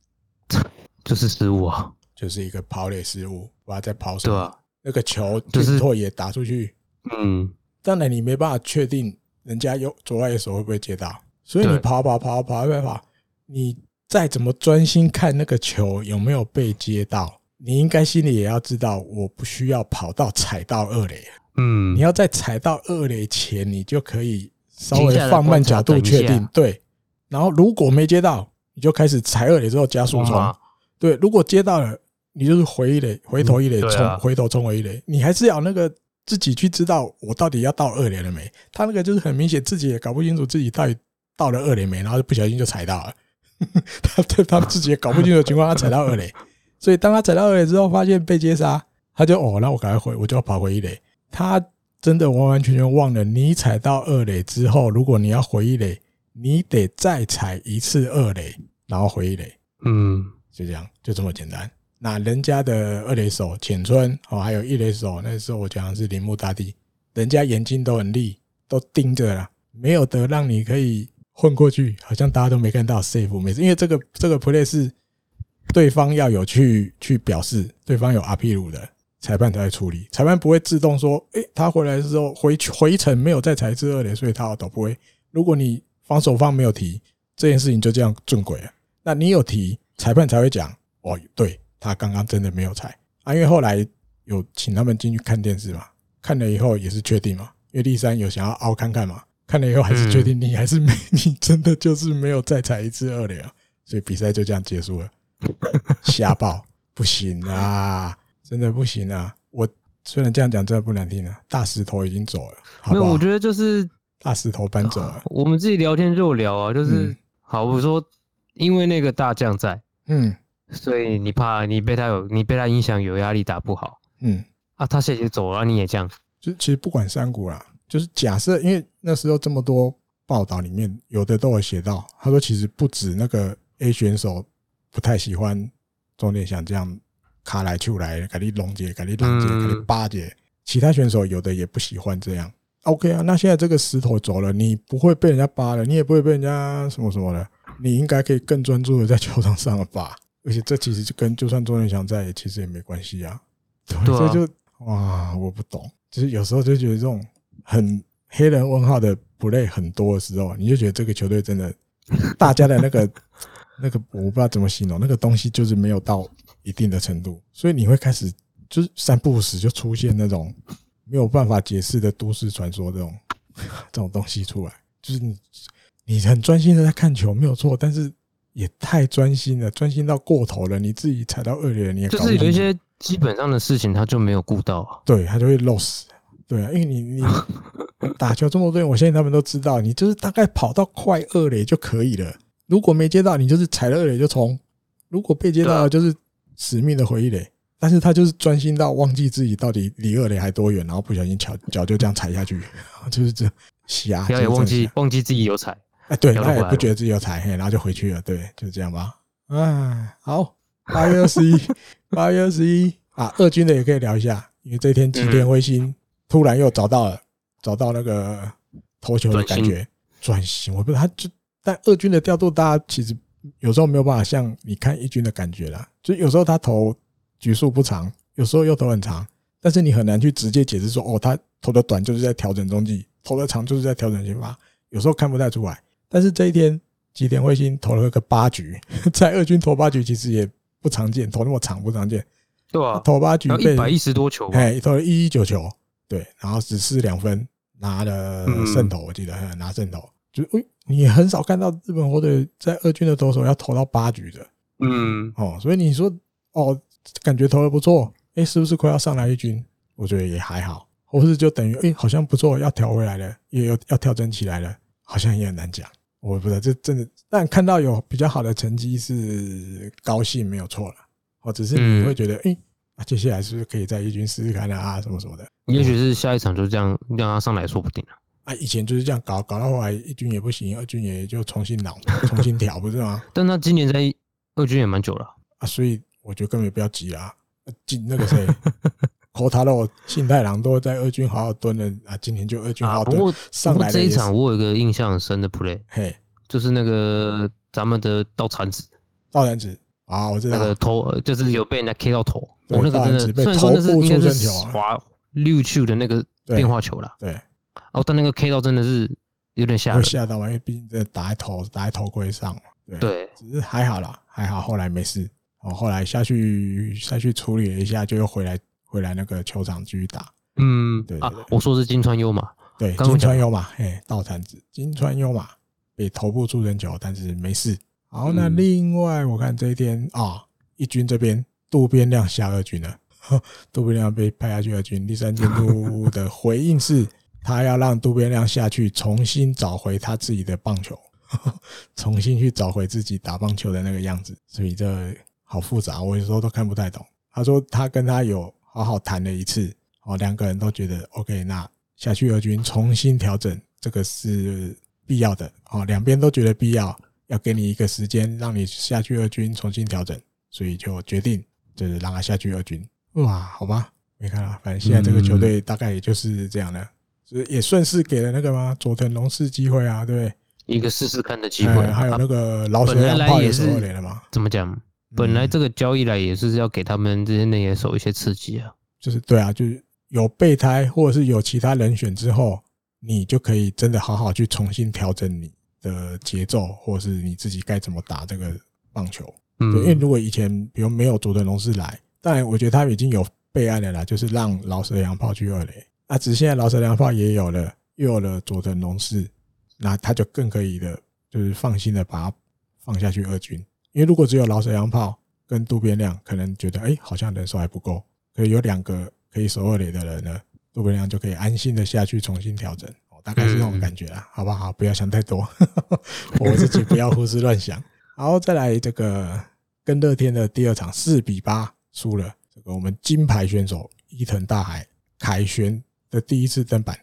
就是失误啊，就是一个跑垒失误，我要再跑什么？对啊，那个球就是拓也打出去。嗯，当然你没办法确定人家右左外野手会不会接到，所以你跑跑跑跑跑跑，你。再怎么专心看那个球有没有被接到，你应该心里也要知道，我不需要跑到踩到二垒。嗯，你要在踩到二垒前，你就可以稍微放慢角度确定。对，然后如果没接到，你就开始踩二垒之后加速冲。对，如果接到了，你就是回一垒，回头一垒冲，回头冲回一垒，你还是要那个自己去知道我到底要到二垒了没？他那个就是很明显，自己也搞不清楚自己到底到了二垒没，然后就不小心就踩到了。他对他自己也搞不清楚的情况，他踩到二垒，所以当他踩到二垒之后，发现被接杀，他就哦，那我赶快回，我就要跑回一垒。他真的完完全全忘了，你踩到二垒之后，如果你要回一垒，你得再踩一次二垒，然后回一垒。嗯，就这样，就这么简单。那人家的二垒手浅村哦，还有一垒手，那时候我讲的是铃木大地，人家眼睛都很利，都盯着了，没有得让你可以。混过去，好像大家都没看到 safe，没事，因为这个这个 play 是对方要有去去表示，对方有阿皮鲁的裁判才会处理，裁判不会自动说，诶，他回来的时候回回程没有再踩一次二垒，所以他都不会。如果你防守方没有提这件事情，就这样正轨了。那你有提，裁判才会讲，哦，对，他刚刚真的没有踩啊，因为后来有请他们进去看电视嘛，看了以后也是确定嘛，因为第三有想要凹看看嘛。看了以后还是确定你还是没，你真的就是没有再踩一次二垒啊，所以比赛就这样结束了。瞎报不行啊，真的不行啊！我虽然这样讲真的不难听啊，大石头已经走了。没有，我觉得就是大石头搬走了。我们自己聊天就聊啊，就是好，我说因为那个大将在，嗯，所以你怕你被他有你被他影响有压力打不好，嗯啊，他现在走了，你也这样，就其实不管山谷啦。就是假设，因为那时候这么多报道里面，有的都有写到，他说其实不止那个 A 选手不太喜欢钟念祥这样卡来出来，给你溶解，给你溶解，给你巴结，其他选手有的也不喜欢这样。OK 啊，那现在这个石头走了，你不会被人家扒了，你也不会被人家什么什么的，你应该可以更专注的在球场上了吧？而且这其实就跟就算钟念祥在，其实也没关系啊。对，所以就哇，我不懂，就是有时候就觉得这种。很黑人问号的 play 很多的时候，你就觉得这个球队真的，大家的那个 那个我不知道怎么形容，那个东西就是没有到一定的程度，所以你会开始就是三不五时就出现那种没有办法解释的都市传说这种 这种东西出来，就是你你很专心的在看球没有错，但是也太专心了，专心到过头了，你自己踩到二垒你也就是有一些基本上的事情他就没有顾到，对他就会 loss。对啊，因为你你 打球这么多人，我相信他们都知道，你就是大概跑到快二垒就可以了。如果没接到，你就是踩了二垒就冲；如果被接到，就是死命的回一垒。但是他就是专心到忘记自己到底离二垒还多远，然后不小心脚脚就这样踩下去，就是这瞎。他也忘记忘记自己有踩，哎，对，他也不觉得自己有踩，嘿然后就回去了。对，就是这样吧。哎，好，八月二十一，八月二十一啊，二军的也可以聊一下，因为这天吉田辉星。突然又找到了，找到那个投球的感觉，转型。我不知道他就，但二军的调度，大家其实有时候没有办法像你看一军的感觉啦。就有时候他投局数不长，有时候又投很长，但是你很难去直接解释说，哦，他投的短就是在调整中继，投的长就是在调整先发。有时候看不太出来。但是这一天吉田辉星投了个八局，在二军投八局其实也不常见，投那么长不常见。对啊，投八局被一百一十多球，哎，投了一一九球。对，然后只失两分，拿了胜投，我记得拿胜投，就诶，你很少看到日本火腿在二军的投手要投到八局的，嗯，哦，所以你说哦，感觉投的不错，诶，是不是快要上来一军？我觉得也还好，或是就等于诶，好像不错，要调回来了，也有要调整起来了，好像也很难讲，我不知道这真的，但看到有比较好的成绩是高兴没有错了，哦，只是你会觉得诶。啊，接下来是不是可以在一军试试看啊？什么什么的？也许是下一场就这样让他上来说不定了。啊，以前就是这样搞，搞到后来一军也不行，二军也就重新老重新调，不是吗？但他今年在二军也蛮久了啊，所以我觉得根本不要急啊。进那个谁，口塔洛、信太郎都在二军好好蹲了啊，今年就二军好好蹲。不过上来这一场我有一个印象很深的 play，嘿，就是那个咱们的稻产子，稻产子啊，我知道那个头就是有被人家 K 到头。我那个真的，虽然说那是应该是滑溜球的那个变化球啦，对。哦，但那个 K 到真的是有点吓人，吓到嘛，因为毕竟这打在头打在头盔上嘛，对。对，只是还好啦，还好后来没事。哦，后来下去下去处理了一下，就又回来回来那个球场继续打。嗯，对啊，我说是金川优马，对，金川优马，嘿，稻产子，金川优马被头部触身球，但是没事。好，那另外我看这一天啊，一军这边。渡边亮下二军了。渡边亮被派下去二军，第三监督 的回应是，他要让渡边亮下去重新找回他自己的棒球，重新去找回自己打棒球的那个样子。所以这好复杂，我有时候都看不太懂。他说他跟他有好好谈了一次，哦，两个人都觉得 OK，那下去二军重新调整，这个是必要的。哦，两边都觉得必要，要给你一个时间，让你下去二军重新调整，所以就决定就是让他下去二军。哇，好吧，没看到，反正现在这个球队大概也就是这样的，是也算是给了那个吗？佐藤龙士机会啊，对不对？一个试试看的机会。还有那个老手洋炮也是二垒了嘛？怎么讲？本来这个交易来也是要给他们这些内野手一些刺激啊。就是对啊，就是有备胎或者是有其他人选之后，你就可以真的好好去重新调整你的节奏，或者是你自己该怎么打这个棒球。嗯，因为如果以前比如没有佐藤龙士来。当然，我觉得他已经有备案了啦，就是让老舍洋炮去二垒。那只是现在老舍洋炮也有了，又有了佐藤龙士，那他就更可以的，就是放心的把他放下去二军。因为如果只有老舍洋炮跟渡边亮，可能觉得哎、欸，好像人手还不够，可以有两个可以守二垒的人呢，渡边亮就可以安心的下去重新调整。大概是那种感觉啦，好不好？不要想太多，我自己不要胡思乱想。然后再来这个跟乐天的第二场四比八。输了这个我们金牌选手伊藤大海凯旋的第一次登板，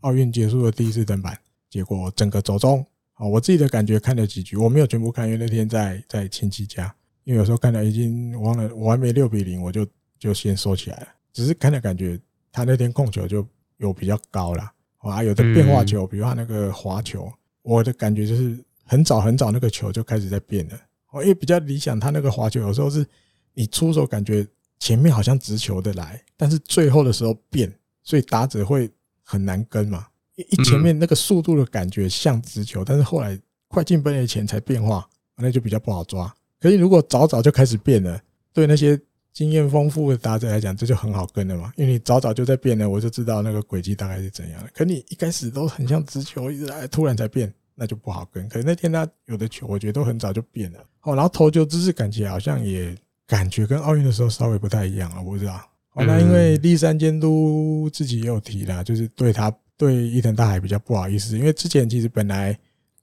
奥运结束的第一次登板，结果整个走中。啊，我自己的感觉看了几局，我没有全部看，因为那天在在亲戚家，因为有时候看了已经忘了，我还没六比零，我就就先收起来了。只是看了感觉他那天控球就有比较高了，啊，有的变化球，比如他那个滑球，我的感觉就是很早很早那个球就开始在变了。哦，因为比较理想，他那个滑球有时候是。你出手感觉前面好像直球的来，但是最后的时候变，所以打者会很难跟嘛。一前面那个速度的感觉像直球，但是后来快进本垒前才变化，那就比较不好抓。可是如果早早就开始变了，对那些经验丰富的打者来讲，这就很好跟了嘛。因为你早早就在变了，我就知道那个轨迹大概是怎样的。可你一开始都很像直球，一直来，突然才变，那就不好跟。可是那天他有的球，我觉得都很早就变了。哦，然后投球姿势感觉好像也。感觉跟奥运的时候稍微不太一样啊，我不知道。好，那因为立山监督自己也有提啦，就是对他对伊藤大海比较不好意思，因为之前其实本来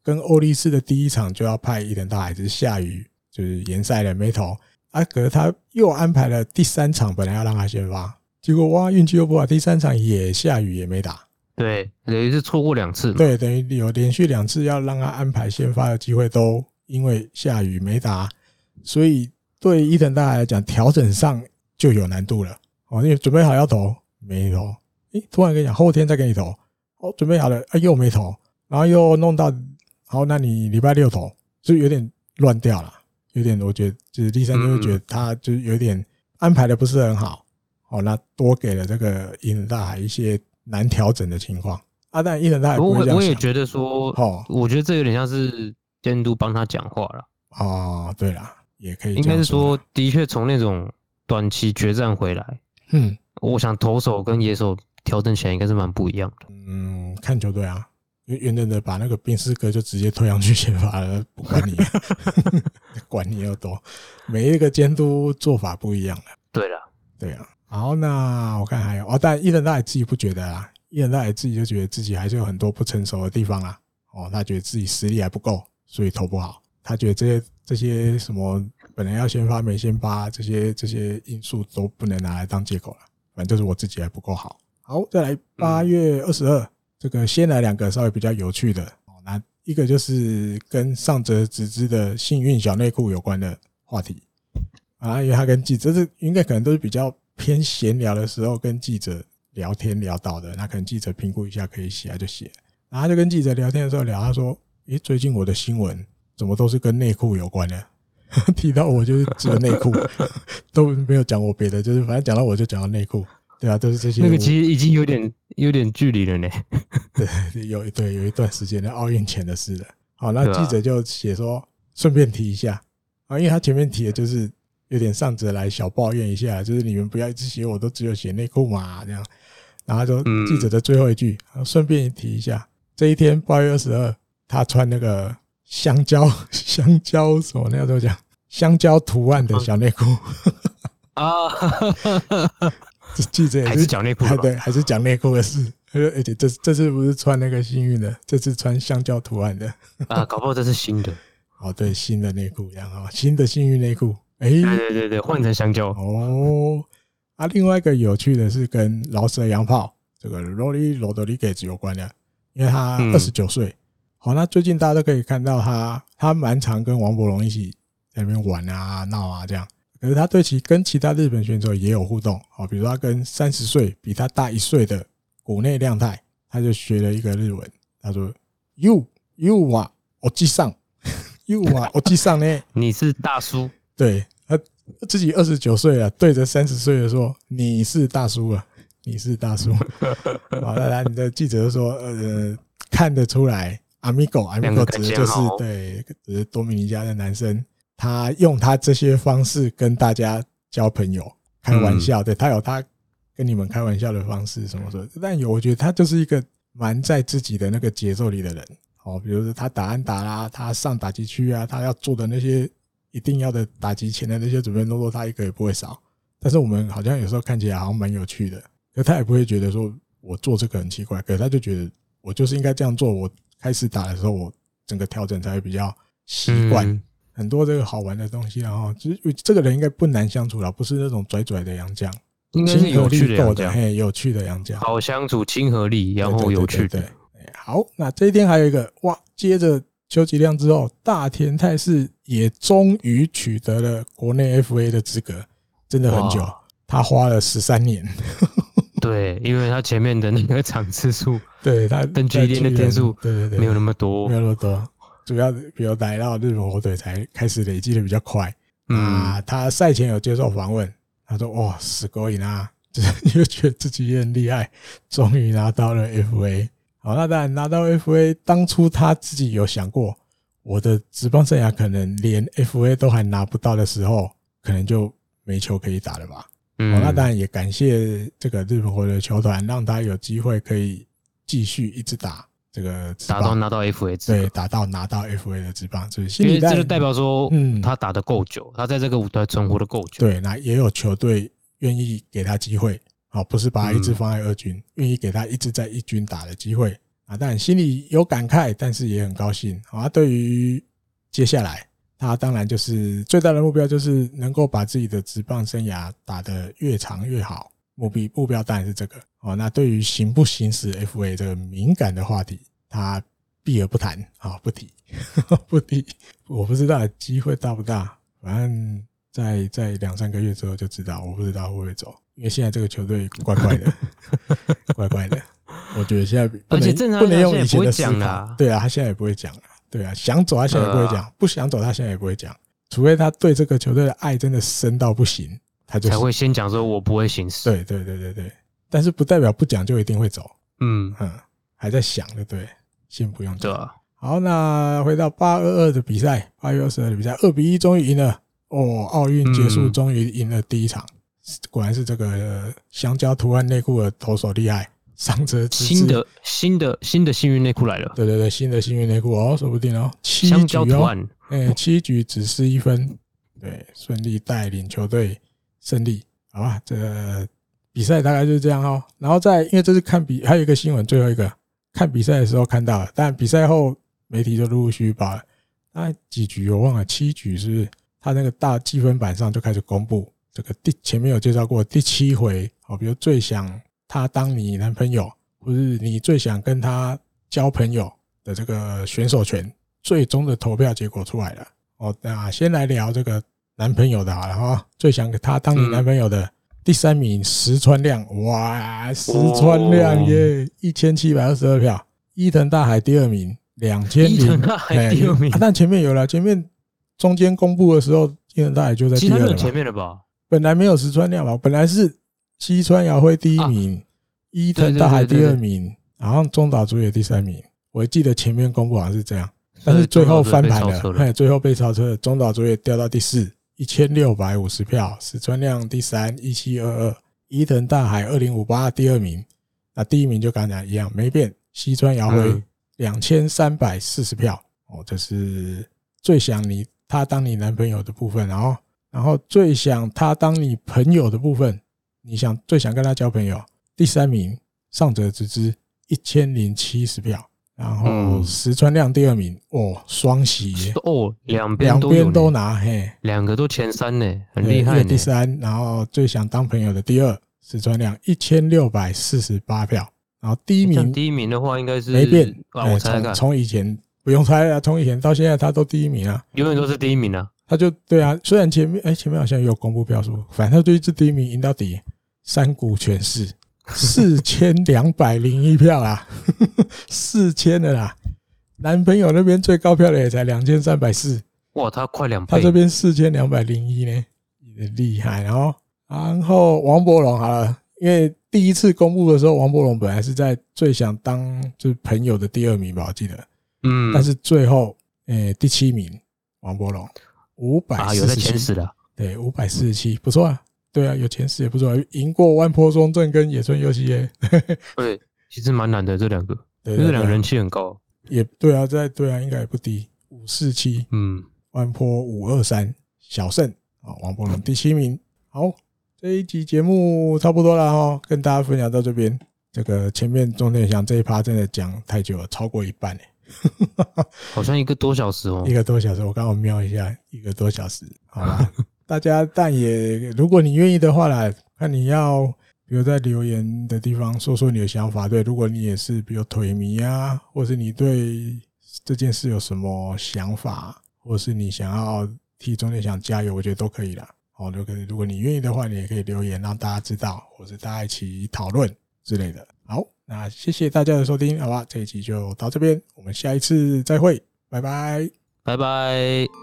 跟欧力士的第一场就要派伊藤大海，只是下雨，就是延赛了没投。啊，可是他又安排了第三场，本来要让他先发，结果哇运气又不好，第三场也下雨也没打。对，等于是错过两次。对，等于有连续两次要让他安排先发的机会，都因为下雨没打，所以。对伊藤大海来讲，调整上就有难度了哦。你准备好要投，没投，诶，突然跟你讲后天再给你投，哦，准备好了，啊，又没投，然后又弄到，好，那你礼拜六投，就有点乱掉了，有点，我觉得就是第三天会觉得他就有点安排的不是很好，哦，那多给了这个伊人大海一些难调整的情况啊。但伊人大海我我也觉得说，哦，我觉得这有点像是监督帮他讲话了。哦，对了。也可以，应该是说，的确从那种短期决战回来，嗯，我想投手跟野手调整起来应该是蛮不一样的。嗯，看球队啊，因为原本的把那个宾斯哥就直接推上去先发了，不管你，管你要多，每一个监督做法不一样的。对了，对啊。好，那我看还有哦，但伊藤大也自己不觉得啊，伊藤大也自己就觉得自己还是有很多不成熟的地方啊。哦，他觉得自己实力还不够，所以投不好。他觉得这些这些什么本来要先发没先发，这些这些因素都不能拿来当借口了。反正就是我自己还不够好。好，再来八月二十二，这个先来两个稍微比较有趣的哦。那一个就是跟上泽直之的幸运小内裤有关的话题啊，因为他跟记者是应该可能都是比较偏闲聊的时候跟记者聊天聊到的。那可能记者评估一下可以写就写。然后他就跟记者聊天的时候聊，他说：“诶，最近我的新闻。”怎么都是跟内裤有关的？提到我就是只有内裤，都没有讲我别的，就是反正讲到我就讲到内裤，对啊，都是这些。那个其实已经有点有点距离了呢。对，有对有一段时间的奥运前的事了。好，那记者就写说，顺便提一下啊，因为他前面提的就是有点上折来小抱怨一下，就是你们不要一直写我都只有写内裤嘛，这样。然后就记者的最后一句，顺便提一下，这一天八月二十二，他穿那个。香蕉，香蕉什么？那要怎么讲？香蕉图案的小内裤，啊，这 记者还是讲内裤，对，还是讲内裤的事。而且这这次不是穿那个幸运的，这次穿香蕉图案的啊，搞不好这是新的。哦，对，新的内裤一样啊，新的幸运内裤。哎，对对对对，换成香蕉。哦，啊，另外一个有趣的是跟饶舌洋炮这个 Rolly Rodriguez 有关的，因为他二十九岁。好，那最近大家都可以看到他，他蛮常跟王柏融一起在那边玩啊、闹啊这样。可是他对其跟其他日本选手也有互动，哦，比如他跟三十岁比他大一岁的。谷内亮太，他就学了一个日文，他说：“You you 啊，我记上，You 啊，我记上呢。”你是大叔，对他自己二十九岁了，对着三十岁的说：“你是大叔啊，你是大叔。”好来，来，你的记者说：“呃，看得出来阿米狗，阿米狗指的就是对，只是多米尼加的男生，他用他这些方式跟大家交朋友，开玩笑，对他有他。”跟你们开玩笑的方式什么说？但有，我觉得他就是一个蛮在自己的那个节奏里的人。哦，比如说他打安打啦，他上打击区啊，他要做的那些一定要的打击前的那些准备动作，他一个也不会少。但是我们好像有时候看起来好像蛮有趣的，可他也不会觉得说我做这个很奇怪，可是他就觉得我就是应该这样做。我开始打的时候，我整个调整才会比较习惯。很多这个好玩的东西，然后其实这个人应该不难相处了，不是那种拽拽的洋将。应该是有趣的洋将，嘿，有趣的洋将，好相处，亲和力，然后有趣的。对，好，那这一天还有一个哇，接着邱吉亮之后，大田泰示也终于取得了国内 FA 的资格，真的很久，他花了十三年。对，因为他前面的那个场次数，对他登记练的天数，对对对，没有那么多，没有那么多，主要比如来到日本火腿才开始累积的比较快。啊，他赛前有接受访问。他说：“哇，死狗瘾啊！就是又觉得自己也很厉害，终于拿到了 FA。好，那当然拿到 FA，当初他自己有想过，我的职棒生涯可能连 FA 都还拿不到的时候，可能就没球可以打了吧？嗯，那当然也感谢这个日本火腿的球团，让他有机会可以继续一直打。”这个打到拿到 FA，对，打到拿到 FA 的职棒，因为这就代表说，嗯，他打的够久，他在这个舞台存活的够久。对，那也有球队愿意给他机会，啊，不是把他一直放在二军，愿意给他一直在一军打的机会啊。但心里有感慨，但是也很高兴啊。对于接下来，他当然就是最大的目标，就是能够把自己的职棒生涯打得越长越好。目标目标当然是这个哦。那对于行不行使 FA 这个敏感的话题，他避而不谈啊，不提，不提。我不知道机会大不大，反正在在两三个月之后就知道。我不知道会不会走，因为现在这个球队怪怪的，怪怪的。我觉得现在而且正常不能用以前的思考。对啊，他现在也不会讲了。对啊，想走他现在也不会讲，不想走他现在也不会讲，除非他对这个球队的爱真的深到不行。他就才会先讲说，我不会行事。对对对对对，但是不代表不讲就一定会走。嗯嗯，还在想的，对，先不用讲。对。好，那回到八二二的比赛，八月二十二的比赛，二比一终于赢了。哦，奥运结束，终于赢了第一场。果然是这个香蕉图案内裤的投手厉害。上车新的新的新的幸运内裤来了。对对对，新的幸运内裤哦，说不定哦。香蕉图案，哎，七局只失一分，对，顺利带领球队。胜利，好吧，这比赛大概就是这样哦。然后在，因为这是看比，还有一个新闻，最后一个看比赛的时候看到了，但比赛后媒体就陆陆续续把那几局我忘了，七局是不是？他那个大积分板上就开始公布这个第前面有介绍过第七回，哦，比如最想他当你男朋友，或是你最想跟他交朋友的这个选手权，最终的投票结果出来了。哦，那先来聊这个。男朋友的好了哈，最想给他当你男朋友的第三名石川亮，哇，石川亮耶，一千七百二十二票。伊藤大海第二名，两千零，第二名。但前面有了，前面中间公布的时候，伊藤大海就在第二了。前面了吧？本来没有石川亮吧？本来是西川遥辉第一名，伊藤大海第二名，然后中岛竹也第三名。我记得前面公布好像是这样，但是最后翻盘了，哎，最后被超车，中岛竹也掉到第四。一千六百五十票，史川亮第三，一七二二，伊藤大海二零五八第二名，那第一名就刚才一样没变，西川遥辉两千三百四十票。哦，这是最想你他当你男朋友的部分，然后然后最想他当你朋友的部分，你想最想跟他交朋友，第三名上泽直之一千零七十票，然后石川亮第二名，哦，双喜哦，两边两边都拿，嘿，两个都前三呢，很厉害。第三，然后最想当朋友的第二石川亮一千六百四十八票，然后第一名第一名的话应该是没变，我猜看，从以前。不用猜了，从以前到现在，他都第一名啊，永远都是第一名啊。他就对啊，虽然前面哎、欸，前面好像有公布票数，反正他就一直第一名，赢到底。三股全是四千两百零一票啦，四千的啦。男朋友那边最高票的也才两千三百四，哇，他快两倍。他这边四千两百零一呢，也厉害。哦，然后王柏融好了，因为第一次公布的时候，王柏融本来是在最想当就是朋友的第二名吧，我记得。嗯，但是最后，诶、欸，第七名王柏融五百四十七，有在前十的，对，五百四十七，不错啊，对啊，有前十也不错，啊，赢过万坡松正跟野村佑希耶，对，其实蛮难的这两个，对，这两个人气很高，也对啊，在对啊，应该也不低，五四七，嗯，万坡五二三，小胜啊，王柏融第七名，好，这一集节目差不多了哈，跟大家分享到这边，这个前面钟天祥这一趴真的讲太久了，超过一半哎。好像一个多小时哦，一个多小时，我刚好瞄一下，一个多小时，好吧。大家但也，如果你愿意的话啦，看你要，比如在留言的地方说说你的想法。对，如果你也是比如腿迷啊，或是你对这件事有什么想法，或是你想要替中间想加油，我觉得都可以啦。好，都可以。如果你愿意的话，你也可以留言让大家知道，或是大家一起讨论之类的。好。那谢谢大家的收听，好吧，这一集就到这边，我们下一次再会，拜拜，拜拜。